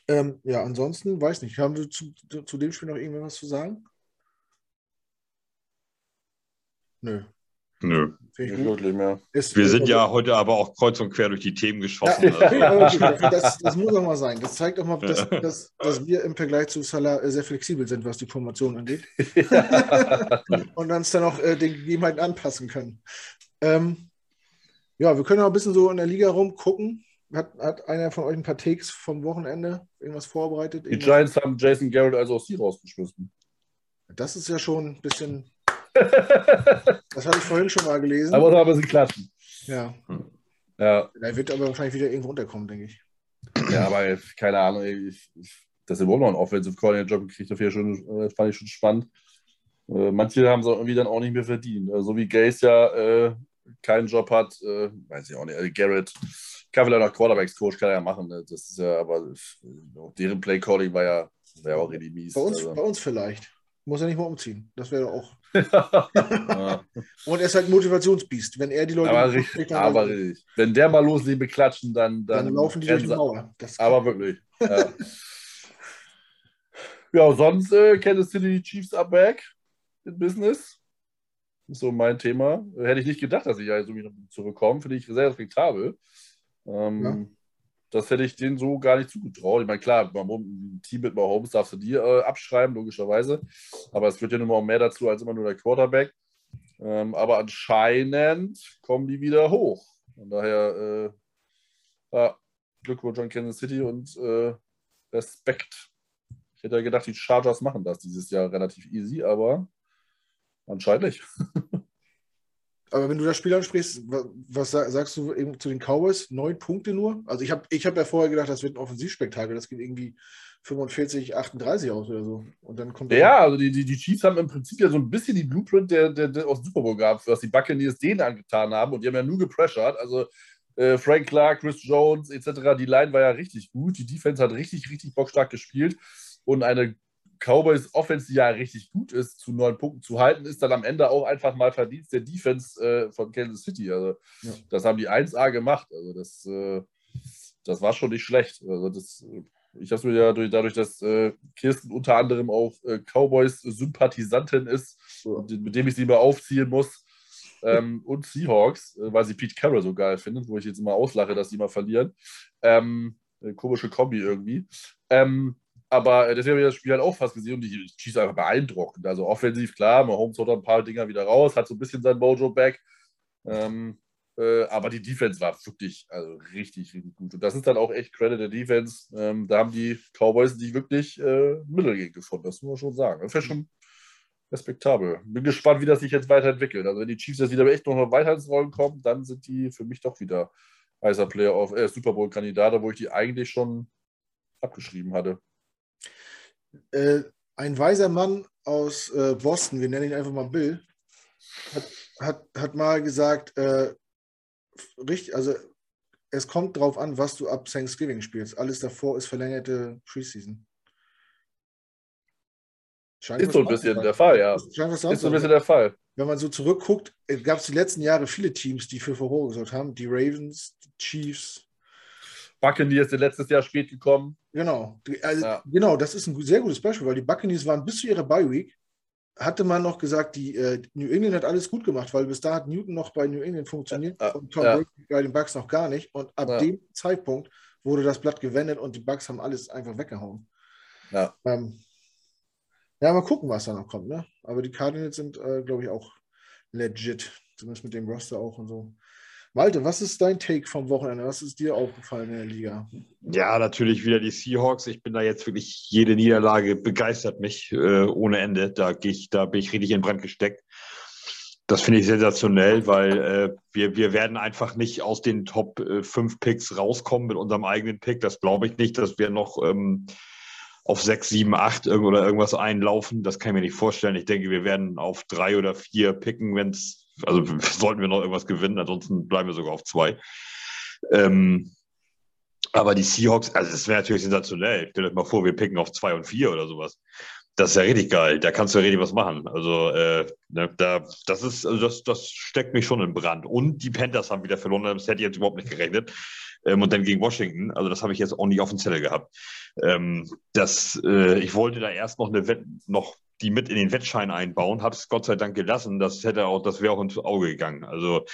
Ähm, ja, ansonsten weiß nicht. Haben wir zu, zu dem Spiel noch irgendwas zu sagen? Nö. Nö. Wirklich mehr. Ist, wir sind ja heute aber auch kreuz und quer durch die Themen geschossen. Ja, also. das, das, muss auch mal sein. Das zeigt auch mal, dass, dass, dass wir im Vergleich zu Salah äh, sehr flexibel sind, was die Formation angeht. und uns dann auch äh, den Gegebenheiten anpassen können. Ähm, ja, wir können auch ein bisschen so in der Liga rumgucken. Hat, hat einer von euch ein paar Takes vom Wochenende irgendwas vorbereitet? Die Giants haben Jason Garrett also aus sie rausgeschmissen. Das ist ja schon ein bisschen. das hatte ich vorhin schon mal gelesen. Aber da haben sie klatschen. Ja. ja. Er wird aber wahrscheinlich wieder irgendwo unterkommen, denke ich. Ja, aber keine Ahnung. Ich, ich, dass er wohl noch einen Offensive Coordinator Job gekriegt hat, schon, äh, fand ich schon spannend. Äh, manche haben es irgendwie dann auch nicht mehr verdient. So also wie Gaze ja äh, keinen Job hat, äh, weiß ich auch nicht, also Garrett kann vielleicht noch Quarterbacks-Coach, kann er ja machen. Ne? Das ist ja, aber deren Play-Calling war ja, war ja auch richtig mies. Bei uns, also. bei uns vielleicht. Muss er nicht mal umziehen. Das wäre auch. ja. Und er ist halt Motivationsbiest. Wenn er die Leute. Aber richtig. Aber richtig. Wenn der mal loslegt beklatschen, dann, dann. Dann laufen die durch die Mauer. aber wirklich. Ja, ja sonst äh, kennst du die Chiefs up back in Business so mein Thema. Hätte ich nicht gedacht, dass ich so wieder zurückkomme. Finde ich sehr respektabel. Ähm, ja. Das hätte ich denen so gar nicht zugetraut. Ich meine, klar, ein Team mit Mahomes darfst du dir äh, abschreiben, logischerweise. Aber es wird ja nun mal mehr dazu als immer nur der Quarterback. Ähm, aber anscheinend kommen die wieder hoch. Von daher, äh, ja, Glückwunsch an Kansas City und äh, Respekt. Ich hätte ja gedacht, die Chargers machen das dieses Jahr relativ easy, aber Anscheinend nicht. Aber wenn du das Spiel ansprichst, was sagst du eben zu den Cowboys? Neun Punkte nur? Also ich habe ich hab ja vorher gedacht, das wird ein Offensivspektakel. Das geht irgendwie 45, 38 aus oder so. Und dann kommt ja, also die, die, die Chiefs haben im Prinzip ja so ein bisschen die Blueprint der, der, der aus dem Super Bowl gehabt, was die Buccaneers denen angetan haben. Und die haben ja nur gepressured. Also äh, Frank Clark, Chris Jones etc. Die Line war ja richtig gut. Die Defense hat richtig, richtig bockstark gespielt. Und eine Cowboys Offense, die ja richtig gut ist, zu neun Punkten zu halten, ist dann am Ende auch einfach mal Verdienst der Defense äh, von Kansas City. Also ja. das haben die 1A gemacht. Also das, äh, das war schon nicht schlecht. Also das, ich habe mir ja durch, dadurch, dass äh, Kirsten unter anderem auch äh, Cowboys-Sympathisantin ist, ja. mit dem ich sie mal aufziehen muss. Ähm, und Seahawks, äh, weil sie Pete Carroll so geil findet, wo ich jetzt immer auslache, dass die mal verlieren. Ähm, komische Kombi irgendwie. Ähm, aber äh, deswegen habe ich das Spiel halt auch fast gesehen und die Chiefs einfach beeindruckend. Also offensiv, klar, Mahomes haut ein paar Dinger wieder raus, hat so ein bisschen sein Mojo back. Ähm, Äh, aber die Defense war wirklich also richtig, richtig gut. Und das ist dann auch echt Credit der Defense. Ähm, da haben die Cowboys sich wirklich äh, Mittel gefunden, das muss man schon sagen. Das wäre schon respektabel. Bin gespannt, wie das sich jetzt weiterentwickelt. Also wenn die Chiefs jetzt wieder echt noch weiter ins Rollen kommen, dann sind die für mich doch wieder heißer Player auf äh, Super Bowl-Kandidat, wo ich die eigentlich schon abgeschrieben hatte. Äh, ein weiser Mann aus äh, Boston, wir nennen ihn einfach mal Bill, hat, hat, hat mal gesagt, äh, richtig, also es kommt drauf an, was du ab Thanksgiving spielst. Alles davor ist verlängerte Preseason. Scheint ist so ein bisschen der Fall, ja. Ist so ein bisschen der Fall. Wenn man so zurückguckt, gab es die letzten Jahre viele Teams, die für Furore gesorgt haben. Die Ravens, die Chiefs. Buccaneers sind letztes Jahr spät gekommen. Genau. Also, ja. Genau, das ist ein sehr gutes Beispiel, weil die Buccaneers waren bis zu ihrer Bye Week, hatte man noch gesagt, die äh, New England hat alles gut gemacht, weil bis da hat Newton noch bei New England funktioniert ja. und Tom Brady bei den Bucks noch gar nicht. Und ab dem Zeitpunkt wurde das Blatt gewendet und die Bucks haben alles einfach weggehauen. Ja. Ähm, ja, mal gucken, was da noch kommt. Ne? Aber die Cardinals sind, äh, glaube ich, auch legit. Zumindest mit dem Roster auch und so. Malte, was ist dein Take vom Wochenende? Was ist dir aufgefallen in der Liga? Ja, natürlich wieder die Seahawks. Ich bin da jetzt wirklich, jede Niederlage begeistert mich äh, ohne Ende. Da, ich, da bin ich richtig in Brand gesteckt. Das finde ich sensationell, weil äh, wir, wir werden einfach nicht aus den Top äh, 5 Picks rauskommen mit unserem eigenen Pick. Das glaube ich nicht, dass wir noch ähm, auf 6, 7, 8 oder irgendwas einlaufen. Das kann ich mir nicht vorstellen. Ich denke, wir werden auf drei oder vier picken, wenn es, also sollten wir noch irgendwas gewinnen, ansonsten bleiben wir sogar auf zwei. Ähm, aber die Seahawks, also das wäre natürlich sensationell. Stellt euch mal vor, wir picken auf zwei und vier oder sowas. Das ist ja richtig geil. Da kannst du ja richtig was machen. Also, äh, ne, da, das ist, also das, das steckt mich schon in Brand. Und die Panthers haben wieder verloren. Das hätte ich jetzt überhaupt nicht gerechnet ähm, und dann gegen Washington. Also das habe ich jetzt auch nicht auf dem Zettel gehabt. Ähm, das, äh, ich wollte da erst noch eine Wett noch die mit in den Wettschein einbauen, habe es Gott sei Dank gelassen. Das hätte auch, das wäre auch ins Auge gegangen. Also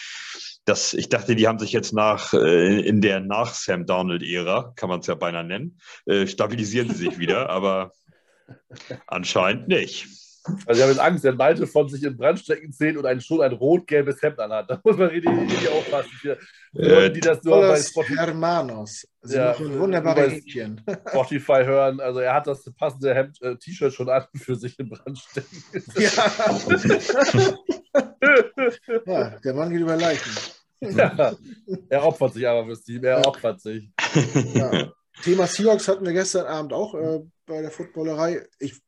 das, ich dachte, die haben sich jetzt nach äh, in der nach Sam Darnold-Ära, kann man es ja beinahe nennen, äh, stabilisieren sie sich wieder, aber anscheinend nicht. Also ich habe jetzt Angst, wenn Malte von sich in Brandstecken zählt und ein, schon ein rot-gelbes Hemd anhat. Da muss man richtig, richtig aufpassen. Äh, Leute, die das nur bei Spotify, Hermanos. Sie ja, machen wunderbare Häkchen. Spotify hören. Also er hat das passende Hemd, äh, T-Shirt schon an für sich in Brandstecken. Ja. ja, der Mann geht über Leichen. Ja, er opfert sich aber fürs Team. Er opfert sich. Ja. Thema Seahawks hatten wir gestern Abend auch äh, bei der Footballerei. Ich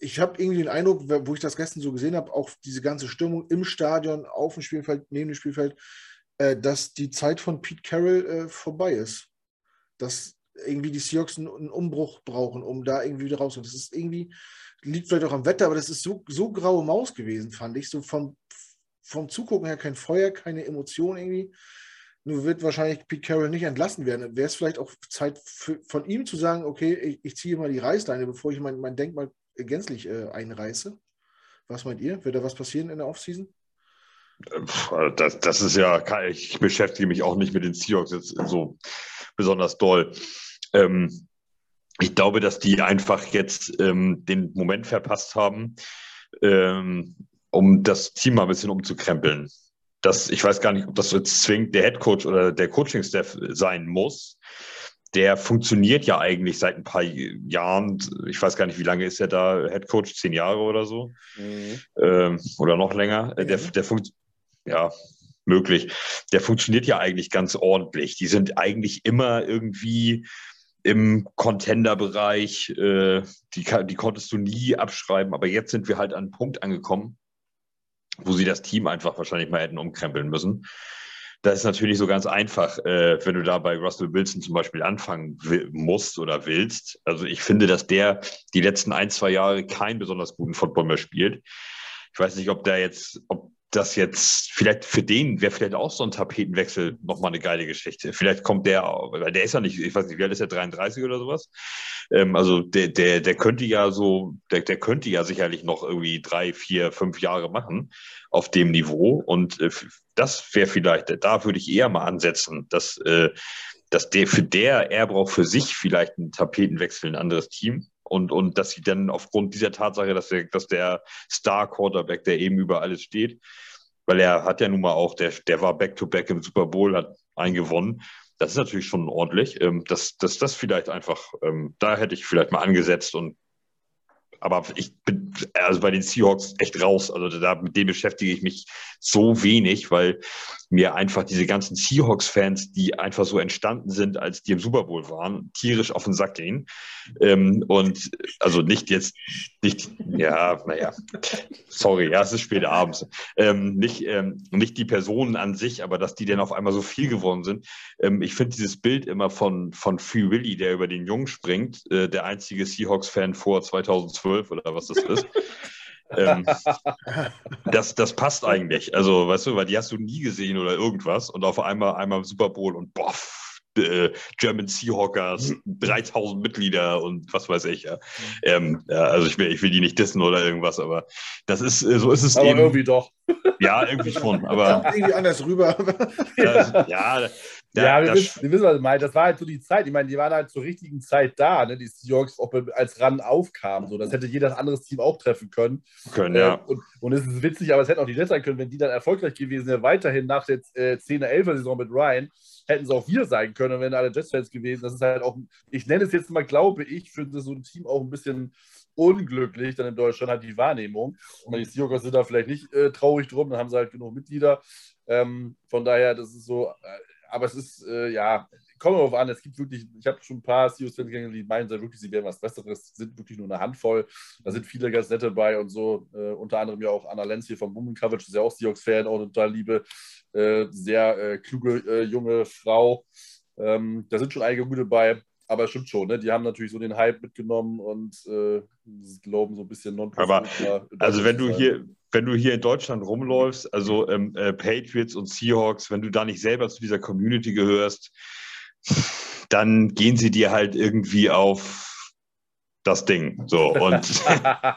ich habe irgendwie den Eindruck, wo ich das gestern so gesehen habe, auch diese ganze Stimmung im Stadion, auf dem Spielfeld, neben dem Spielfeld, äh, dass die Zeit von Pete Carroll äh, vorbei ist. Dass irgendwie die Seahawks einen, einen, Umbruch brauchen, um da irgendwie wieder rauszukommen. Das ist irgendwie, liegt vielleicht auch am Wetter, aber das ist so, so graue Maus gewesen, fand ich. So vom, vom Zugucken her kein Feuer, keine Emotion irgendwie. Nur wird wahrscheinlich Pete Carroll nicht entlassen werden. Wäre es vielleicht auch Zeit für, von ihm zu sagen, okay, ich, ich ziehe mal die Reißleine, bevor ich mein, mein Denkmal gänzlich äh, einreiße. Was meint ihr? Wird da was passieren in der Offseason? Das, das ist ja, ich beschäftige mich auch nicht mit den Seahawks jetzt so besonders doll. Ähm, ich glaube, dass die einfach jetzt ähm, den Moment verpasst haben, ähm, um das Team mal ein bisschen umzukrempeln. Das, ich weiß gar nicht, ob das jetzt zwingend der Headcoach oder der Coaching-Staff sein muss der funktioniert ja eigentlich seit ein paar Jahren. Ich weiß gar nicht, wie lange ist er da Head Coach? Zehn Jahre oder so? Mhm. Ähm, oder noch länger. Mhm. Der, der funkt ja, möglich. Der funktioniert ja eigentlich ganz ordentlich. Die sind eigentlich immer irgendwie im Contender-Bereich. Äh, die, die konntest du nie abschreiben. Aber jetzt sind wir halt an einen Punkt angekommen, wo sie das Team einfach wahrscheinlich mal hätten umkrempeln müssen. Das ist natürlich so ganz einfach, äh, wenn du da bei Russell Wilson zum Beispiel anfangen musst oder willst. Also ich finde, dass der die letzten ein, zwei Jahre keinen besonders guten Football mehr spielt. Ich weiß nicht, ob der jetzt, ob das jetzt vielleicht für den wäre vielleicht auch so ein Tapetenwechsel nochmal eine geile Geschichte. Vielleicht kommt der, weil der ist ja nicht, ich weiß nicht, wie alt ist der, 33 oder sowas? Ähm, also der, der, der könnte ja so, der, der könnte ja sicherlich noch irgendwie drei, vier, fünf Jahre machen auf dem Niveau. Und äh, das wäre vielleicht, da würde ich eher mal ansetzen, dass, äh, dass der für der, er braucht für sich vielleicht einen Tapetenwechsel, ein anderes Team und, und dass sie dann aufgrund dieser Tatsache, dass der, dass der Star-Quarterback, der eben über alles steht, weil er hat ja nun mal auch, der, der war Back-to-Back -back im Super Bowl, hat einen gewonnen. Das ist natürlich schon ordentlich. Ähm, das, das, das vielleicht einfach, ähm, da hätte ich vielleicht mal angesetzt und aber ich bin also bei den Seahawks echt raus. Also da, mit denen beschäftige ich mich so wenig, weil mir einfach diese ganzen Seahawks-Fans, die einfach so entstanden sind, als die im Super Bowl waren, tierisch auf den Sack gehen. Ähm, und also nicht jetzt, nicht, ja, naja, sorry, ja, es ist spät abends. Ähm, nicht, ähm, nicht die Personen an sich, aber dass die dann auf einmal so viel geworden sind. Ähm, ich finde dieses Bild immer von, von Free Willy, der über den Jungen springt, äh, der einzige Seahawks-Fan vor 2012 oder was das ist ähm, das, das passt eigentlich. Also, weißt du, weil die hast du nie gesehen oder irgendwas und auf einmal einmal im Super Bowl und boff, äh, German Seahawkers, 3000 Mitglieder und was weiß ich. Ja. Ähm, ja, also ich will, ich will die nicht dissen oder irgendwas, aber das ist, äh, so ist es aber eben. irgendwie doch. Ja, irgendwie schon. Aber irgendwie anders rüber. ja, ja ja, ja wir, wissen, wir wissen, was ich meine. Das war halt so die Zeit. Ich meine, die waren halt zur richtigen Zeit da, ne? die Seahawks, ob als Run aufkamen. So. Das hätte jedes anderes Team auch treffen können. Können, ja. Äh, und, und es ist witzig, aber es hätten auch die Jets sein können, wenn die dann erfolgreich gewesen wären, weiterhin nach der äh, 10er, 11er Saison mit Ryan, hätten sie auch wir sein können und wären alle Jets-Fans gewesen. Das ist halt auch, ich nenne es jetzt mal, glaube ich, für so ein Team auch ein bisschen unglücklich, dann in Deutschland halt die Wahrnehmung. Und die Seahawks sind da vielleicht nicht äh, traurig drum, dann haben sie halt genug Mitglieder. Ähm, von daher, das ist so, äh, aber es ist, äh, ja, kommt darauf an, es gibt wirklich, ich habe schon ein paar CEOs-Fans die meinen wirklich, sie wären was Besseres, sind wirklich nur eine Handvoll. Da sind viele ganz nette bei und so, äh, unter anderem ja auch Anna Lenz hier vom Woman Coverage, ist ja auch Seahawks-Fan, auch total liebe, äh, sehr äh, kluge äh, junge Frau. Ähm, da sind schon einige gute bei, aber es stimmt schon, ne? die haben natürlich so den Hype mitgenommen und äh, glauben so ein bisschen non Aber also wenn du hier, wenn du hier in Deutschland rumläufst, also ähm, äh, Patriots und Seahawks, wenn du da nicht selber zu dieser Community gehörst, dann gehen sie dir halt irgendwie auf das Ding. So und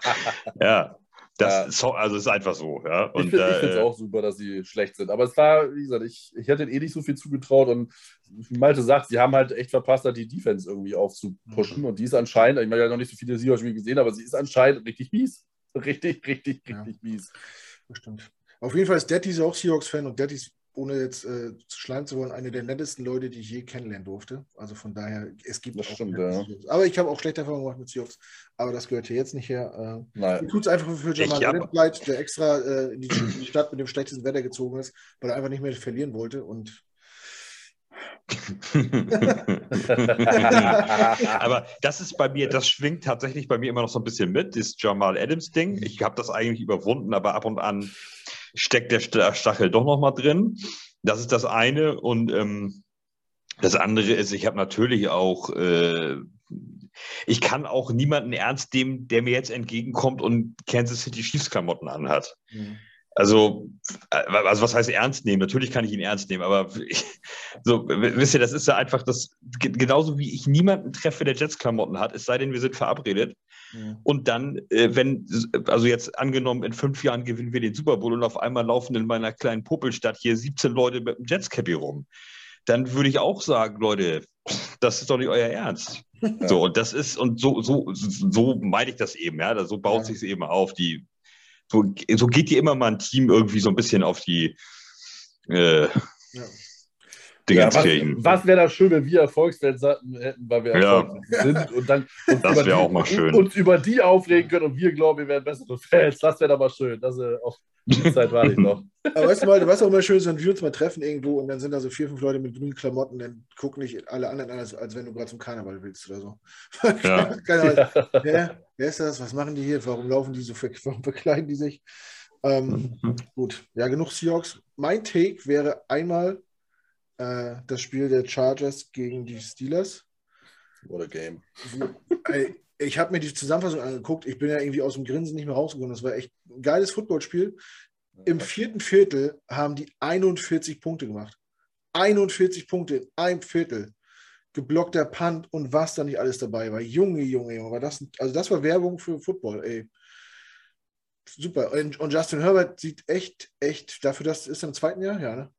ja. Das ja. ist, also ist einfach so, ja. Und, ich finde es äh, auch super, dass sie schlecht sind. Aber es war, wie gesagt, ich, ich hätte eh nicht so viel zugetraut und wie Malte sagt, sie haben halt echt verpasst, die Defense irgendwie aufzupushen. Mhm. Und die ist anscheinend, ich habe ja noch nicht so viele Seahawks-Spiele gesehen, aber sie ist anscheinend richtig mies. Richtig, richtig, richtig ja. mies. Bestimmt. Auf jeden Fall ist Daddy auch Seahawks-Fan und Daddy ist, ohne jetzt äh, zu schleimen zu wollen, eine der nettesten Leute, die ich je kennenlernen durfte. Also von daher, es gibt das auch stimmt, ja. Aber ich habe auch schlechte Erfahrungen gemacht mit Seahawks. Aber das gehört hier jetzt nicht her. Äh, Nein. Tut es einfach für Jamal Adams der extra äh, in, die, in die Stadt mit dem schlechtesten Wetter gezogen ist, weil er einfach nicht mehr verlieren wollte und Aber das ist bei mir, das schwingt tatsächlich bei mir immer noch so ein bisschen mit, das Jamal Adams-Ding. Ich habe das eigentlich überwunden, aber ab und an steckt der Stachel doch noch mal drin. Das ist das eine. Und ähm, das andere ist, ich habe natürlich auch, äh, ich kann auch niemanden ernst nehmen, der mir jetzt entgegenkommt und Kansas City Chiefs Klamotten anhat. Mhm. Also, äh, also was heißt ernst nehmen? Natürlich kann ich ihn ernst nehmen, aber so, wisst ihr, das ist ja einfach das, genauso wie ich niemanden treffe, der Jets-Klamotten hat, es sei denn, wir sind verabredet. Ja. Und dann, äh, wenn, also jetzt angenommen, in fünf Jahren gewinnen wir den Super Bowl und auf einmal laufen in meiner kleinen Popelstadt hier 17 Leute mit dem Jets-Cappy rum, dann würde ich auch sagen, Leute, das ist doch nicht euer Ernst. Ja. So, und das ist, und so, so, so meine ich das eben, ja, so baut ja. sich es eben auf. Die so, geht dir immer mal ein Team irgendwie so ein bisschen auf die äh. Dingenskirchen. Ja, was, was wäre das schön, wenn wir Erfolgsfans hätten, weil wir Erfolgsfans ja. sind und dann uns, das über, auch mal schön. uns über die aufregen können und wir glauben, wir wären bessere Fans. Das wäre doch mal schön. Das ist auch die Zeit war ich noch. Aber weißt du mal, was auch immer schön ist, wenn wir uns mal treffen irgendwo und dann sind da so vier, fünf Leute mit grünen Klamotten, dann gucken nicht alle anderen an, als, als wenn du gerade zum Karneval willst oder so. Ja. Keine wer, wer ist das? Was machen die hier? Warum laufen die so, warum verkleiden die sich? Ähm, mhm. Gut, ja, genug Seahawks. Mein Take wäre einmal äh, das Spiel der Chargers gegen die Steelers. What a game. Ich habe mir die Zusammenfassung angeguckt. Ich bin ja irgendwie aus dem Grinsen nicht mehr rausgekommen. Das war echt ein geiles Footballspiel. Im vierten Viertel haben die 41 Punkte gemacht. 41 Punkte in einem Viertel. Geblockter Punt und was da nicht alles dabei war. Junge, Junge, Junge. War das, also das war Werbung für Football, ey. Super. Und, und Justin Herbert sieht echt, echt, dafür, dass ist im zweiten Jahr, ja, ne?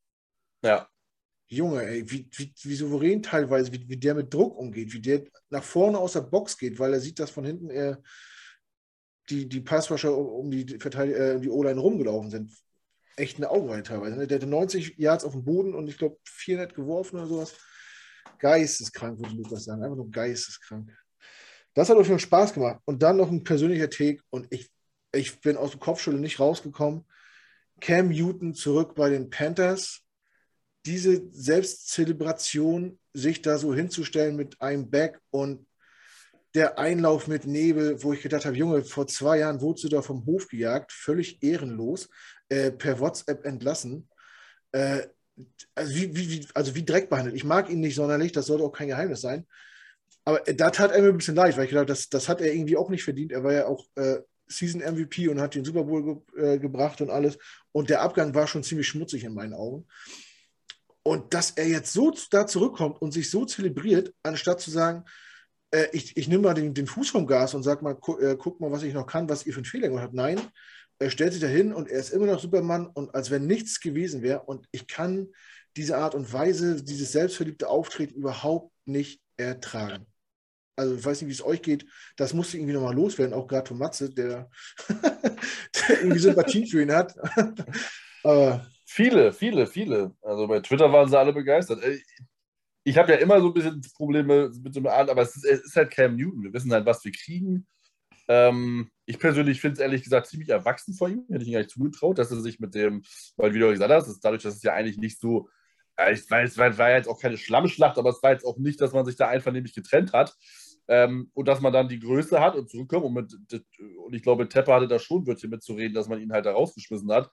Ja. Junge, ey, wie, wie, wie souverän teilweise, wie, wie der mit Druck umgeht, wie der nach vorne aus der Box geht, weil er sieht, dass von hinten er die, die Passwascher um die, äh, die O-Line rumgelaufen sind. echt eine Augenweide teilweise. Ne? Der hatte 90 Yards auf dem Boden und ich glaube 400 geworfen oder sowas. Geisteskrank, würde Lukas sagen. Einfach nur geisteskrank. Das hat auf jeden Fall Spaß gemacht. Und dann noch ein persönlicher Take und ich, ich bin aus dem Kopfschule nicht rausgekommen. Cam Newton zurück bei den Panthers. Diese Selbstzelebration, sich da so hinzustellen mit einem Back und der Einlauf mit Nebel, wo ich gedacht habe, Junge, vor zwei Jahren wurdest du da vom Hof gejagt, völlig ehrenlos, äh, per WhatsApp entlassen. Äh, also, wie, wie, also wie Dreck behandelt. Ich mag ihn nicht sonderlich, das sollte auch kein Geheimnis sein. Aber äh, da tat er mir ein bisschen leid, weil ich glaube, das, das hat er irgendwie auch nicht verdient. Er war ja auch äh, Season MVP und hat den Super Bowl ge äh, gebracht und alles. Und der Abgang war schon ziemlich schmutzig in meinen Augen. Und dass er jetzt so da zurückkommt und sich so zelebriert, anstatt zu sagen, äh, ich, ich nehme mal den, den, Fuß vom Gas und sag mal, gu, äh, guck mal, was ich noch kann, was ihr für einen Fehler gemacht habt. Nein, er stellt sich dahin und er ist immer noch Superman und als wenn nichts gewesen wäre. Und ich kann diese Art und Weise, dieses selbstverliebte Auftreten überhaupt nicht ertragen. Also ich weiß nicht, wie es euch geht. Das musste irgendwie nochmal loswerden, auch gerade von Matze, der, der irgendwie Sympathie für ihn hat. Aber viele, viele, viele. Also bei Twitter waren sie alle begeistert ich habe ja immer so ein bisschen Probleme mit so einem Art, aber es ist, es ist, halt Cam Newton. Wir wissen halt, was wir kriegen. Ähm, ich persönlich finde es ehrlich gesagt ziemlich erwachsen vor ihm. Hätte ich ihm gar nicht zugetraut, dass er sich mit dem, weil wie du gesagt hast, dadurch, dass es ja eigentlich nicht so, äh, ich weiß, es war, jetzt auch keine Schlammschlacht, aber es war jetzt auch nicht, dass man sich da einvernehmlich getrennt hat. Ähm, und dass man dann die Größe hat und zurückkommt. Und, mit, und ich glaube, Tepper hatte da schon Wörtchen mitzureden, dass man ihn halt da rausgeschmissen hat.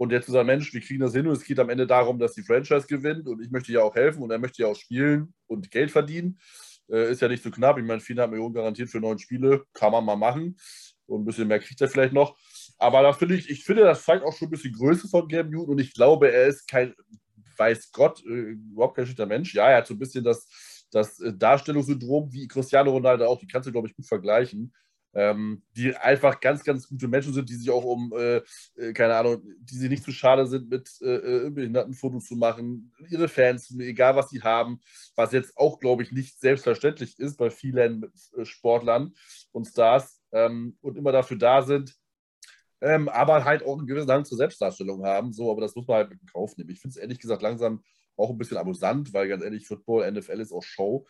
Und jetzt zu sagen, Mensch, wir kriegen das hin und es geht am Ende darum, dass die Franchise gewinnt und ich möchte ja auch helfen und er möchte ja auch spielen und Geld verdienen. Äh, ist ja nicht so knapp. Ich meine, 400 Millionen garantiert für neun Spiele, kann man mal machen. Und ein bisschen mehr kriegt er vielleicht noch. Aber da finde ich, ich finde, das zeigt auch schon ein bisschen Größe von Cam Newton und ich glaube, er ist kein, weiß Gott, äh, überhaupt kein schlechter Mensch. Ja, er hat so ein bisschen das, das äh, Darstellungssyndrom wie Cristiano Ronaldo auch, die kannst du, glaube ich, gut vergleichen ähm, die einfach ganz, ganz gute Menschen sind, die sich auch um, äh, äh keine Ahnung, die sich nicht zu schade sind, mit äh, äh Behindertenfotos zu machen, ihre Fans, egal was sie haben, was jetzt auch, glaube ich, nicht selbstverständlich ist bei vielen äh, Sportlern und Stars ähm, und immer dafür da sind, ähm, aber halt auch einen gewissen Hang zur Selbstdarstellung haben. So, aber das muss man halt mit in Kauf nehmen. Ich finde es ehrlich gesagt langsam auch ein bisschen amüsant, weil ganz ehrlich, Football, NFL ist auch Show.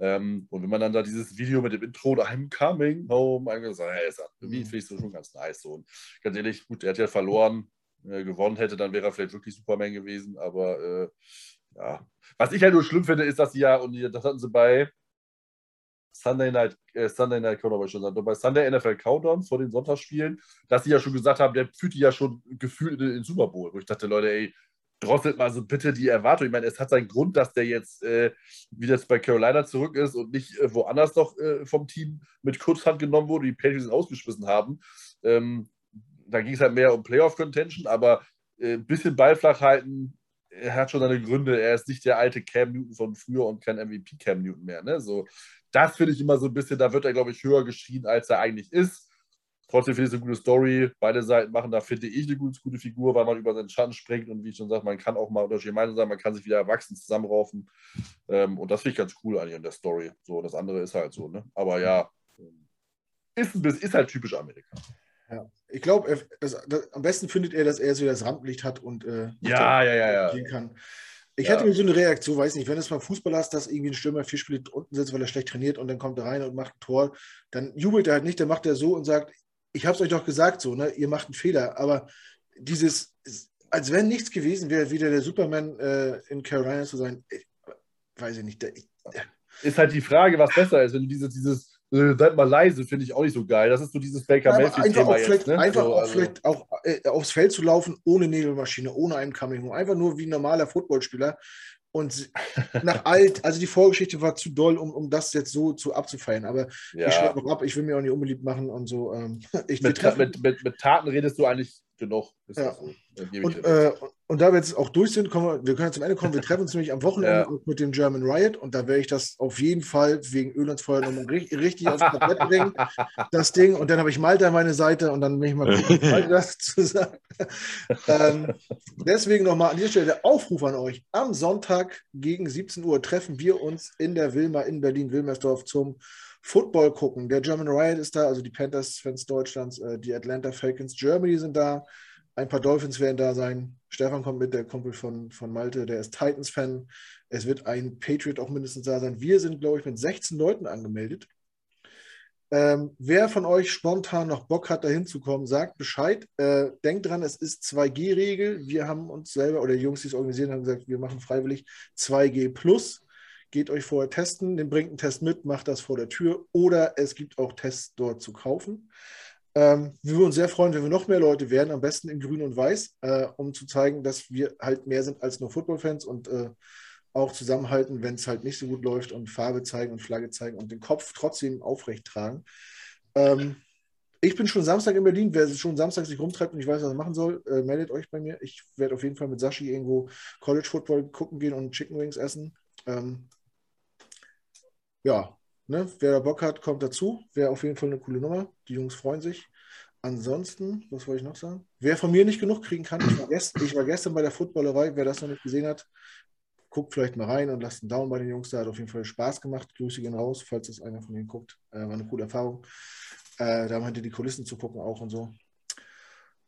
Ähm, und wenn man dann da dieses Video mit dem Intro, I'm coming home, gesagt, hey, irgendwie mhm. finde ich das schon ganz nice. So. Und ganz ehrlich, gut, er hat ja verloren, äh, gewonnen hätte, dann wäre er vielleicht wirklich Superman gewesen. Aber äh, ja, was ich halt nur schlimm finde, ist, dass sie ja, und das hatten sie bei Sunday Night, äh, Sunday Night Countdown, schon sagen, bei Sunday NFL Countdown vor den Sonntagsspielen, dass sie ja schon gesagt haben, der führt die ja schon gefühlt in den Super Bowl. Wo ich dachte, Leute, ey, drosselt mal so bitte die Erwartung. Ich meine, es hat seinen Grund, dass der jetzt äh, wieder bei Carolina zurück ist und nicht äh, woanders noch äh, vom Team mit Kurzhand genommen wurde, die Patriots ausgeschmissen haben. Ähm, da ging es halt mehr um Playoff-Contention, aber ein äh, bisschen Ball flach halten, er hat schon seine Gründe. Er ist nicht der alte Cam Newton von früher und kein MVP Cam Newton mehr. Ne? So, das finde ich immer so ein bisschen, da wird er, glaube ich, höher geschrien, als er eigentlich ist. Trotzdem finde ich es eine gute Story. Beide Seiten machen da, finde ich, eine gute, gute Figur, weil man über seinen Schatten springt und wie ich schon sage, man kann auch mal unterschiedliche Meinungen sein, man kann sich wieder erwachsen zusammenraufen. Ähm, und das finde ich ganz cool an in der Story. So, das andere ist halt so, ne? Aber ja, ist, ist halt typisch Amerika. Ja. Ich glaube, am besten findet er, dass er so das Rampenlicht hat und äh, ja, ja, ja, ja. kann. Ich ja. hatte so eine Reaktion, weiß nicht, wenn es mal Fußball hast, dass irgendwie ein Stürmer vier Spiele unten sitzt, weil er schlecht trainiert und dann kommt er rein und macht ein Tor, dann jubelt er halt nicht, dann macht er so und sagt, ich habe es euch doch gesagt, so, ne? ihr macht einen Fehler, aber dieses, als wenn nichts gewesen wäre, wieder der Superman äh, in Carolina zu sein, ich, weiß ich nicht. Der, ich, ist halt die Frage, was besser ist, wenn du dieses, dieses äh, seid mal leise, finde ich auch nicht so geil. Das ist so dieses Baker Mayfield-Thema jetzt. Ne? Einfach so, auch also. vielleicht auch äh, aufs Feld zu laufen, ohne Nebelmaschine, ohne einen Coming Einfach nur wie ein normaler Footballspieler. Und nach alt, also die Vorgeschichte war zu doll, um, um das jetzt so zu abzufeiern. Aber ja. ich schreibe noch ab, ich will mir auch nicht unbeliebt machen und so. Ähm, mit, mit, mit, mit, Taten redest du eigentlich genug. Ja. So. Und, äh, und, da wir jetzt auch durch sind, kommen wir, wir können zum Ende kommen. Wir treffen uns nämlich am Wochenende ja. mit dem German Riot und da werde ich das auf jeden Fall wegen Öl und Feuer nochmal richtig, richtig aufs Tablett bringen, das Ding. Und dann habe ich Malta an meine Seite und dann will ich mal Malta das zu sagen. ähm, deswegen nochmal an dieser Stelle der Aufruf an euch. Am Sonntag gegen 17 Uhr treffen wir uns in der Wilma in Berlin-Wilmersdorf zum Football gucken. Der German Riot ist da, also die Panthers-Fans Deutschlands, äh, die Atlanta Falcons Germany sind da. Ein paar Dolphins werden da sein. Stefan kommt mit, der Kumpel von, von Malte, der ist Titans-Fan. Es wird ein Patriot auch mindestens da sein. Wir sind, glaube ich, mit 16 Leuten angemeldet. Ähm, wer von euch spontan noch Bock hat, da hinzukommen, sagt Bescheid. Äh, denkt dran, es ist 2G-Regel. Wir haben uns selber, oder die Jungs, die es organisieren, haben gesagt, wir machen freiwillig 2G plus. Geht euch vorher testen, den bringt einen Test mit, macht das vor der Tür oder es gibt auch Tests dort zu kaufen. Ähm, wir würden uns sehr freuen, wenn wir noch mehr Leute werden, am besten in Grün und Weiß, äh, um zu zeigen, dass wir halt mehr sind als nur Footballfans und äh, auch zusammenhalten, wenn es halt nicht so gut läuft und Farbe zeigen und Flagge zeigen und den Kopf trotzdem aufrecht tragen. Ähm, ich bin schon Samstag in Berlin. Wer schon Samstag sich rumtreibt und nicht weiß, was er machen soll, äh, meldet euch bei mir. Ich werde auf jeden Fall mit Sashi irgendwo College Football gucken gehen und Chicken Wings essen. Ähm, ja, ne, wer da Bock hat, kommt dazu. Wäre auf jeden Fall eine coole Nummer. Die Jungs freuen sich. Ansonsten, was wollte ich noch sagen? Wer von mir nicht genug kriegen kann, ich war, gestern, ich war gestern bei der Footballerei. Wer das noch nicht gesehen hat, guckt vielleicht mal rein und lasst einen Daumen bei den Jungs da. Hat auf jeden Fall Spaß gemacht. Grüße gehen raus, falls das einer von ihnen guckt. Äh, war eine coole Erfahrung. Äh, da meinte die Kulissen zu gucken auch und so.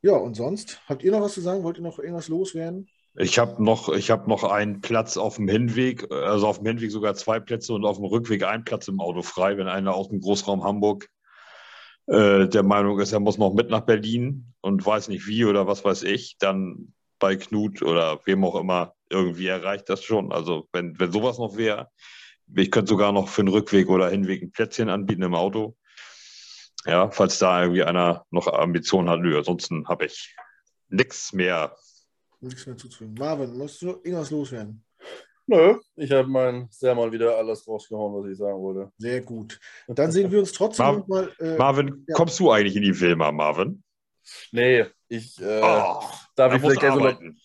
Ja, und sonst, habt ihr noch was zu sagen? Wollt ihr noch irgendwas loswerden? Ich habe noch, hab noch einen Platz auf dem Hinweg, also auf dem Hinweg sogar zwei Plätze und auf dem Rückweg einen Platz im Auto frei, wenn einer aus dem Großraum Hamburg äh, der Meinung ist, er muss noch mit nach Berlin und weiß nicht wie oder was weiß ich, dann bei Knut oder wem auch immer irgendwie erreicht das schon. Also wenn, wenn sowas noch wäre, ich könnte sogar noch für den Rückweg oder Hinweg ein Plätzchen anbieten im Auto. Ja, falls da irgendwie einer noch Ambitionen hat. Nö, ansonsten habe ich nichts mehr. Nichts mehr zuzufügen. Marvin, musst du irgendwas loswerden? Nö, ich habe mein sehr mal wieder alles rausgehauen, was ich sagen wollte. Sehr gut. Dann sehen wir uns trotzdem Mar mal. Äh, Marvin, ja. kommst du eigentlich in die Filme, Marvin? Nee, ich äh, oh, darf ich vielleicht arbeiten.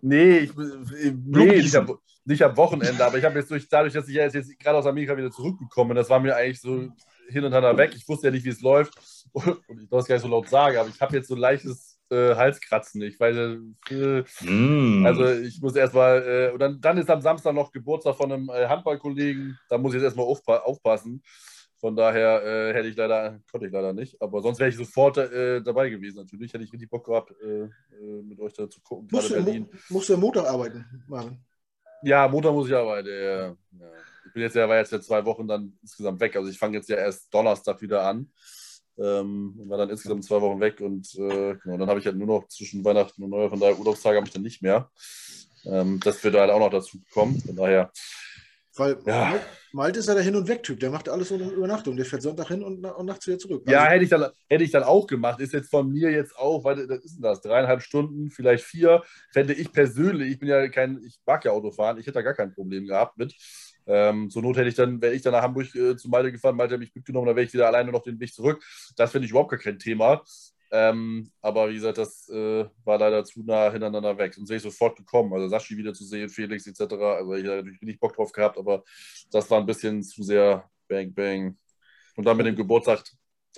Nee, ich, nee, nicht, am, nicht am Wochenende, aber ich habe jetzt durch, dadurch, dass ich jetzt, jetzt gerade aus Amerika wieder zurückgekommen bin, das war mir eigentlich so hin und her weg. Ich wusste ja nicht, wie es läuft. Und ich darf es gar nicht so laut sagen, aber ich habe jetzt so ein leichtes äh, Halskratzen. Ich weiß, äh, mm. also ich muss erstmal, äh, und dann, dann ist am Samstag noch Geburtstag von einem äh, Handballkollegen. Da muss ich jetzt erstmal aufpa aufpassen. Von daher äh, hätte ich leider, konnte ich leider nicht. Aber sonst wäre ich sofort äh, dabei gewesen. Natürlich hätte ich richtig Bock gehabt, äh, äh mit euch da zu gucken. Musst, du, Berlin. musst du am Montag arbeiten, Marvin? Ja, Montag muss ich arbeiten. Ja. ja. Ich bin jetzt ja, war jetzt ja zwei Wochen dann insgesamt weg. Also ich fange jetzt ja erst Donnerstag wieder an. Ähm, war dann insgesamt zwei Wochen weg und äh, genau, dann habe ich halt nur noch zwischen Weihnachten und Neujahr, von daher Urlaubstage habe ich dann nicht mehr. Ähm, das wird halt auch noch dazu kommen. Von daher weil ja. Malte ist ja der Hin- und Weg-Typ. Der macht alles ohne Übernachtung. Der fährt Sonntag hin und, und nachts wieder zurück. Also ja, hätte ich, dann, hätte ich dann auch gemacht. Ist jetzt von mir jetzt auch, weil das ist denn das? Dreieinhalb Stunden, vielleicht vier. Fände ich persönlich, ich bin ja kein, ich mag ja Autofahren, ich hätte da gar kein Problem gehabt mit. Ähm, zur Not hätte ich dann, wäre ich dann nach Hamburg äh, zu Malte gefahren, Malte hat mich mitgenommen, dann wäre ich wieder alleine noch den Weg zurück. Das finde ich überhaupt gar kein Thema. Ähm, aber wie gesagt, das äh, war leider zu nah hintereinander weg. Und sehe ich sofort gekommen. Also Saschi wieder zu sehen, Felix etc. Also ich habe natürlich richtig Bock drauf gehabt, aber das war ein bisschen zu sehr Bang Bang. Und dann mit dem Geburtstag.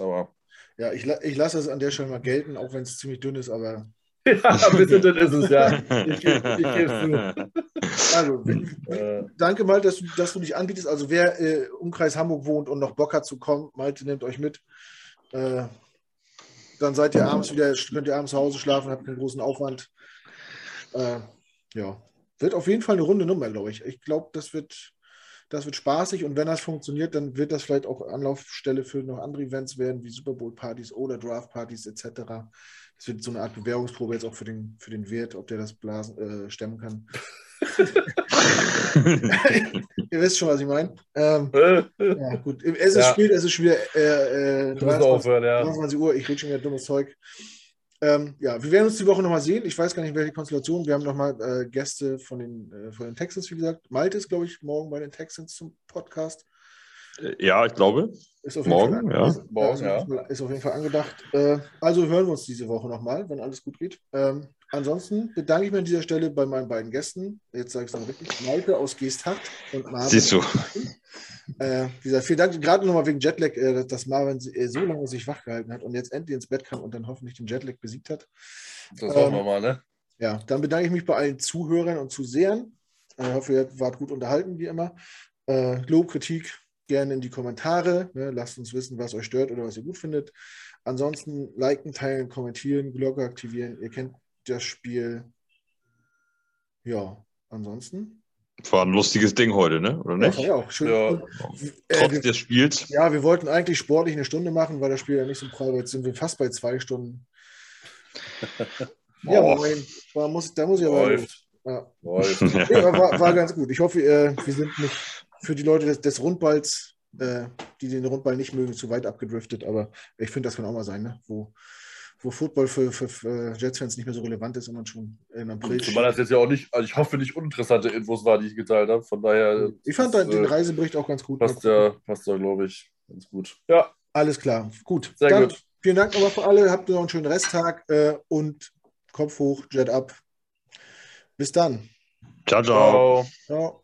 Aber. Ja, ich, ich lasse es an der Stelle mal gelten, auch wenn es ziemlich dünn ist, aber. ja, ein bisschen dünn ist es, ja. Ich, ich, ich zu. Also, äh, danke mal, dass du, dass du dich anbietest. Also wer äh, Umkreis Hamburg wohnt und noch Bock hat zu kommen, Malte nimmt euch mit. Äh, dann seid ihr abends wieder, könnt ihr abends zu Hause schlafen, habt keinen großen Aufwand. Äh, ja, wird auf jeden Fall eine runde Nummer, glaube ich. Ich glaube, das wird, das wird spaßig und wenn das funktioniert, dann wird das vielleicht auch Anlaufstelle für noch andere Events werden, wie Super Bowl-Partys oder Draft-Partys etc. Das wird so eine Art Bewährungsprobe jetzt auch für den, für den Wirt, ob der das Blasen, äh, stemmen kann. Ihr wisst schon, was ich meine. Ähm, ja, gut. Es ist ja. spät, es ist schon wieder äh, äh, 23, aufhören, ja. 23 Uhr. Ich rede schon wieder dummes Zeug. Ähm, ja, wir werden uns die Woche nochmal sehen. Ich weiß gar nicht, welche Konstellation. Wir haben nochmal äh, Gäste von den, äh, von den Texans, wie gesagt. Malte ist, glaube ich, morgen bei den Texans zum Podcast. Äh, ja, ich glaube. morgen, ja. Ist, morgen, ja. Ist auf jeden Fall angedacht. Äh, also hören wir uns diese Woche nochmal, wenn alles gut geht. Ähm, Ansonsten bedanke ich mich an dieser Stelle bei meinen beiden Gästen. Jetzt sage ich es noch wirklich. Malte aus Geesthacht und Marvin. Siehst du. Äh, wie gesagt, vielen Dank gerade nochmal wegen Jetlag, äh, dass Marvin äh, so lange sich wach gehalten hat und jetzt endlich ins Bett kam und dann hoffentlich den Jetlag besiegt hat. Das hoffen wir ähm, mal, ne? Ja, dann bedanke ich mich bei allen Zuhörern und Zusehern. Ich hoffe, ihr wart gut unterhalten, wie immer. Äh, Lob, Kritik gerne in die Kommentare. Ne? Lasst uns wissen, was euch stört oder was ihr gut findet. Ansonsten liken, teilen, kommentieren, Glocke aktivieren. Ihr kennt das Spiel. Ja, ansonsten. War ein lustiges Ding heute, ne? Oder nicht? Ja, auch schön. Ja. Und, Trotz äh, des Spiels. ja, wir wollten eigentlich sportlich eine Stunde machen, weil das Spiel ja nicht so prall war. Jetzt sind wir fast bei zwei Stunden. Ja, Oh. moin. Da muss, da muss ich aber. Läuft. Ja. Aber war, war ganz gut. Ich hoffe, äh, wir sind nicht für die Leute des, des Rundballs, äh, die den Rundball nicht mögen, zu weit abgedriftet. Aber ich finde, das kann auch mal sein, ne? wo, wo Football für, für, für Jets-Fans nicht mehr so relevant ist und man schon in April. Zumal das jetzt ja auch nicht, also ich hoffe, nicht uninteressante Infos war, die ich geteilt habe. Von daher. Ich fand das, den äh, Reisebericht auch ganz gut. Passt ja, passt ja, glaube ich, ganz gut. Ja, Alles klar. Gut. Sehr Dann gut. Vielen Dank nochmal für alle. Habt noch einen schönen Resttag äh, und Kopf hoch, Jet ab. Bis dann. Ciao, ciao. ciao. Ciao.